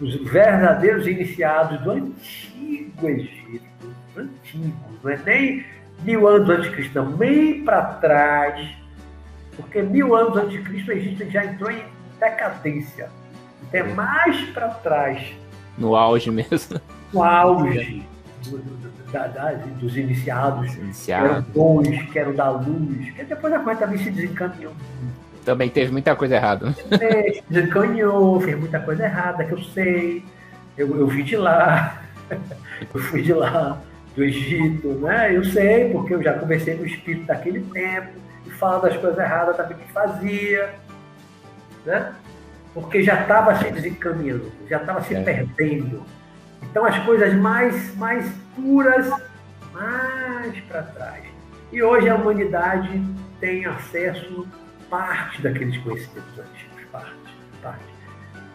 Os verdadeiros iniciados do antigo Egito antigos, não é nem mil anos antes de Cristo, não, bem para trás, porque mil anos antes de Cristo o Egito já entrou em decadência, até mais para trás.
No auge mesmo.
No auge do, da, da, dos iniciados,
Iniciado. que
eram bons, que eram da luz, que depois a coisa também se desencaminhou.
Também teve muita coisa errada.
É, se desencaminhou, fez muita coisa errada, que eu sei. Eu, eu vi de lá, eu fui de lá do Egito, né? Eu sei, porque eu já conversei com o espírito daquele tempo, e fala das coisas erradas também que fazia, né? Porque já estava se desencaminhando, já estava se é. perdendo. Então as coisas mais, mais puras, mais para trás. E hoje a humanidade tem acesso parte daqueles conhecimentos antigos, parte, parte.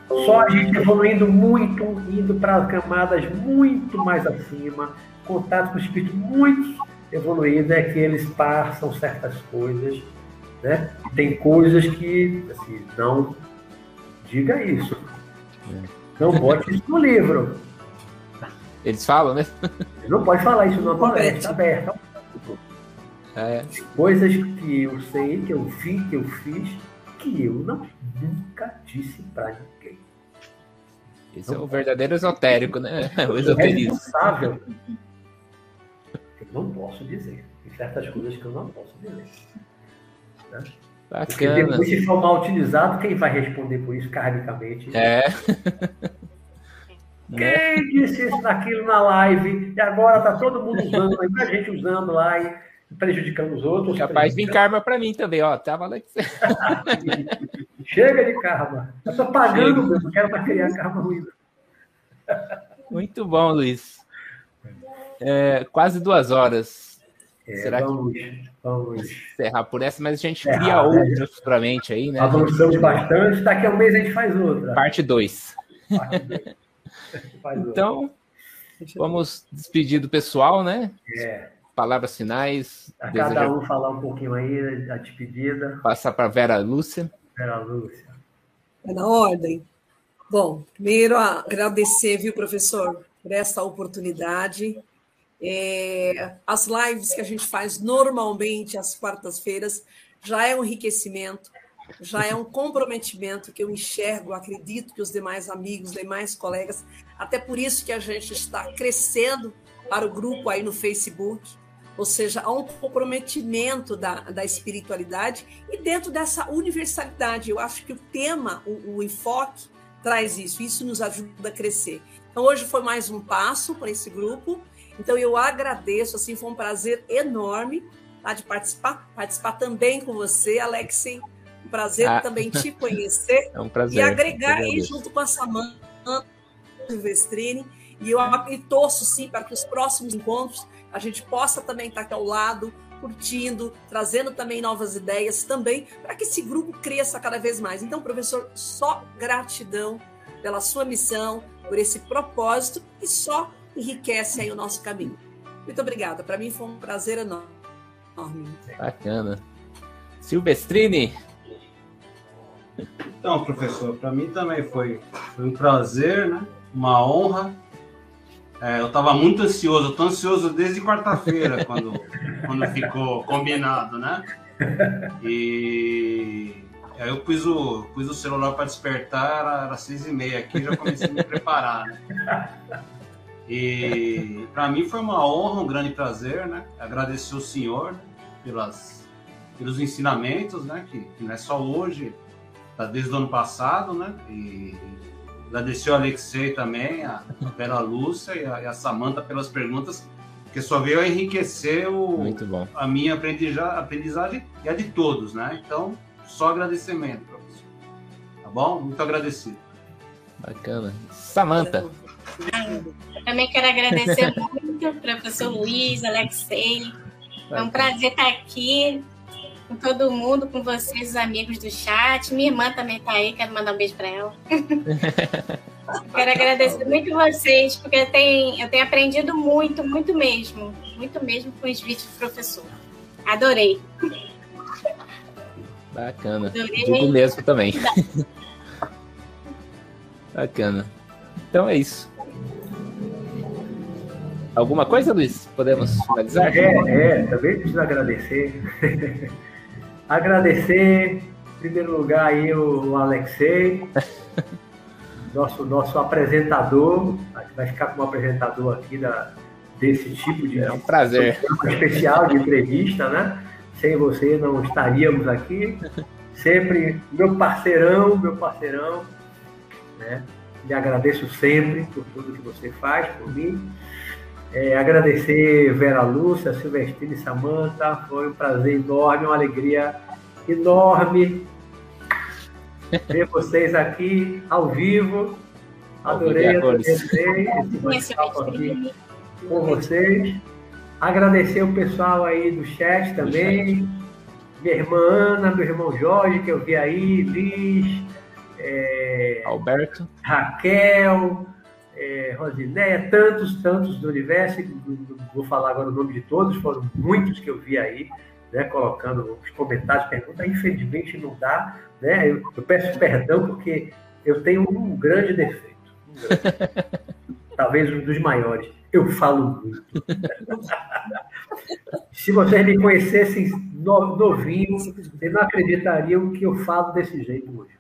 Só a gente evoluindo muito, indo para camadas muito mais acima, contato com o espírito muito evoluído, é que eles passam certas coisas, né? Tem coisas que, assim, não diga isso. Não bote isso no livro.
Eles falam, né?
Não pode falar isso numa palestra aberta. É. Coisas que eu sei, que eu vi, que eu fiz, que eu não, nunca disse para ninguém.
Esse não é o verdadeiro esotérico, né? O esoterismo.
É eu não posso dizer. Tem certas coisas que eu não posso dizer. Né? Bacana. Porque depois, se for mal utilizado, quem vai responder por isso karmicamente?
É.
Quem disse isso naquilo na live e agora tá todo mundo usando, muita gente usando lá e prejudicando os outros.
Capaz de karma para mim também, ó. Tava lá
Chega de karma. Eu tô pagando, meu, não quero mais criar karma ruim.
Muito bom, Luiz. É, quase duas horas.
É, Será vamos, que vamos
encerrar por essa, mas a gente é, cria outros né? futuramente aí, né?
Avançamos bastante, daqui a um mês a gente faz outra.
Parte 2. então, vamos despedir do pessoal, né?
É
palavras finais.
A cada um falar um pouquinho aí da despedida.
Passar para Vera Lúcia.
Vera Lúcia.
É na ordem. Bom, primeiro agradecer, viu, professor, por essa oportunidade. É, as lives que a gente faz normalmente às quartas-feiras já é um enriquecimento, já é um comprometimento que eu enxergo, acredito que os demais amigos, demais colegas, até por isso que a gente está crescendo para o grupo aí no Facebook ou seja, há um comprometimento da, da espiritualidade e dentro dessa universalidade. Eu acho que o tema, o, o enfoque, traz isso, isso nos ajuda a crescer. Então, hoje foi mais um passo para esse grupo. Então, eu agradeço, assim, foi um prazer enorme tá, de participar, participar também com você, Alexei. Um prazer ah. também te conhecer.
É um prazer.
E agregar aí junto com a Samanta Silvestrini. E eu e torço, sim, para que os próximos encontros a gente possa também estar aqui ao lado, curtindo, trazendo também novas ideias também, para que esse grupo cresça cada vez mais. Então, professor, só gratidão pela sua missão, por esse propósito e só enriquece aí o nosso caminho. Muito obrigada. Para mim foi um prazer enorme.
Bacana. Silvestrini.
Então, professor, para mim também foi, foi um prazer, né? uma honra é, eu estava muito ansioso, tô ansioso desde quarta-feira, quando, quando ficou combinado, né? E aí eu pus o, pus o celular para despertar, era, era seis e meia aqui, já comecei a me preparar, né? E para mim foi uma honra, um grande prazer, né? Agradecer o senhor pelas, pelos ensinamentos, né? Que, que não é só hoje, tá desde o ano passado, né? E Agradecer o Alexei também, a Vera Lúcia e a, a Samanta pelas perguntas, que só veio a enriquecer o, a minha aprendizagem e a de todos, né? Então, só agradecimento, professor. Tá bom? Muito agradecido.
Bacana. Samanta.
Também quero agradecer muito ao professor Luiz, Alexei. É um prazer estar aqui com todo mundo, com vocês, os amigos do chat. Minha irmã também está aí, quero mandar um beijo para ela. quero agradecer muito vocês, porque eu tenho, eu tenho aprendido muito, muito mesmo. Muito mesmo com os vídeos do professor. Adorei.
Bacana. Adorei. Digo mesmo também. Bacana. Então é isso. Alguma coisa, Luiz? Podemos finalizar?
É, é, também preciso agradecer. Agradecer, em primeiro lugar, aí o Alexei, nosso, nosso apresentador, vai ficar como apresentador aqui da, desse tipo de
é um prazer.
especial de entrevista, né? Sem você não estaríamos aqui. Sempre meu parceirão, meu parceirão, né? Lhe agradeço sempre por tudo que você faz por mim. É, agradecer Vera Lúcia, Silvestrina e Samanta. Foi um prazer enorme, uma alegria enorme ver vocês aqui ao vivo. Adorei, adorei esse bate-papo aqui com vocês. Agradecer o pessoal aí do chat também. Minha irmã Ana, meu irmão Jorge, que eu vi aí, Liz, é,
Alberto,
Raquel, é, Rosinéia, tantos, tantos do universo, vou falar agora o nome de todos, foram muitos que eu vi aí, né, colocando os comentários, perguntas, infelizmente não dá, né, eu, eu peço perdão porque eu tenho um grande defeito, um grande, talvez um dos maiores, eu falo muito. Se vocês me conhecessem novinho, vocês não acreditariam que eu falo desse jeito hoje.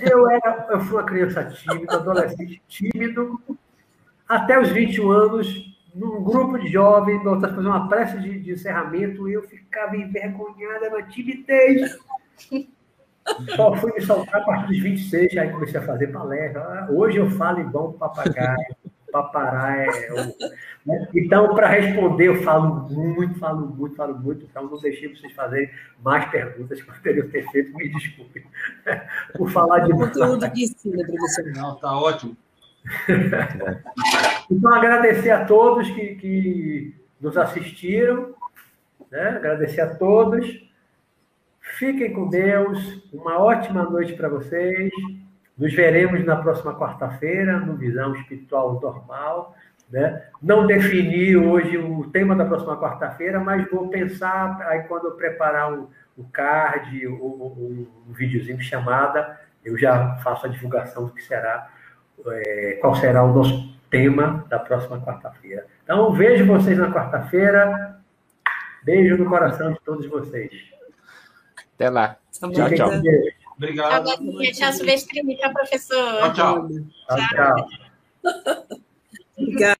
Eu, era, eu fui uma criança tímida, adolescente tímido, até os 21 anos, num grupo de jovens, nós fazer uma prece de, de encerramento, eu ficava envergonhada, uma timidez. Só fui me soltar a partir dos 26, aí comecei a fazer palestra. Hoje eu falo igual um papagaio papará é. Né? Então, para responder, eu falo muito, falo muito, falo muito. Então, não deixei vocês fazerem mais perguntas que eu teria ter feito. Me desculpe por falar de.
Conteúdo de ensino, professor.
Não, tá ótimo.
então, agradecer a todos que, que nos assistiram. Né? Agradecer a todos. Fiquem com Deus. Uma ótima noite para vocês. Nos veremos na próxima quarta-feira, no Visão Espiritual Normal. Né? Não defini hoje o tema da próxima quarta-feira, mas vou pensar aí quando eu preparar o, o card, o, o, um videozinho de chamada, eu já faço a divulgação do que será, é, qual será o nosso tema da próxima quarta-feira. Então, vejo vocês na quarta-feira. Beijo no coração de todos vocês.
Até lá.
Tchau, tchau. Obrigado.
Tchau. Tchau, professor.
Tchau, tchau.
Tchau, tchau.
Obrigada.